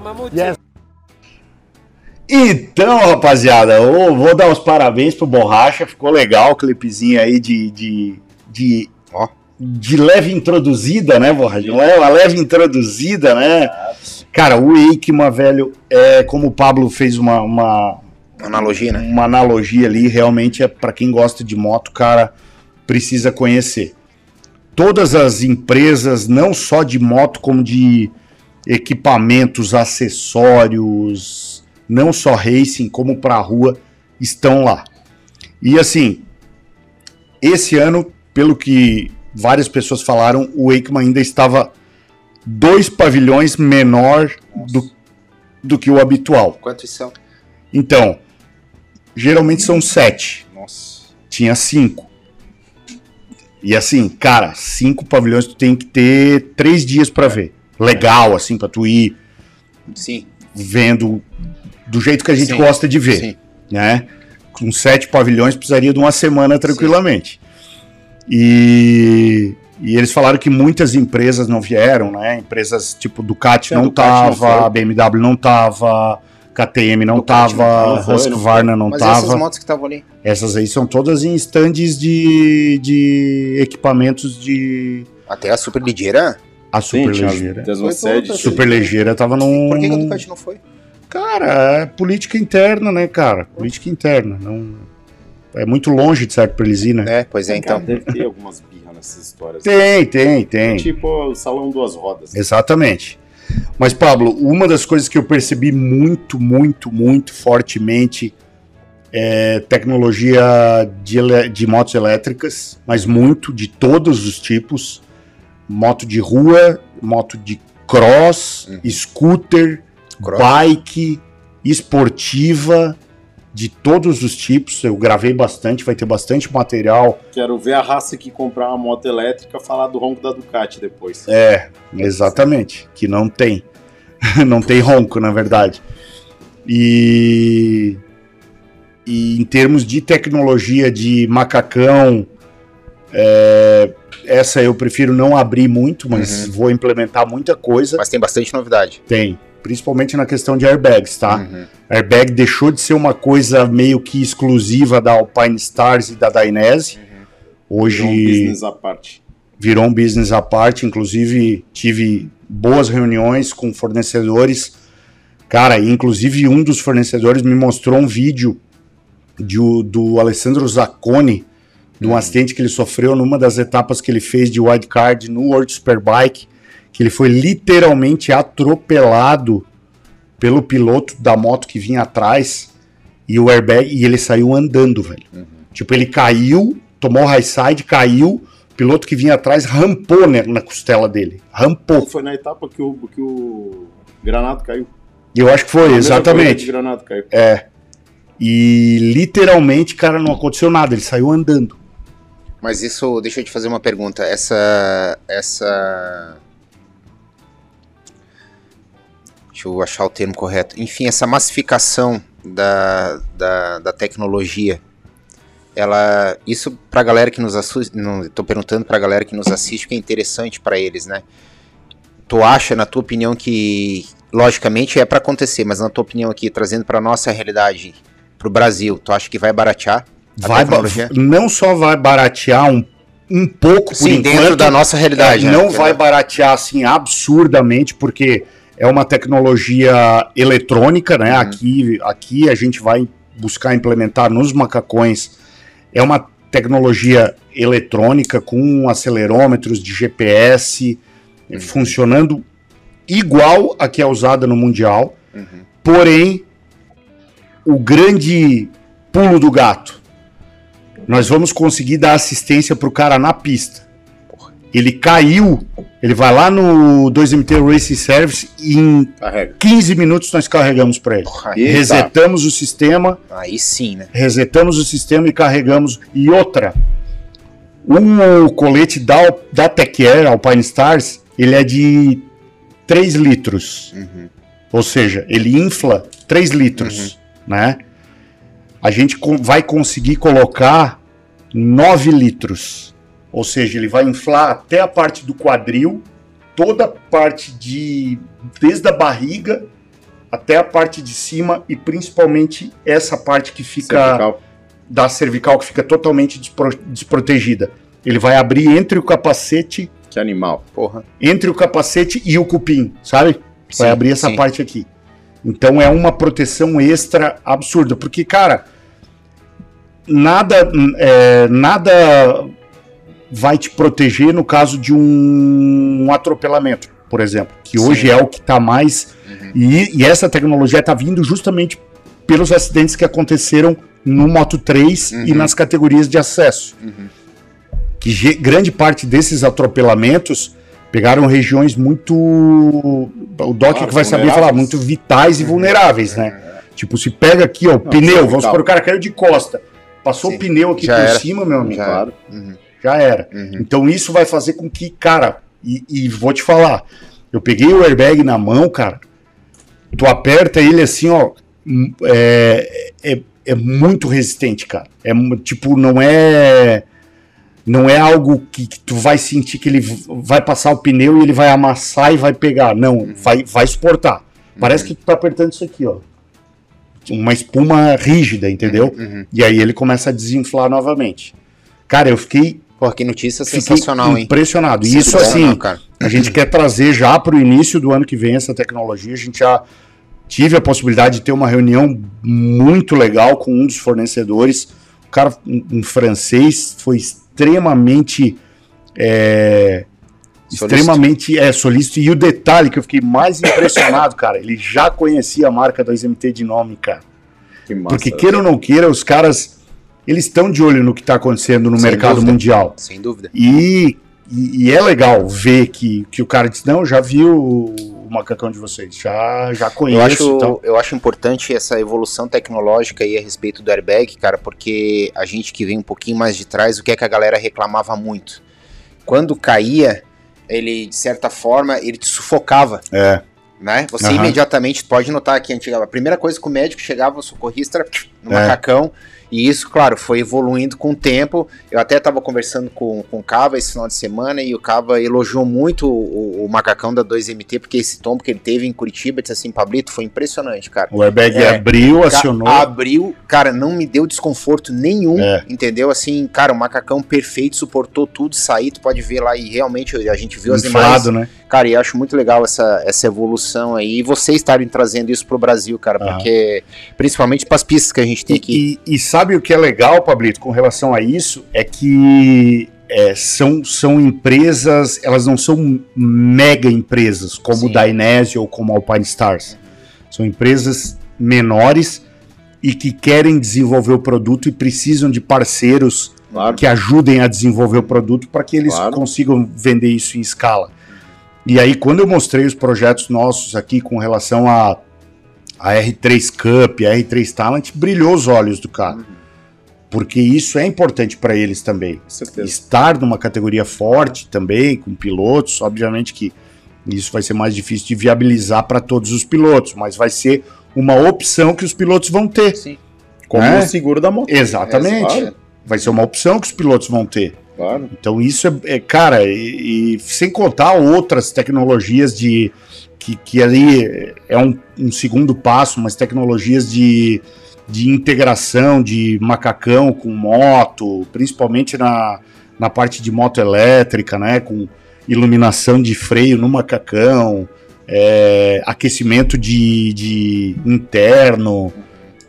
Speaker 7: Mamuchi.
Speaker 1: Yes. Então, rapaziada, eu vou dar os parabéns pro Borracha, ficou legal o clipezinho aí de, de, de,
Speaker 3: Ó.
Speaker 1: de leve introduzida, né, Borracha? Uma leve- uma leve introduzida, né? Cara, o Eikman, velho, é como o Pablo fez uma, uma,
Speaker 3: Analogia, né?
Speaker 1: uma analogia ali, realmente é para quem gosta de moto, cara, precisa conhecer. Todas as empresas, não só de moto, como de equipamentos, acessórios, não só racing, como para rua, estão lá. E assim, esse ano, pelo que várias pessoas falaram, o Eikman ainda estava dois pavilhões menor do, do que o habitual.
Speaker 3: Quantos são?
Speaker 1: Então, geralmente são sete.
Speaker 3: Nossa.
Speaker 1: Tinha cinco. E assim, cara, cinco pavilhões tu tem que ter três dias pra ver. Legal, assim, pra tu ir
Speaker 3: Sim,
Speaker 1: vendo do jeito que a gente
Speaker 3: Sim,
Speaker 1: gosta de ver,
Speaker 3: sim.
Speaker 1: né? Com sete pavilhões precisaria de uma semana tranquilamente. E, e eles falaram que muitas empresas não vieram, né? Empresas tipo Ducati
Speaker 2: É,
Speaker 1: não
Speaker 2: Ducati não
Speaker 1: tava, a BMW não tava, KTM não
Speaker 2: Ducati não
Speaker 1: tava,
Speaker 2: foi, não
Speaker 1: Husqvarna não
Speaker 3: Mas
Speaker 1: tava.
Speaker 3: essas motos que estavam ali.
Speaker 1: Essas aí são todas em stands de, de equipamentos de.
Speaker 3: Até a super ligeira.
Speaker 1: A
Speaker 2: Sim,
Speaker 1: super
Speaker 2: tinha as-
Speaker 1: ligeira.
Speaker 2: tem as
Speaker 3: Foi
Speaker 2: Mercedes.
Speaker 3: todas.
Speaker 1: Super ligeira tava num.
Speaker 3: Por que, que a Ducati não foi?
Speaker 1: Cara, é política interna, né, cara? Política interna. Não... É muito longe de certo pra eles ir, né?
Speaker 3: É, pois é,
Speaker 2: Cara,
Speaker 3: então.
Speaker 2: deve ter algumas birras nessas histórias.
Speaker 1: Tem, tem, tem.
Speaker 2: Tipo o salão duas rodas.
Speaker 1: Exatamente. Mas, Pablo, uma das coisas que eu percebi muito, muito, muito fortemente é tecnologia de, de motos elétricas, mas muito, de todos os tipos. Moto de rua, moto de cross, scooter,
Speaker 3: Cross.
Speaker 1: bike, esportiva, de todos os tipos. Eu gravei bastante, vai ter bastante material.
Speaker 2: Quero ver a raça que comprar uma moto elétrica falar do ronco da Ducati depois.
Speaker 1: É, exatamente. Que não tem. não tem ronco, na verdade. E, e em termos de tecnologia de macacão, é, essa eu prefiro não abrir muito, mas vou implementar muita coisa.
Speaker 3: Mas tem bastante novidade.
Speaker 1: Tem. Principalmente na questão de airbags, tá?
Speaker 3: Uhum.
Speaker 1: Airbag deixou de ser uma coisa meio que exclusiva da Alpine Stars e da Dainese. Hoje
Speaker 2: Virou um business à parte.
Speaker 1: virou um business à parte. Inclusive, tive boas reuniões com fornecedores. Cara, inclusive um dos fornecedores me mostrou um vídeo de do Alessandro Zacconi, de um acidente que ele sofreu numa das etapas que ele fez de wildcard no World Superbike, que ele foi literalmente atropelado pelo piloto da moto que vinha atrás e o airbag e ele saiu andando, velho. Tipo, ele caiu, tomou high side, caiu, o piloto que vinha atrás rampou né, na costela dele. Rampou.
Speaker 2: Foi na etapa que o, que o Granado caiu.
Speaker 1: E eu acho que foi,
Speaker 2: Na mesma corrida que
Speaker 1: exatamente.
Speaker 2: o Granado caiu.
Speaker 1: É. E literalmente, cara, não aconteceu nada, ele saiu andando.
Speaker 3: Mas isso, deixa eu te fazer uma pergunta. Essa. Essa. Deixa eu achar o termo correto. Enfim, essa massificação da, da, da tecnologia. Ela. Isso pra galera que nos assiste. Não, tô perguntando pra galera que nos assiste, que é interessante pra eles, né? Tu acha, na tua opinião, que. Logicamente é pra acontecer, mas na tua opinião aqui, trazendo pra nossa realidade, pro Brasil, tu acha que vai baratear?
Speaker 1: Vai não só vai baratear um, um pouco por
Speaker 3: Sim,
Speaker 1: enquanto,
Speaker 3: dentro da nossa realidade.
Speaker 1: É,
Speaker 3: né?
Speaker 1: não vai baratear assim absurdamente, porque é uma tecnologia eletrônica, né?
Speaker 3: Uhum.
Speaker 1: Aqui, aqui a gente vai buscar implementar nos macacões. É uma tecnologia eletrônica com acelerômetros de GPS
Speaker 3: Uhum.
Speaker 1: funcionando igual a que é usada no Mundial.
Speaker 3: Uhum.
Speaker 1: Porém, o grande pulo do gato. Nós vamos conseguir dar assistência pro cara na pista. Ele caiu, ele vai lá no 2MT Racing Service e em
Speaker 2: Carrega.
Speaker 1: 15 minutos nós carregamos para ele.
Speaker 3: Porra.
Speaker 1: Resetamos o sistema,
Speaker 3: Aí sim, né?
Speaker 1: resetamos o sistema e carregamos. E outra, o colete da, da Tech Air, Alpine Stars, ele é de 3 litros. Ou seja, ele infla 3 litros, né? A gente vai conseguir colocar 9 litros. Ou seja, ele vai inflar até a parte do quadril toda a parte de. desde a barriga até a parte de cima e principalmente essa parte que fica.
Speaker 2: Cervical.
Speaker 1: da cervical que fica totalmente despro- desprotegida. Ele vai abrir entre o capacete,
Speaker 2: Que animal.
Speaker 3: Porra.
Speaker 1: entre o capacete e o cupim, sabe? Vai
Speaker 3: Sim,
Speaker 1: abrir essa
Speaker 3: sim.
Speaker 1: parte aqui. Então é uma proteção extra absurda, porque cara, nada é, nada vai te proteger no caso de um atropelamento, por exemplo, que hoje
Speaker 3: Sim.
Speaker 1: é o que está mais
Speaker 3: Uhum.
Speaker 1: e, e essa tecnologia está vindo justamente pelos acidentes que aconteceram no Moto 3 e
Speaker 3: Uhum.
Speaker 1: nas categorias de acesso.
Speaker 3: Uhum.
Speaker 1: Que grande parte desses atropelamentos pegaram regiões muito. O Doc
Speaker 2: Claro,
Speaker 1: que vai saber falar, muito vitais e vulneráveis, né? Tipo, se pega aqui, ó, o pneu, vamos supor, o cara caiu de costa, passou
Speaker 3: Sim,
Speaker 1: o pneu aqui
Speaker 3: já
Speaker 1: por
Speaker 3: era.
Speaker 1: cima, meu amigo,
Speaker 3: Já
Speaker 1: já,
Speaker 2: Claro.
Speaker 3: Uhum.
Speaker 1: era.
Speaker 3: Uhum.
Speaker 1: Então isso vai fazer com que, cara, e, e vou te falar, eu peguei o airbag na mão, cara, tu aperta ele assim, ó, hum, é, é, é muito resistente, cara. É tipo, não é não é algo que, que tu vai sentir que ele vai passar o pneu e ele vai amassar e vai pegar. Não, vai, vai suportar. Parece que tu tá apertando isso aqui, ó. Uma espuma rígida, entendeu?
Speaker 3: Uhum.
Speaker 1: E aí ele começa a desinflar novamente. Cara, eu fiquei
Speaker 3: Porra, que notícia sensacional, hein?
Speaker 1: impressionado. E isso, assim,
Speaker 3: cara.
Speaker 1: a gente quer trazer já para o início do ano que vem essa tecnologia. A gente já tive a possibilidade de ter uma reunião muito legal com um dos fornecedores. O cara, um, um francês, foi extremamente. é,
Speaker 3: Solícito.
Speaker 1: extremamente é, solícito. E o detalhe que eu fiquei mais impressionado, cara, ele já conhecia a marca 2MT de nome, cara.
Speaker 2: Que massa.
Speaker 1: Porque queira ou não queira, os caras. Eles estão de olho no que está acontecendo no
Speaker 3: Sem
Speaker 1: mercado
Speaker 3: dúvida.
Speaker 1: mundial.
Speaker 3: Sem dúvida.
Speaker 1: E, e, e é legal ver que, que o cara disse, não, já viu o macacão de vocês, já, já
Speaker 3: Eu
Speaker 1: conheço.
Speaker 3: acho,
Speaker 1: então.
Speaker 3: eu acho importante essa evolução tecnológica aí a respeito do airbag, cara, porque a gente que vem um pouquinho mais de trás, o que é que a galera reclamava muito? Quando caía, ele, de certa forma, ele te sufocava,
Speaker 1: É,
Speaker 3: né? Você
Speaker 1: Aham.
Speaker 3: imediatamente, pode notar que antiga, a primeira coisa que o médico chegava, o socorrista, era no
Speaker 1: É.
Speaker 3: macacão, e isso, claro, foi evoluindo com o tempo. Eu até estava conversando com, com o Cava esse final de semana e o Cava elogiou muito o, o macacão da 2MT, porque esse tombo que ele teve em Curitiba, disse assim, Pablito, foi impressionante, cara.
Speaker 1: o airbag
Speaker 3: É.
Speaker 1: abriu, acionou.
Speaker 3: Abriu, cara, não me deu desconforto nenhum,
Speaker 1: É.
Speaker 3: entendeu? Assim, cara, o macacão perfeito, suportou tudo, sair, tu pode ver lá e realmente a gente viu as imagens.
Speaker 1: inflado, né?
Speaker 3: Cara, e acho muito legal essa, essa evolução aí. E vocês estarem trazendo isso pro Brasil, cara, porque principalmente pras pistas que a gente tem aqui.
Speaker 1: E, e- e sabe o que é legal, Pablito, com relação a isso? É que é, são, são empresas, elas não são mega empresas, como
Speaker 3: Sim.
Speaker 1: Dainese ou como Alpine Stars. São empresas menores e que querem desenvolver o produto e precisam de parceiros
Speaker 2: Claro.
Speaker 1: que ajudem a desenvolver o produto para que eles
Speaker 2: Claro.
Speaker 1: consigam vender isso em escala. E aí, quando eu mostrei os projetos nossos aqui com relação a, a R3 Cup, a R3 Talent, brilhou os olhos do cara. Porque isso é importante para eles também. Estar numa categoria forte também, com pilotos, obviamente que isso vai ser mais difícil de viabilizar para todos os pilotos, mas vai ser uma opção que os pilotos vão ter.
Speaker 3: Sim.
Speaker 2: Como
Speaker 1: É?
Speaker 2: o seguro da moto.
Speaker 1: Exatamente.
Speaker 2: Claro.
Speaker 1: Vai ser uma opção que os pilotos vão ter.
Speaker 2: Claro.
Speaker 1: Então isso é, é, cara, e, e sem contar outras tecnologias de que, que ali é um, um segundo passo, mas tecnologias de, de integração de macacão com moto, principalmente na, na parte de moto elétrica, né, com iluminação de freio no macacão, é, aquecimento de, de interno,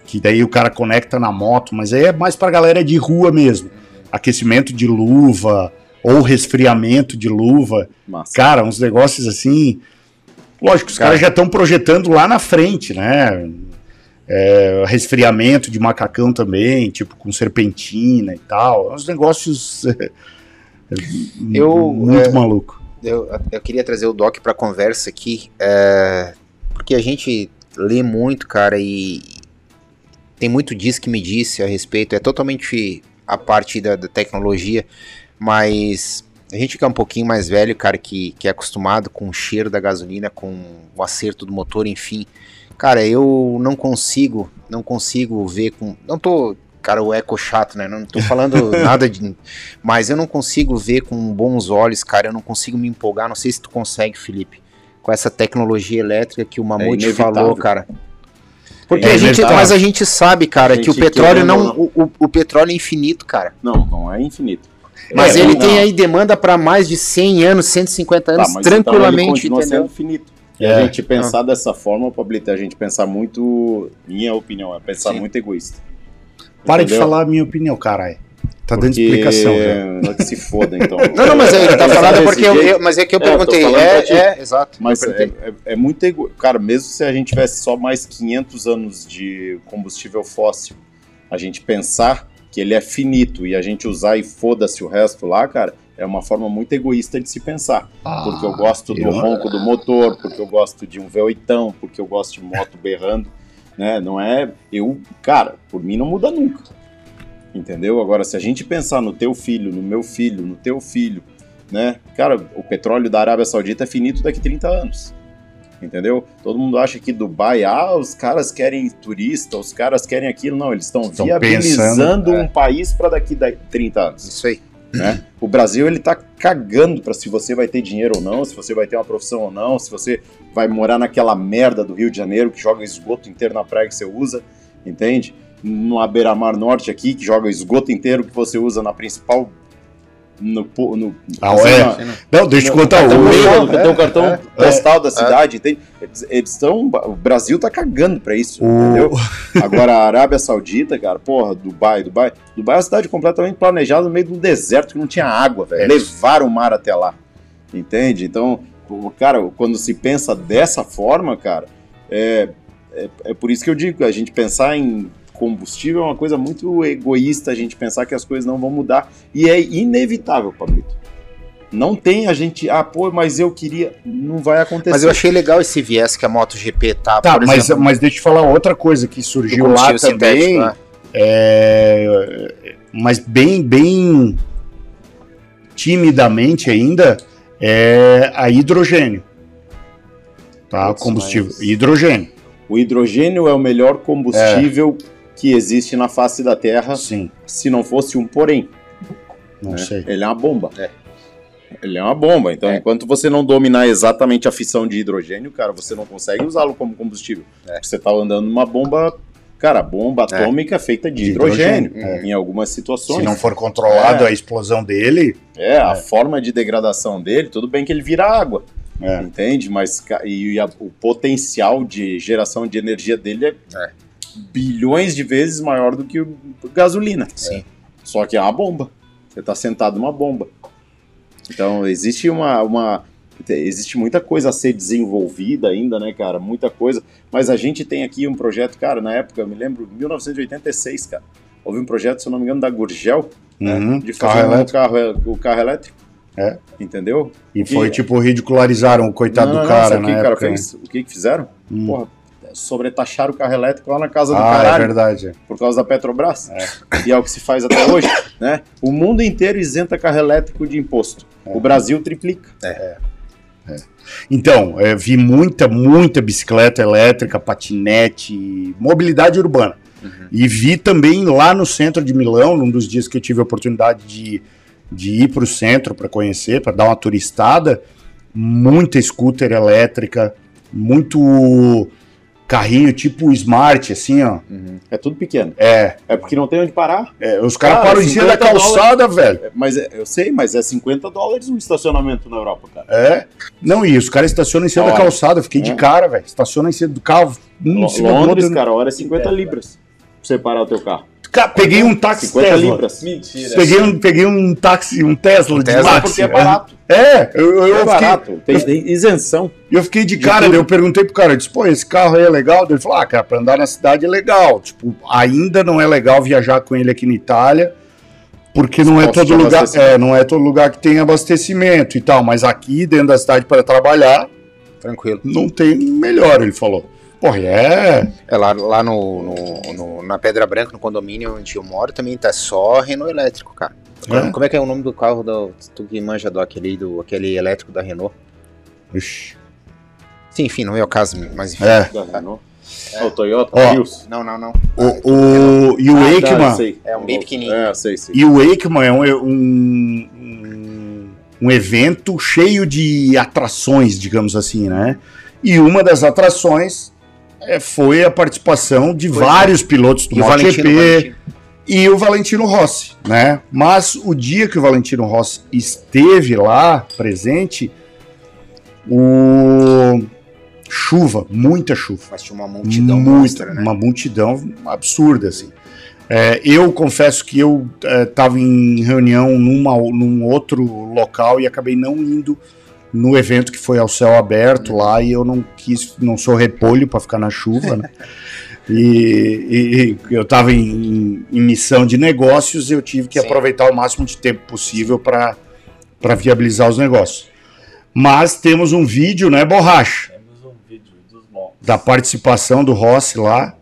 Speaker 1: que daí o cara conecta na moto, mas aí é mais pra galera de rua mesmo aquecimento de luva ou resfriamento de luva.
Speaker 2: Massa.
Speaker 1: Cara, uns negócios assim. Lógico, os
Speaker 3: Cara.
Speaker 1: caras já estão projetando lá na frente, né? É, resfriamento de macacão também, tipo com serpentina e tal. Uns negócios
Speaker 3: Eu,
Speaker 1: muito
Speaker 3: é,
Speaker 1: maluco.
Speaker 3: Eu, eu queria trazer o Doc pra conversa aqui, é, porque a gente lê muito, cara, e tem muito diz que me disse a respeito, é totalmente a parte da, da tecnologia, mas a gente que é um pouquinho mais velho, cara, que, que é acostumado com o cheiro da gasolina, com o acerto do motor, enfim, cara, eu não consigo, não consigo ver com, não tô Cara, o eco chato, né? Não tô falando nada de. Mas eu não consigo ver com bons olhos, cara. Eu não consigo me empolgar. Não sei se tu consegue, Felipe. Com essa tecnologia elétrica que o Mamute
Speaker 2: inevitável.
Speaker 3: falou, cara. Porque
Speaker 1: É
Speaker 3: a gente,
Speaker 1: inevitável.
Speaker 3: mas a gente sabe, cara,
Speaker 2: A
Speaker 3: que o
Speaker 2: gente
Speaker 3: petróleo não.
Speaker 2: ou
Speaker 3: O, o- o petróleo é infinito, cara.
Speaker 2: Não, não é infinito.
Speaker 3: Mas
Speaker 2: É,
Speaker 3: ele
Speaker 2: não.
Speaker 3: tem aí demanda pra mais de 100 anos, 150
Speaker 2: Tá,
Speaker 3: anos,
Speaker 2: então ele
Speaker 3: tranquilamente,
Speaker 2: continua
Speaker 3: entendeu?
Speaker 2: sendo finito. E
Speaker 1: É.
Speaker 2: a gente pensar dessa forma, Pablito, é a gente pensar muito, minha opinião, é pensar
Speaker 3: Sim.
Speaker 2: muito egoísta.
Speaker 1: Para de
Speaker 2: Entendeu?
Speaker 1: falar a minha opinião, caralho. Tá dando
Speaker 2: Porque-
Speaker 1: explicação.
Speaker 2: Não, que se foda, então.
Speaker 3: Não, não, mas ele tá falando porque eu, eu- Mas é que eu
Speaker 2: É, eu
Speaker 3: perguntei.
Speaker 2: falando
Speaker 3: É,
Speaker 2: ti.
Speaker 3: é, exato.
Speaker 2: Mas
Speaker 3: eu
Speaker 2: é, é- é muito ego... Cara, mesmo se a gente tivesse só mais 500 anos de combustível fóssil, a gente pensar que ele é finito e a gente usar e foda-se o resto lá, cara, é uma forma muito egoísta de se pensar. Porque eu gosto do
Speaker 1: eu-
Speaker 2: ronco do motor, porque eu gosto de um V8, porque eu gosto de moto berrando, né? Não é. Eu, cara, por mim não muda nunca. Entendeu? Agora, se a gente pensar no teu filho, no meu filho, no teu filho, né? Cara, o petróleo da Arábia Saudita é finito daqui 30 anos. Entendeu? Todo mundo acha que Dubai, ah, os caras querem turista, os caras querem aquilo. Não, eles estão viabilizando
Speaker 1: pensando, é.
Speaker 2: um país para daqui a 30 anos
Speaker 3: Isso aí.
Speaker 2: né? O Brasil ele tá cagando para se você vai ter dinheiro ou não, se você vai ter uma profissão ou não, se você vai morar naquela merda do Rio de Janeiro que joga esgoto inteiro na praia que você usa, entende? No beira-mar norte aqui que joga esgoto inteiro que você usa na principal no, no
Speaker 1: Ah,
Speaker 2: assim,
Speaker 1: é?
Speaker 2: na-
Speaker 1: Não, deixa eu contar
Speaker 2: cartão
Speaker 1: o.
Speaker 2: postal, no
Speaker 1: É,
Speaker 2: teu cartão
Speaker 1: é,
Speaker 2: postal da cidade, entende? Eles, estão, o Brasil tá cagando para isso,
Speaker 1: O-
Speaker 2: entendeu? Agora a Arábia Saudita, cara, porra, Dubai, Dubai, Dubai é uma cidade completamente planejada no meio de um deserto que não tinha água, velho.
Speaker 1: É.
Speaker 2: Levaram o mar até lá. Entende? Então, o- cara, quando se pensa dessa forma, cara, é, é, é por isso que eu digo, a gente pensar em combustível é uma coisa muito egoísta, a gente pensar que as coisas não vão mudar. E é inevitável, Pablito. Não tem a gente, ah, pô, mas eu queria. Não vai acontecer.
Speaker 3: Mas eu achei legal esse viés que a MotoGP tá,
Speaker 1: Tá,
Speaker 3: por
Speaker 1: mas,
Speaker 3: exemplo,
Speaker 1: mas deixa eu falar outra coisa que surgiu lá também.
Speaker 3: né?
Speaker 1: É, mas bem, bem timidamente ainda, é a hidrogênio. Tá?
Speaker 2: Putz,
Speaker 1: Combustível.
Speaker 2: mas-
Speaker 1: Hidrogênio.
Speaker 2: O hidrogênio é o melhor combustível que existe na face da Terra,
Speaker 1: Sim,
Speaker 2: se não fosse um porém.
Speaker 1: não
Speaker 2: né?
Speaker 1: sei.
Speaker 2: Ele é uma bomba.
Speaker 3: É.
Speaker 2: Ele é uma bomba. Então,
Speaker 3: É.
Speaker 2: enquanto você não dominar exatamente a fissão de hidrogênio, cara, você não consegue usá-lo como combustível.
Speaker 3: É.
Speaker 2: Você tá andando numa bomba, cara, bomba
Speaker 3: É.
Speaker 2: atômica feita de,
Speaker 1: De
Speaker 2: hidrogênio,
Speaker 1: hidrogênio,
Speaker 2: em algumas situações.
Speaker 1: Se não for controlado
Speaker 2: É.
Speaker 1: a explosão dele,
Speaker 2: É, a forma de degradação dele, tudo bem que ele vira água,
Speaker 1: é,
Speaker 2: entende? Mas e a- o potencial de geração de energia dele é,
Speaker 3: É.
Speaker 2: bilhões de vezes maior do que o gasolina.
Speaker 3: Sim.
Speaker 2: Só que é uma bomba. Você está sentado numa bomba. Então existe uma, uma existe muita coisa a ser desenvolvida ainda, né, cara? Muita coisa. Mas a gente tem aqui um projeto, cara, na época, eu me lembro, 1986, cara. Houve um projeto, se eu não me engano, da Gurgel, né,
Speaker 1: uhum,
Speaker 2: de
Speaker 1: carro
Speaker 2: fazer um
Speaker 1: elétrico.
Speaker 2: carro, o carro elétrico.
Speaker 1: É.
Speaker 2: Entendeu?
Speaker 1: E
Speaker 2: que-
Speaker 1: foi tipo, ridicularizaram o coitado
Speaker 2: Não,
Speaker 1: do
Speaker 2: não,
Speaker 1: cara
Speaker 2: sabe o que o cara
Speaker 1: época. né?
Speaker 2: fez? O que que fizeram?
Speaker 1: Hum.
Speaker 2: Porra, sobretaxaram o carro elétrico lá na casa do
Speaker 1: Ah, é
Speaker 2: caralho,
Speaker 1: verdade.
Speaker 2: por causa da Petrobras. E é o que se faz até hoje, né? O mundo inteiro isenta carro elétrico de imposto.
Speaker 1: É.
Speaker 2: O Brasil triplica.
Speaker 1: Então, é, vi muita, muita bicicleta elétrica, patinete, mobilidade urbana. E vi também lá no centro de Milão, num dos dias que eu tive a oportunidade de, de ir para o centro para conhecer, para dar uma turistada, muita scooter elétrica, muito carrinho tipo smart, assim, ó.
Speaker 2: É tudo pequeno.
Speaker 1: É,
Speaker 2: É porque não tem onde parar.
Speaker 1: é, os caras
Speaker 2: Cara,
Speaker 1: param em cima da
Speaker 2: 50
Speaker 1: calçada, velho.
Speaker 2: É, Mas é- eu sei, mas é 50 dólares um estacionamento na Europa, cara.
Speaker 1: É. Não, e os caras estacionam em cima da calçada. Eu fiquei de
Speaker 2: É.
Speaker 1: cara, velho. Estaciona em cima do carro. Um do
Speaker 2: Londres,
Speaker 1: outro.
Speaker 2: cara, a hora é 50 libras pra você parar o teu carro.
Speaker 1: Cara, peguei um táxi
Speaker 2: 50
Speaker 1: Tesla.
Speaker 2: libras.
Speaker 4: Mentira.
Speaker 1: Peguei um, peguei um táxi, um Tesla de
Speaker 3: Tesla
Speaker 1: táxi.
Speaker 2: Porque é barato.
Speaker 1: É, eu, eu,
Speaker 2: É
Speaker 1: eu fiquei,
Speaker 2: barato. Tem, tem isenção.
Speaker 1: eu fiquei de
Speaker 2: De
Speaker 1: cara, eu perguntei pro cara, eu disse, pô, esse carro aí é legal? Ele falou, ah, cara, pra andar na cidade é legal. Tipo, ainda não é legal viajar com ele aqui na Itália, porque não é todo
Speaker 2: de
Speaker 1: lugar, é, não é todo lugar que tem abastecimento e tal, mas aqui dentro da cidade para trabalhar,
Speaker 3: Tranquilo.
Speaker 1: não tem melhor, ele falou. Porra, e é,
Speaker 3: É, lá, lá no, no- no- na Pedra Branca, no condomínio onde eu moro, também tá só Renault elétrico, cara.
Speaker 1: É?
Speaker 3: Como é que é o nome do carro do. Tu que manja do aquele, do aquele elétrico da Renault?
Speaker 1: Ixi,
Speaker 3: Sim, enfim, não é o caso, mas enfim.
Speaker 1: é.
Speaker 2: Da Renault. É o Toyota
Speaker 1: Ó.
Speaker 2: Prius.
Speaker 3: Não, não, não.
Speaker 1: O, o, e o
Speaker 2: Ah, tá,
Speaker 1: Aikman,
Speaker 2: sei.
Speaker 3: É um bem pequenininho.
Speaker 2: É, eu sei, sei.
Speaker 1: E o Aikman é um, um, um, um evento cheio de atrações, digamos assim, né? E uma das atrações é, foi a participação de
Speaker 3: Foi.
Speaker 1: vários pilotos do MotoGP e o Valentino Rossi, né? Mas o dia que o Valentino Rossi esteve lá presente, o chuva, muita chuva.
Speaker 3: Mas tinha uma multidão
Speaker 1: Muita,
Speaker 3: né?
Speaker 1: uma multidão absurda, assim. É, eu confesso que eu estava em reunião numa, num outro local e acabei não indo no evento que foi ao céu aberto lá e eu não quis, não sou repolho para ficar na chuva, né? E, e- e eu estava em, em missão de negócios e eu tive que
Speaker 3: Sim.
Speaker 1: aproveitar o máximo de tempo possível para viabilizar os negócios. Mas temos um vídeo, né, Borracha?
Speaker 4: Temos um vídeo dos montes.
Speaker 1: da participação do Rossi lá.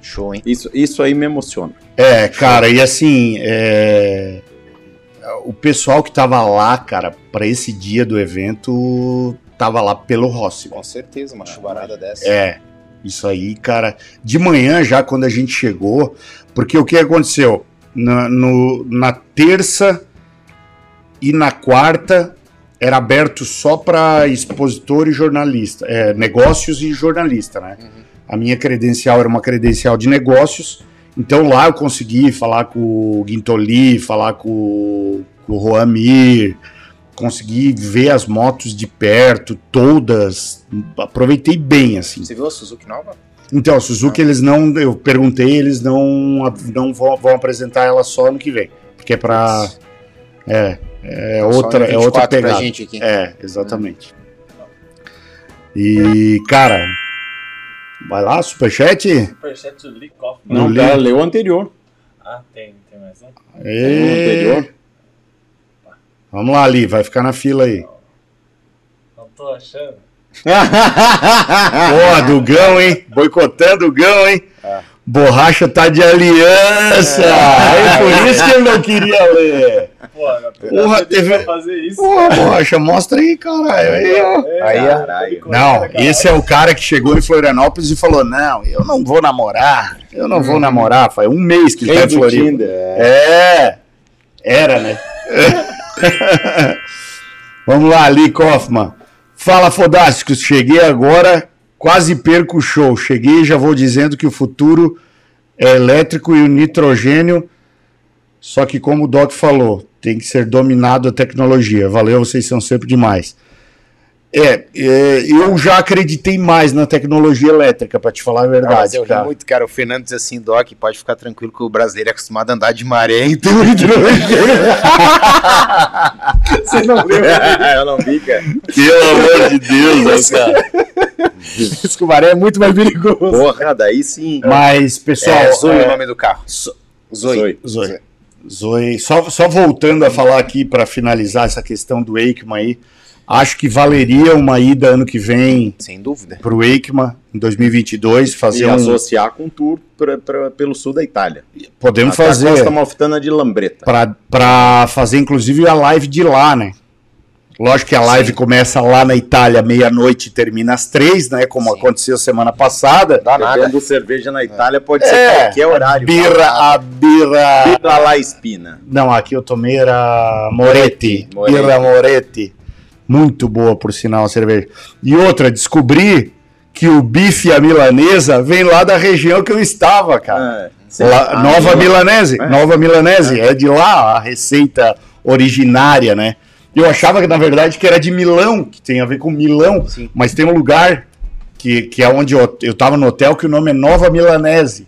Speaker 3: Show, hein?
Speaker 2: Isso, isso aí me emociona.
Speaker 1: É, cara, e assim, é, o pessoal que tava lá, cara, pra esse dia do evento, tava lá pelo Rossi.
Speaker 3: Com certeza, uma chuvarada dessa.
Speaker 1: É, isso aí, cara. De manhã já, quando a gente chegou, porque o que aconteceu? Na, no- na terça e na quarta era aberto só para expositor e jornalista, é, negócios e jornalista, né?
Speaker 3: Uhum.
Speaker 1: A minha credencial era uma credencial de negócios, então lá eu consegui falar com o Guintoli, falar com, com o Juan Mir, consegui ver as motos de perto, todas, aproveitei bem, assim.
Speaker 3: Você viu a Suzuki nova?
Speaker 1: Então, a Suzuki, eles não, eu perguntei, eles não, não vão, vão apresentar ela só ano que vem, porque é pra, é, é outra, é outra
Speaker 3: 24 pra
Speaker 1: pegada.
Speaker 3: gente aqui.
Speaker 1: É, exatamente. E, cara, vai lá, superchat?
Speaker 4: Superchat do Lee Kaufman.
Speaker 2: Não,
Speaker 1: li.
Speaker 2: cara, leu o anterior.
Speaker 4: Ah, tem, tem mais um?
Speaker 1: E...
Speaker 2: anterior.
Speaker 1: Vamos lá, Ali, vai ficar na fila aí.
Speaker 4: Não tô achando.
Speaker 1: Porra, Dugão, hein? Boicotando o Dugão, hein?
Speaker 3: É.
Speaker 1: Borracha tá de aliança! É por isso que eu não queria ler.
Speaker 4: Porra,
Speaker 1: Porra, teve-
Speaker 4: fazer isso.
Speaker 1: Porra, Borracha, mostra aí, caralho. Aí, ó.
Speaker 4: É,
Speaker 3: Aí,
Speaker 4: caralho.
Speaker 1: Não, esse é o cara que chegou em Florianópolis e falou: Não, eu não vou namorar. Eu não vou namorar. Faz um mês que ele tá
Speaker 2: Rei
Speaker 1: em
Speaker 2: do
Speaker 1: Floripa.
Speaker 2: Tinder.
Speaker 1: É, era, né? Vamos lá, Ali Kaufman. Fala, Fodásticos. Cheguei agora, quase perco o show. Cheguei e já vou dizendo que o futuro é elétrico e o nitrogênio. Só que, como o Doc falou, tem que ser dominado a tecnologia. Valeu, vocês são sempre demais. É, é, eu já acreditei mais na tecnologia elétrica, pra te falar a
Speaker 3: Não, mas
Speaker 1: verdade,
Speaker 3: eu ri
Speaker 1: cara.
Speaker 3: muito, cara. O Fernando diz assim, Doc, pode ficar tranquilo que o brasileiro é acostumado a andar de maré, então
Speaker 2: Você não viu? eu não vi, cara.
Speaker 1: Pelo amor de Deus, né, cara.
Speaker 3: diz que o maré é muito mais perigoso.
Speaker 2: Porra, daí sim.
Speaker 1: Mas, pessoal,
Speaker 3: É, Zoe
Speaker 1: é,
Speaker 3: o nome do carro. Zoe.
Speaker 1: Zoe. Zoe. Só, só voltando a falar aqui para finalizar essa questão do EICMA aí, acho que valeria uma ida ano que vem
Speaker 3: Sem dúvida.
Speaker 1: pro EICMA em 2022,
Speaker 2: E
Speaker 1: fazer um,
Speaker 2: associar com um tour pra, pra- pelo sul da Itália.
Speaker 1: podemos
Speaker 2: Até a
Speaker 1: fazer
Speaker 2: Costa Malfitana de Lambreta.
Speaker 1: para fazer inclusive a live de lá, né? Lógico que a live começa lá na Itália meia-noite e termina às três, né? Como
Speaker 3: Sim.
Speaker 1: aconteceu semana passada.
Speaker 2: Bebendo cerveja na Itália pode ser
Speaker 1: É,
Speaker 2: qualquer horário.
Speaker 1: Birra, a birra.
Speaker 2: Birra lá espina.
Speaker 1: Não, aqui eu tomei era Moretti.
Speaker 2: Moretti.
Speaker 1: Birra Moretti. Muito boa, por sinal, a cerveja. E outra, descobri que o bife à milanesa vem lá da região que eu estava, cara.
Speaker 2: É.
Speaker 1: Lá-
Speaker 2: Ah,
Speaker 1: Nova
Speaker 2: Mila-
Speaker 1: Milanese.
Speaker 2: É.
Speaker 1: Nova Milanese. É. de lá a receita originária, né? Eu achava que, na verdade, que era de Milão, que tem a ver com Milão.
Speaker 3: Sim.
Speaker 1: Mas tem um lugar que, que é onde eu, eu tava no hotel que o nome é Nova Milanese.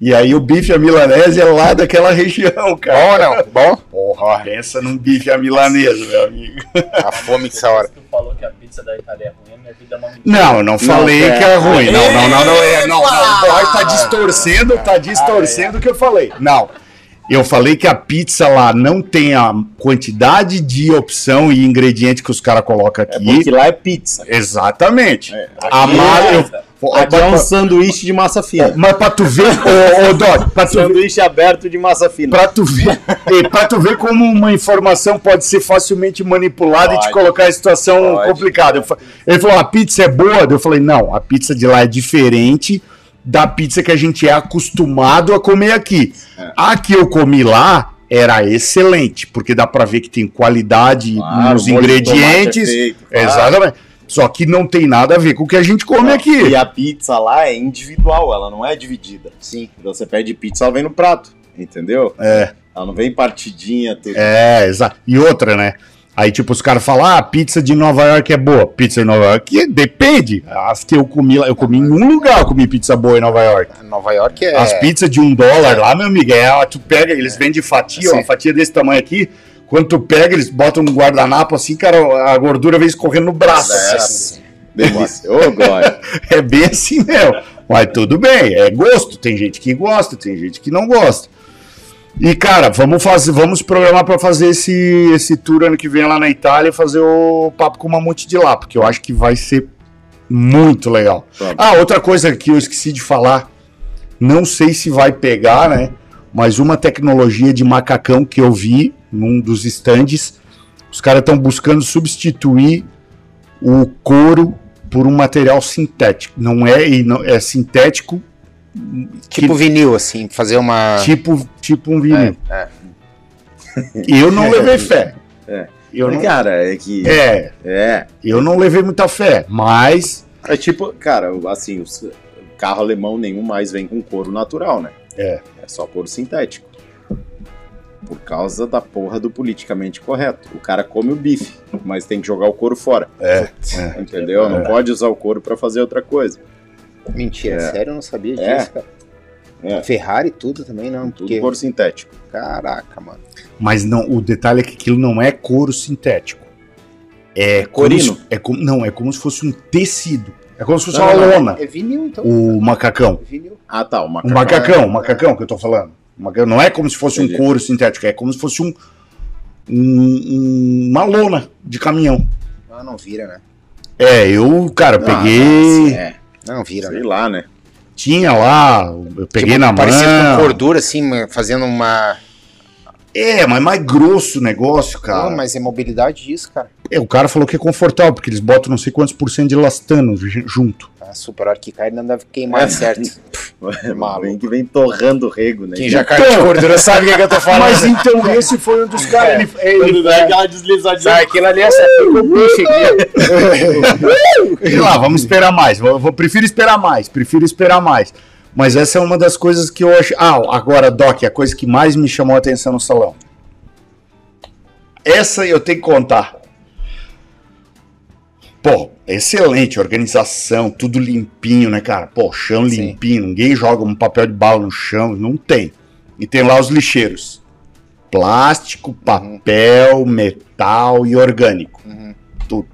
Speaker 1: E aí o bife à milanese é lá daquela região, cara.
Speaker 3: Bom ou não? Bom?
Speaker 1: Porra, pensa num bife à milanesa, meu amigo.
Speaker 3: A fome dessa hora.
Speaker 4: Tu falou que a pizza da Itália é ruim, minha vida é uma mentira.
Speaker 1: Não, eu não falei
Speaker 2: é.
Speaker 1: que é ruim. Não, não, não, não, é, não, não. O boy tá distorcendo, tá distorcendo o que eu falei. Não. Eu falei que a pizza lá não tem a quantidade de opção e ingrediente que os caras colocam
Speaker 2: É
Speaker 1: aqui.
Speaker 2: porque lá é pizza.
Speaker 1: Exatamente.
Speaker 2: É,
Speaker 1: A
Speaker 2: aqui
Speaker 1: ma-
Speaker 2: é- Aqui é um sanduíche de massa fina.
Speaker 1: Mas pra tu ver, ô, ô Doc, pra tu ver,
Speaker 2: Sanduíche aberto de massa fina.
Speaker 1: pra tu ver, e pra tu ver como uma informação pode ser facilmente manipulada e te
Speaker 2: Pode.
Speaker 1: colocar em situação
Speaker 2: Pode.
Speaker 1: complicada. Ele falou, a pizza é boa? Eu falei, não, a pizza de lá é diferente da pizza que a gente é acostumado a comer aqui.
Speaker 2: É.
Speaker 1: A que eu comi lá era excelente, porque dá pra ver que tem qualidade
Speaker 2: Claro,
Speaker 1: nos ingredientes.
Speaker 2: é feito, claro.
Speaker 1: Exatamente. Só que não tem nada a ver com o que a gente come aqui.
Speaker 2: E a pizza lá é individual, ela não é dividida.
Speaker 3: Sim.
Speaker 2: Então você pede pizza, ela vem no prato, entendeu?
Speaker 1: É.
Speaker 2: Ela não vem partidinha, tudo.
Speaker 1: É, exato. E outra, né? Aí, tipo, os caras falam, ah, a pizza de Nova York é boa. Pizza em Nova York depende. As que eu comi lá, eu comi em um lugar, eu comi pizza boa em Nova York.
Speaker 3: Nova York é.
Speaker 1: As pizzas de um dólar lá, meu amigo, é, tu pega, eles vendem fatia,
Speaker 3: Sim.
Speaker 1: uma fatia desse tamanho aqui. Quando tu pega, eles botam um guardanapo assim, cara, a gordura vem escorrendo no braço.
Speaker 2: É,
Speaker 1: assim.
Speaker 2: Ô, Glória.
Speaker 1: É bem assim mesmo. Mas tudo bem, é gosto. Tem gente que gosta, tem gente que não gosta. E, cara, vamos fazer, vamos programar para fazer esse, esse tour ano que vem lá na Itália e fazer o papo com o Mamute de lá, porque eu acho que vai ser muito legal. Ah, outra coisa que eu esqueci de falar, não sei se vai pegar, né? Mas uma tecnologia de macacão que eu vi num dos estandes, os caras estão buscando substituir o couro por um material sintético. Não é, e não, é sintético,
Speaker 3: Tipo vinil, assim, fazer uma.
Speaker 1: tipo, tipo um vinil.
Speaker 3: É,
Speaker 1: Eu não levei fé.
Speaker 2: É.
Speaker 1: Eu não,
Speaker 2: Cara, é que.
Speaker 1: é,
Speaker 2: É.
Speaker 1: eu não levei muita fé, mas
Speaker 2: É tipo, cara, assim, o carro alemão nenhum mais vem com couro natural, né?
Speaker 1: É.
Speaker 2: É só couro sintético. Por causa da porra do politicamente correto. O cara come o bife, mas tem que jogar o couro fora.
Speaker 1: É,
Speaker 2: Entendeu? Não pode usar o couro pra fazer outra coisa.
Speaker 3: Mentira,
Speaker 2: É.
Speaker 3: sério, eu não sabia disso,
Speaker 2: É.
Speaker 3: cara.
Speaker 2: É.
Speaker 3: Ferrari tudo também, não.
Speaker 2: Tudo
Speaker 3: Porque...
Speaker 2: couro sintético.
Speaker 3: Caraca, mano.
Speaker 1: mas não, o detalhe é que aquilo não é couro sintético. É
Speaker 2: Corino.
Speaker 1: se- é como, não, é como se fosse um tecido. É como se fosse
Speaker 2: Não,
Speaker 1: uma
Speaker 2: não,
Speaker 1: lona.
Speaker 3: É vinil, então.
Speaker 1: O macacão.
Speaker 3: É vinil.
Speaker 2: Ah, tá. O macacão.
Speaker 1: macacão, um macacão que eu tô falando. Um macacão. Não é como se fosse
Speaker 2: Entendi.
Speaker 1: um couro sintético, é como se fosse um, um- um- uma lona de caminhão.
Speaker 3: Ah, não vira, né?
Speaker 1: É, eu, cara, eu
Speaker 2: Ah,
Speaker 1: peguei.
Speaker 2: É,
Speaker 3: Não vira,
Speaker 2: sei
Speaker 3: né?
Speaker 2: lá, né?
Speaker 1: Tinha lá, eu peguei
Speaker 3: Tipo,
Speaker 1: na mão.
Speaker 3: com gordura, assim, fazendo uma.
Speaker 1: É, mas mais grosso o negócio, cara.
Speaker 3: Pô, mas é mobilidade disso, cara.
Speaker 1: É, o cara falou que é confortável, porque eles botam não sei quantos por cento de elastano ju- junto.
Speaker 3: A super hora que cai não deve queimar,
Speaker 2: É.
Speaker 3: certo?
Speaker 2: Maluco. Vem que vem torrando rego, né?
Speaker 3: Quem já cai de gordura sabe o que, é que eu tô falando.
Speaker 1: Mas então, esse foi um dos caras. Ele, ele,
Speaker 2: dá aquela deslizadinha.
Speaker 3: Sabe, aquilo ali é essa o bife aqui.
Speaker 1: Sei lá, vamos esperar mais. Vou, vou- prefiro esperar mais, prefiro esperar mais. Mas essa é uma das coisas que eu acho. Ah, agora, Doc, a coisa que mais me chamou a atenção no salão. Essa eu tenho que contar. Pô, excelente, organização, tudo limpinho, né, cara? Pô, chão
Speaker 3: Sim.
Speaker 1: limpinho, ninguém joga um papel de bala no chão, não tem. E tem lá os lixeiros. Plástico, papel, metal e orgânico.
Speaker 3: Uhum.
Speaker 1: Tu-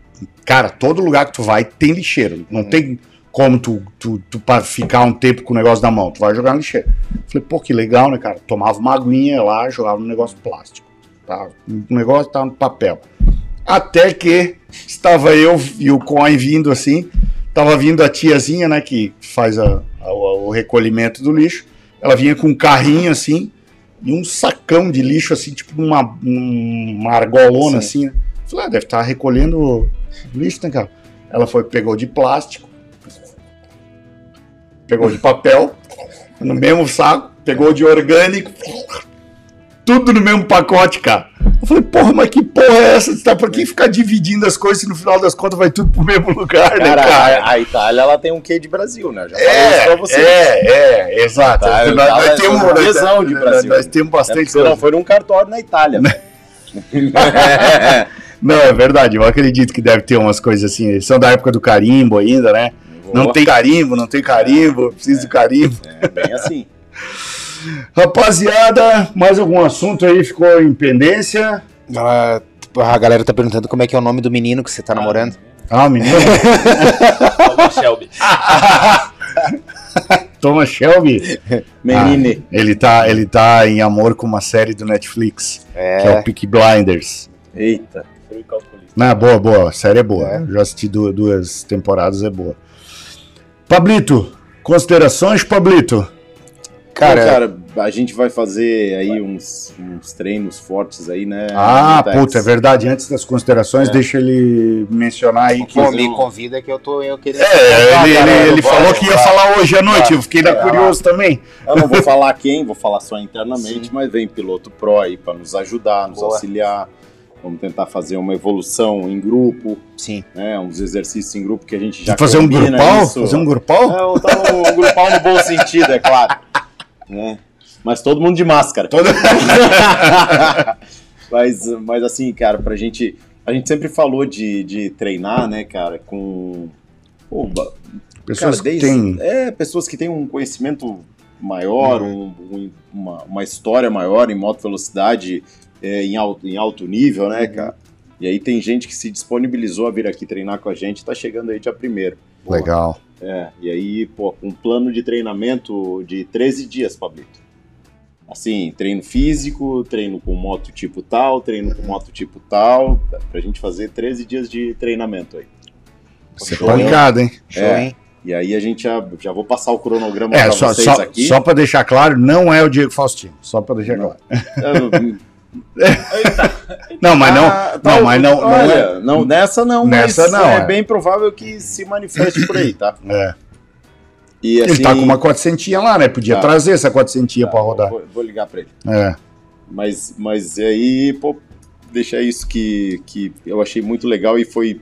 Speaker 1: cara, todo lugar que tu vai tem lixeiro. Não
Speaker 3: Uhum.
Speaker 1: tem como tu, tu, tu ficar um tempo com o negócio na mão. Tu vai jogar no lixeiro. Falei, pô, que legal, né, cara? Tomava uma aguinha lá, jogava no negócio plástico. Tá? O negócio tava no papel. Até que estava eu e o Coin vindo assim, tava vindo a tiazinha, né, que faz a- a- o recolhimento do lixo. Ela vinha com um carrinho assim e um sacão de lixo assim, tipo uma, uma argolona assim. Né? Falei, ah, deve estar recolhendo lixo, né, cara? Ela foi, pegou de plástico, pegou de papel, no mesmo saco, pegou de orgânico, tudo no mesmo pacote, cara. Eu falei, porra, mas que porra é essa? Tá, por que ficar dividindo as coisas se no final das contas vai tudo pro mesmo lugar, né,
Speaker 2: Cara,
Speaker 1: cara?
Speaker 2: a, a Itália ela tem um quê de Brasil, né? Já isso pra
Speaker 1: É,
Speaker 2: você.
Speaker 1: é, é, exato.
Speaker 2: Tá,
Speaker 1: nós,
Speaker 2: eu
Speaker 1: nós temos, nós,
Speaker 2: visão de
Speaker 1: nós-
Speaker 2: Brasil.
Speaker 1: nós temos
Speaker 2: É
Speaker 1: bastante
Speaker 2: você não foi num cartório na Itália. velho.
Speaker 1: Não, é verdade, eu acredito que deve ter umas coisas assim. Eles são da época do carimbo ainda, né? Não
Speaker 2: Boa.
Speaker 1: tem carimbo, não tem carimbo, preciso de carimbo.
Speaker 2: É bem assim.
Speaker 1: Rapaziada, mais algum assunto aí ficou em pendência?
Speaker 3: Ela- a galera tá perguntando como é que é o nome do menino que você tá namorando.
Speaker 1: Ah, menino.
Speaker 4: Toma Shelby.
Speaker 1: Thomas Shelby.
Speaker 2: Menine.
Speaker 1: Ah, ele, tá, ele tá em amor com uma série do Netflix, que é
Speaker 3: É.
Speaker 1: o Peaky Blinders.
Speaker 2: Eita.
Speaker 4: Calculista.
Speaker 1: Não, boa, boa. A série é boa.
Speaker 3: É.
Speaker 1: Já assisti du- duas temporadas, é boa. Pablito, considerações, Pablito?
Speaker 3: Cara,
Speaker 2: Pô, cara, a gente vai fazer aí uns, uns treinos fortes aí, né?
Speaker 1: Ah, puta, é verdade. Antes das considerações, deixa ele mencionar aí que.
Speaker 3: pô, me convida que eu tô eu querendo.
Speaker 1: É, ele, ele- ele
Speaker 2: Vai,
Speaker 1: falou que ia falar hoje à noite, eu fiquei curioso também.
Speaker 2: Eu não vou falar quem, vou falar só internamente, mas vem piloto pro aí para nos ajudar, nos
Speaker 3: Boa.
Speaker 2: auxiliar. Vamos tentar fazer uma evolução em grupo,
Speaker 3: Sim.
Speaker 2: né? Uns exercícios em grupo que a gente já
Speaker 1: fazer um grupal?
Speaker 2: isso.
Speaker 1: Fazer um grupal?
Speaker 2: É, tá um grupal no bom sentido, é claro. Né? Mas todo mundo de máscara.
Speaker 1: Todo-
Speaker 2: mas, mas assim, cara, pra gente. A gente sempre falou de, de treinar, né, cara, com. Pô,
Speaker 1: Pessoas
Speaker 2: cara,
Speaker 1: que
Speaker 2: desde-
Speaker 1: têm.
Speaker 2: É, pessoas que têm um conhecimento maior, um- um- uma, uma história maior em moto velocidade, é, em, alto, em alto nível, né, cara? E aí tem gente que se disponibilizou a vir aqui treinar com a gente, tá chegando aí dia primeiro.
Speaker 1: Legal.
Speaker 2: É, e aí, pô, com um plano de treinamento de 13 dias, Pablito. Assim, treino físico, treino com moto tipo tal, treino com moto tipo tal, pra gente fazer 13 dias de treinamento aí.
Speaker 1: Você é
Speaker 2: Show, hein?
Speaker 1: pancada, hein?
Speaker 3: Show,
Speaker 2: É.
Speaker 3: hein?
Speaker 2: E aí a gente já, já vou passar o cronograma
Speaker 1: É,
Speaker 2: pra
Speaker 1: só,
Speaker 2: vocês
Speaker 1: só,
Speaker 2: aqui.
Speaker 1: só pra deixar claro, não é o Diego Faustino. Só pra deixar claro. Não, mas não.
Speaker 2: Ah,
Speaker 1: não,
Speaker 2: tá,
Speaker 1: mas não, não é.
Speaker 2: olha, não, nessa não,
Speaker 1: Nessa
Speaker 2: mas
Speaker 1: não,
Speaker 2: é,
Speaker 1: é.
Speaker 2: bem provável que se manifeste por aí, tá?
Speaker 1: é.
Speaker 2: E
Speaker 1: Ele tá com uma 400 lá, né? Podia
Speaker 2: Tá.
Speaker 1: trazer essa 400
Speaker 2: tá,
Speaker 1: pra rodar.
Speaker 2: Vou, vou ligar pra ele.
Speaker 1: É.
Speaker 2: Mas, mas aí, pô, deixa isso que, que eu achei muito legal e foi.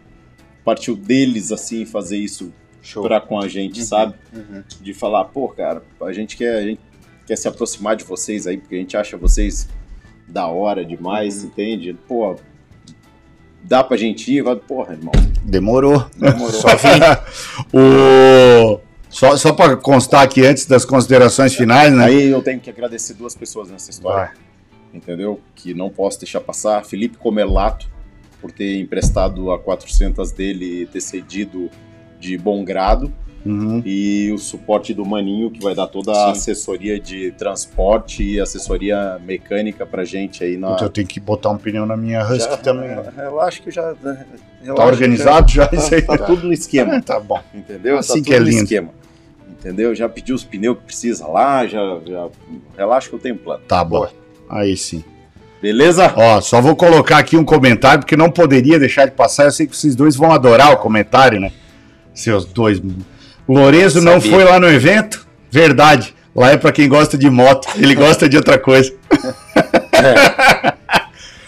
Speaker 2: Partiu deles, assim, fazer isso
Speaker 3: Show.
Speaker 2: pra com a gente, sabe?
Speaker 3: Uhum.
Speaker 2: De falar, pô, cara, a gente quer, a gente quer se aproximar de vocês aí, porque a gente acha vocês da hora demais,
Speaker 3: Uhum.
Speaker 2: entende? Pô, dá pra gente ir? Vai, Porra, irmão,
Speaker 1: Demorou.
Speaker 2: demorou.
Speaker 1: Só, o... só, só pra constar aqui antes das considerações finais, né?
Speaker 2: Aí eu tenho que agradecer duas pessoas nessa história.
Speaker 1: Vai.
Speaker 2: entendeu? Que não posso deixar passar. Felipe Comerlato, por ter emprestado a 400 dele e ter cedido de bom grado.
Speaker 1: Uhum.
Speaker 2: E o suporte do Maninho, que vai dar toda a
Speaker 3: Sim.
Speaker 2: assessoria de transporte e assessoria mecânica pra gente aí na.
Speaker 1: Puta, eu tenho que botar um pneu na minha Husky
Speaker 2: Já-
Speaker 1: também.
Speaker 2: Relaxa que já. relaxa
Speaker 1: Tá organizado já isso aí?
Speaker 2: Tá, tá tudo no esquema.
Speaker 1: É, tá bom.
Speaker 2: Entendeu?
Speaker 1: Assim
Speaker 2: tá
Speaker 1: que é
Speaker 2: tudo no
Speaker 1: lindo.
Speaker 2: esquema. Entendeu? Já pedi os pneus que precisa lá, já, já. Relaxa que eu tenho plano.
Speaker 1: Tá bom. Aí sim.
Speaker 2: Beleza?
Speaker 1: Ó, só vou colocar aqui um comentário, porque não poderia deixar de passar. Eu sei que vocês dois vão adorar o comentário, né? Seus dois. O Lourenço não foi lá no evento? Verdade. Lá é pra quem gosta de moto. Ele gosta de outra coisa.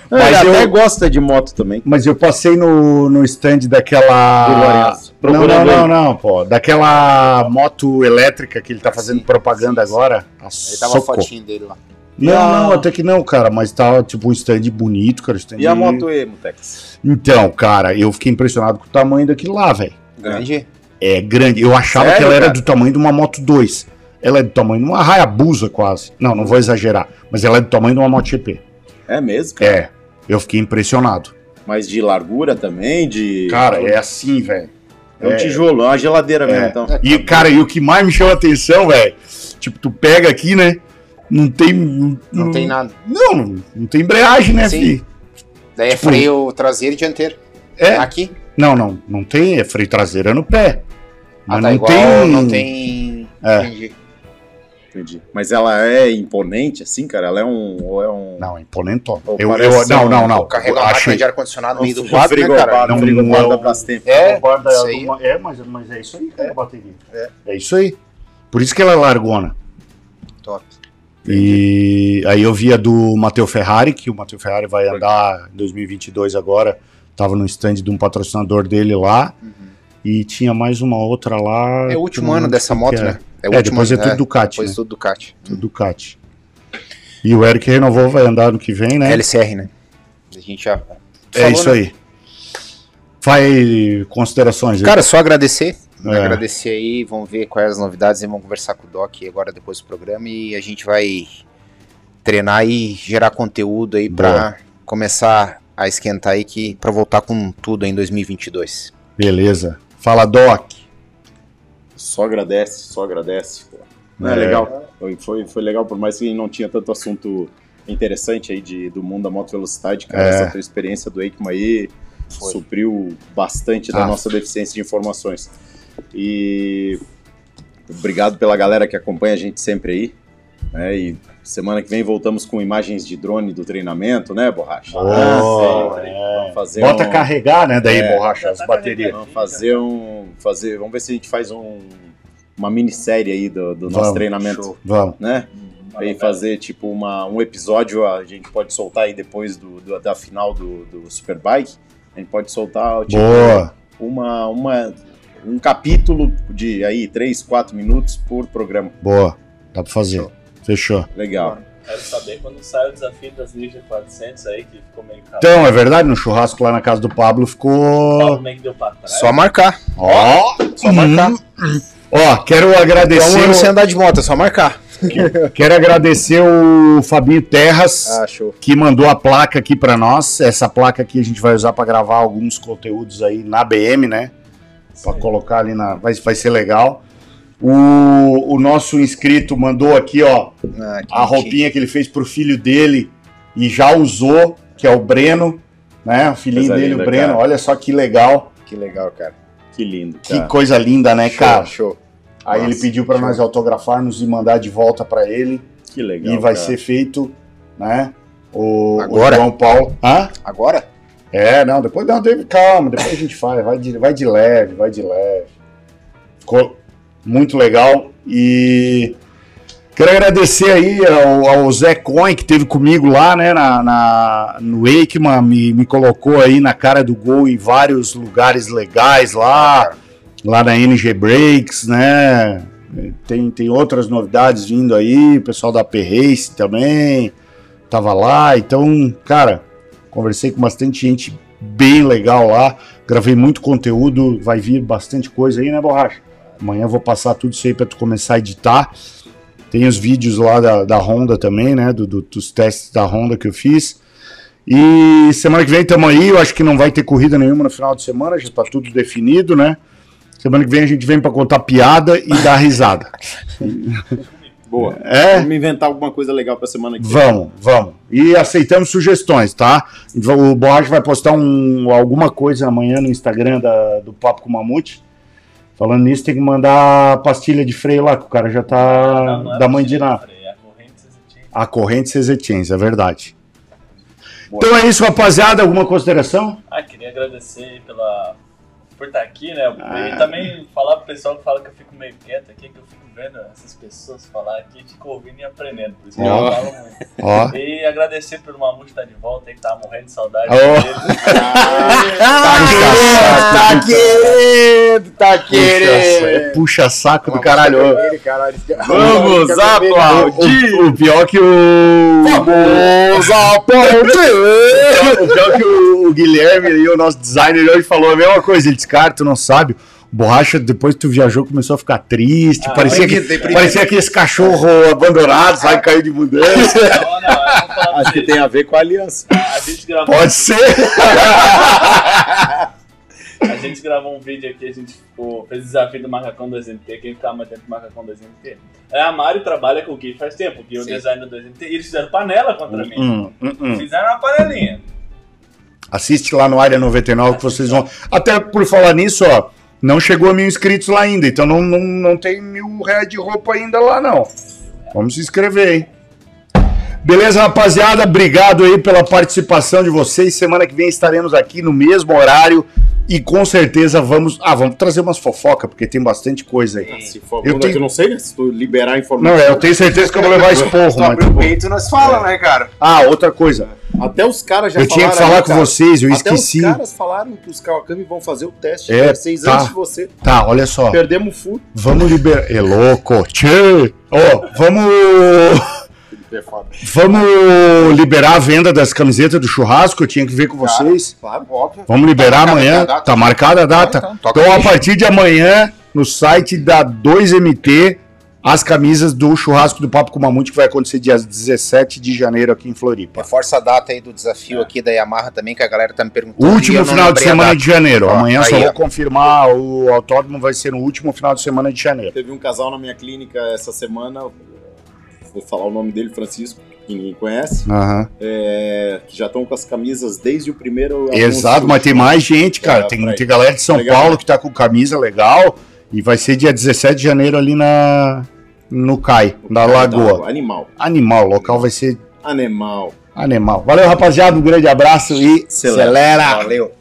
Speaker 2: Mas
Speaker 1: Mas
Speaker 2: Ele
Speaker 1: eu-
Speaker 2: até gosta de moto também.
Speaker 1: Mas eu passei no, no stand daquela. Não, não, não,
Speaker 2: ele.
Speaker 1: não, pô. Daquela moto elétrica que ele tá fazendo
Speaker 3: Sim,
Speaker 1: propaganda
Speaker 3: sim, sim.
Speaker 1: agora. A
Speaker 3: Aí tava a
Speaker 1: soco.
Speaker 3: fotinho dele lá.
Speaker 1: Não, não, até que não, cara, mas tá tipo um stand bonito, cara. Stand
Speaker 2: E a moto E, Mutex?
Speaker 1: Então, cara, eu fiquei impressionado com o tamanho daquilo lá, velho.
Speaker 3: Grande.
Speaker 1: É grande. Eu achava
Speaker 2: Sério,
Speaker 1: que ela era
Speaker 2: cara?
Speaker 1: do tamanho de uma Moto 2. Ela é do tamanho de uma Hayabusa quase. Não, não vou exagerar. Mas ela é do tamanho de uma Moto GP.
Speaker 2: É mesmo, cara?
Speaker 1: É. Eu fiquei impressionado.
Speaker 2: Mas de largura também, de...
Speaker 1: Cara, é assim, velho.
Speaker 2: É um
Speaker 1: é-
Speaker 2: tijolo, é uma geladeira mesmo,
Speaker 1: É.
Speaker 2: então.
Speaker 1: E, cara, e o que mais me chama a atenção, velho, tipo, tu pega aqui, né? Não tem.
Speaker 3: Não tem nada.
Speaker 1: Não, não, não tem embreagem, né,
Speaker 3: Sim.
Speaker 1: filho?
Speaker 3: Daí é
Speaker 1: Tipo-
Speaker 3: freio traseiro e dianteiro.
Speaker 1: É.
Speaker 3: Aqui.
Speaker 1: Não, não, não tem, é freio traseiro no pé. Mas
Speaker 3: Ah, tá
Speaker 1: não
Speaker 3: igual,
Speaker 1: tem.
Speaker 3: não tem.
Speaker 1: É.
Speaker 3: Entendi.
Speaker 2: Entendi. Mas ela é imponente, assim, cara? Ela é um... Ou é um...
Speaker 1: Não, é imponentão.
Speaker 2: Ou
Speaker 1: Eu, eu, não,
Speaker 2: um-
Speaker 1: não, não.
Speaker 3: Carrega uma máquina de ar-condicionado no meio do quadro, né, cara?
Speaker 1: Não,
Speaker 2: frigobar
Speaker 1: não,
Speaker 2: da
Speaker 1: não.
Speaker 2: Brastemp.
Speaker 3: É,
Speaker 1: Guarda
Speaker 3: aí.
Speaker 1: alguma- É, mas, mas é isso aí, cara, a bateria. É. isso aí. Por isso que ela é largona.
Speaker 3: Top.
Speaker 1: E aí eu vi a do Matteo Ferrari, que o Matteo Ferrari vai andar em 2022 agora. Tava no stand de um patrocinador dele lá. E tinha mais uma outra lá.
Speaker 3: É o último ano dessa moto,
Speaker 1: é.
Speaker 3: né?
Speaker 1: É,
Speaker 3: o último
Speaker 1: depois é
Speaker 3: ano,
Speaker 1: tudo Ducati,
Speaker 3: Depois
Speaker 1: né?
Speaker 3: tudo Ducati.
Speaker 1: Tudo Ducati. E o Eric renovou, vai andar no que vem, né?
Speaker 3: LCR, né? A gente já.
Speaker 1: é
Speaker 3: falou,
Speaker 1: isso
Speaker 3: né?
Speaker 1: aí. Faz considerações aí.
Speaker 3: Cara, só agradecer.
Speaker 1: É.
Speaker 3: Agradecer aí, vamos ver quais as novidades e vamos conversar com o Doc agora depois do programa e a gente vai treinar e gerar conteúdo aí pra
Speaker 1: Boa.
Speaker 3: começar a esquentar aí que para voltar com tudo em 2022.
Speaker 1: Beleza. Fala, Doc.
Speaker 2: Só agradece, só agradece. Pô. Não é,
Speaker 1: É.
Speaker 2: legal. Foi, foi, foi legal, por mais que não tinha tanto assunto interessante aí de, do mundo da moto velocidade, cara.
Speaker 1: É.
Speaker 2: Essa tua experiência do EICMA aí
Speaker 3: Foi.
Speaker 2: supriu bastante da
Speaker 1: Ah.
Speaker 2: nossa deficiência de informações. E obrigado pela galera que acompanha a gente sempre aí. né? E semana que vem voltamos com imagens de drone do treinamento, né, Borracha?
Speaker 1: Boa,
Speaker 2: sempre.
Speaker 1: é.
Speaker 2: Vamos fazer
Speaker 1: Bota
Speaker 2: um...
Speaker 1: carregar, né? Daí,
Speaker 2: É.
Speaker 1: borracha, as
Speaker 4: Tá
Speaker 1: baterias.
Speaker 2: Vamos fazer um. Fazer, vamos ver se a gente faz um, uma minissérie aí do, do nosso
Speaker 1: Vamos,
Speaker 2: treinamento.
Speaker 1: show. Vamos.
Speaker 2: Né? Aí fazer tipo uma, um episódio, a gente pode soltar aí depois do, do- da final do, do Superbike. A gente pode soltar tipo,
Speaker 1: Boa.
Speaker 2: uma, uma, um capítulo de aí 3, 4 minutos por programa.
Speaker 1: Boa. Dá pra fazer. Fechou.
Speaker 2: Legal.
Speaker 4: Quero saber quando sai o desafio das Ninja 400 aí, que ficou meio caro.
Speaker 1: Então, é verdade, no churrasco lá na casa do Pablo
Speaker 4: O
Speaker 1: ficou.
Speaker 4: Meio que deu pra trás.
Speaker 3: Só marcar.
Speaker 1: Ó,
Speaker 3: Só marcar.
Speaker 1: ó, quero
Speaker 3: Então,
Speaker 1: agradecer.
Speaker 3: sem
Speaker 1: o-
Speaker 3: andar de moto, é só marcar.
Speaker 1: Quero agradecer o Fabinho Terras.
Speaker 2: Ah,
Speaker 1: que mandou a placa aqui pra nós. Essa placa aqui a gente vai usar pra gravar alguns conteúdos aí na BM, né? Pra colocar ali na. Vai, vai ser legal. O, o nosso inscrito mandou aqui, ó,
Speaker 3: Ah, que
Speaker 1: a roupinha que ele fez pro filho dele e já usou, que é o Breno, né? O filhinho
Speaker 2: Coisa
Speaker 1: dele,
Speaker 2: linda,
Speaker 1: o Breno.
Speaker 2: cara.
Speaker 1: Olha só que legal.
Speaker 3: Que legal, cara.
Speaker 2: Que lindo.
Speaker 1: Que
Speaker 2: cara.
Speaker 1: coisa linda, né,
Speaker 3: Show,
Speaker 1: cara?
Speaker 3: Show.
Speaker 1: Aí
Speaker 3: Nossa,
Speaker 1: ele pediu pra
Speaker 3: show.
Speaker 1: nós autografarmos e mandar de volta pra ele.
Speaker 2: Que legal.
Speaker 1: e vai
Speaker 2: cara.
Speaker 1: ser feito, né? O, o
Speaker 3: Agora?
Speaker 1: João Paulo. Hã?
Speaker 3: Agora?
Speaker 1: É, não, depois não, David, calma, depois a gente faz, vai de, vai de leve, vai de leve. Ficou muito legal e quero agradecer aí ao, ao Zé Coin que teve comigo lá, né, na, na- no Eikman, me, me colocou aí na cara do gol em vários lugares legais lá, lá na NG Breaks, né, tem, tem outras novidades vindo aí, pessoal da P-Race também tava lá, então, cara, Conversei com bastante gente bem legal lá. Gravei muito conteúdo, vai vir bastante coisa aí, né, Borracha? Amanhã eu vou passar tudo isso aí pra tu começar a editar. Tem os vídeos lá da, da Honda também, né? do- do- dos testes da Honda que eu fiz. E semana que vem estamos aí. Eu acho que não vai ter corrida nenhuma no final de semana, já tá tudo definido, né? Semana que vem a gente vem pra contar piada e dar risada.
Speaker 2: Boa.
Speaker 1: É?
Speaker 2: Vamos inventar alguma coisa legal pra semana que vem.
Speaker 1: Vamos, vamos. E aceitamos sugestões, tá? O Borracha vai postar um, alguma coisa amanhã no Instagram da- do Papo com o Mamute. Falando nisso, tem que mandar a pastilha de freio lá, que o cara já tá
Speaker 4: Não, não é
Speaker 1: da mãe de.
Speaker 4: Frei, é a corrente
Speaker 1: Cezetins, é verdade.
Speaker 2: Boa.
Speaker 1: Então é isso, rapaziada. Alguma consideração?
Speaker 4: Ah, queria agradecer pela, por estar aqui, né?
Speaker 1: Ah.
Speaker 4: E também falar pro pessoal que fala que eu fico meio quieto aqui, que eu fico vendo essas pessoas falar aqui, fico ouvindo e aprendendo. Por isso que eu falo muito.
Speaker 1: Ó.
Speaker 4: E agradecer pelo Mamute estar de volta aí, que tava morrendo de saudade
Speaker 1: Ó.
Speaker 4: dele.
Speaker 3: tá querendo, tá
Speaker 1: Puxa, puxa saco do caralho.
Speaker 2: Vamos aplaudir!
Speaker 1: O, o pior que o.
Speaker 3: Vamos aplaudir!
Speaker 1: O pior que o, o Guilherme e o nosso designer hoje falou a mesma coisa. Ele disse, cara, tu não sabe. Borracha, depois que tu viajou, começou a ficar triste.
Speaker 4: Ah,
Speaker 1: parecia, que,
Speaker 3: deprimido, deprimido.
Speaker 1: parecia aquele cachorro abandonado, sabe? Caiu de mudança.
Speaker 4: Não, não,
Speaker 2: Acho que tem a ver com a aliança.
Speaker 4: A gente gravou
Speaker 1: Pode ser.
Speaker 4: A gente gravou um vídeo aqui, a gente ficou, fez o desafio do Macacão 2MT, quem ficava mais tempo do Macacão 2MT. É, a Mari trabalha com o Gui faz tempo, o Gui é o designer do 2MT, e eles fizeram panela contra mim.
Speaker 1: Hum, hum, hum.
Speaker 4: Fizeram uma panelinha.
Speaker 1: Assiste lá no Área 99 que vocês vão. Até por falar nisso, ó. Não chegou a mil inscritos lá ainda, então não, não, não tem mil reais de roupa ainda lá, não. Vamos se inscrever, hein? Beleza, rapaziada? Obrigado aí pela participação de vocês. Semana que vem estaremos aqui no mesmo horário e com certeza vamos. Ah, vamos trazer umas fofoca, porque tem bastante coisa aí.
Speaker 2: Se for
Speaker 1: Eu
Speaker 2: eu,
Speaker 1: tenho-
Speaker 2: eu não sei, né? Se tu liberar a
Speaker 1: Não,
Speaker 2: informação.
Speaker 1: é, eu tenho certeza que eu vou levar esporro, mas.
Speaker 3: Sobre o peito nós fala, né, cara?
Speaker 1: Ah, outra coisa.
Speaker 2: Até os caras já
Speaker 1: Eu tinha que
Speaker 2: falaram
Speaker 1: falar
Speaker 2: aí,
Speaker 1: com
Speaker 2: cara.
Speaker 1: vocês, eu
Speaker 2: Até
Speaker 1: esqueci.
Speaker 2: os caras falaram que os Kawakami vão fazer o teste
Speaker 1: É,
Speaker 2: de vocês
Speaker 1: tá.
Speaker 2: antes de você.
Speaker 1: Tá, olha só.
Speaker 2: Perdemos o full.
Speaker 1: Vamos liberar. É louco. Tchê! Ó, vamos.
Speaker 2: É foda.
Speaker 1: Vamos liberar a venda das camisetas do churrasco. Eu tinha que ver com vocês.
Speaker 2: Claro.
Speaker 3: Óbvio.
Speaker 1: Vamos liberar
Speaker 3: Tá marcada
Speaker 1: amanhã.
Speaker 3: a data.
Speaker 1: Tá marcada a data.
Speaker 3: Então,
Speaker 1: Então, a partir de amanhã, no site da 2MT, as camisas do churrasco do Papo com Mamute, que vai acontecer dia 17 de janeiro aqui em Floripa.
Speaker 3: Reforça a data aí do desafio aqui da Yamaha também, que a galera tá me perguntando.
Speaker 1: Último final de semana de janeiro.
Speaker 3: Ó,
Speaker 1: Amanhã só
Speaker 3: aí,
Speaker 1: vou
Speaker 3: ó.
Speaker 1: confirmar. O autódromo vai ser no último final de semana de janeiro.
Speaker 2: Teve um casal na minha clínica essa semana. Vou falar o nome dele, Francisco, que ninguém conhece.
Speaker 1: Aham.
Speaker 2: é, que já estão com as camisas desde o primeiro.
Speaker 1: Exato, mas tem mais gente, cara.
Speaker 2: É,
Speaker 1: tem, tem galera de São
Speaker 2: Legal,
Speaker 1: Paulo
Speaker 2: né?
Speaker 1: que tá com camisa legal. E vai ser dia 17 de janeiro ali na no CAI, da Lagoa.
Speaker 2: Animal.
Speaker 1: Animal, o local vai ser
Speaker 2: Animal.
Speaker 1: animal. Valeu, rapaziada. Um grande abraço e
Speaker 2: Acelera.
Speaker 1: acelera.
Speaker 3: Valeu.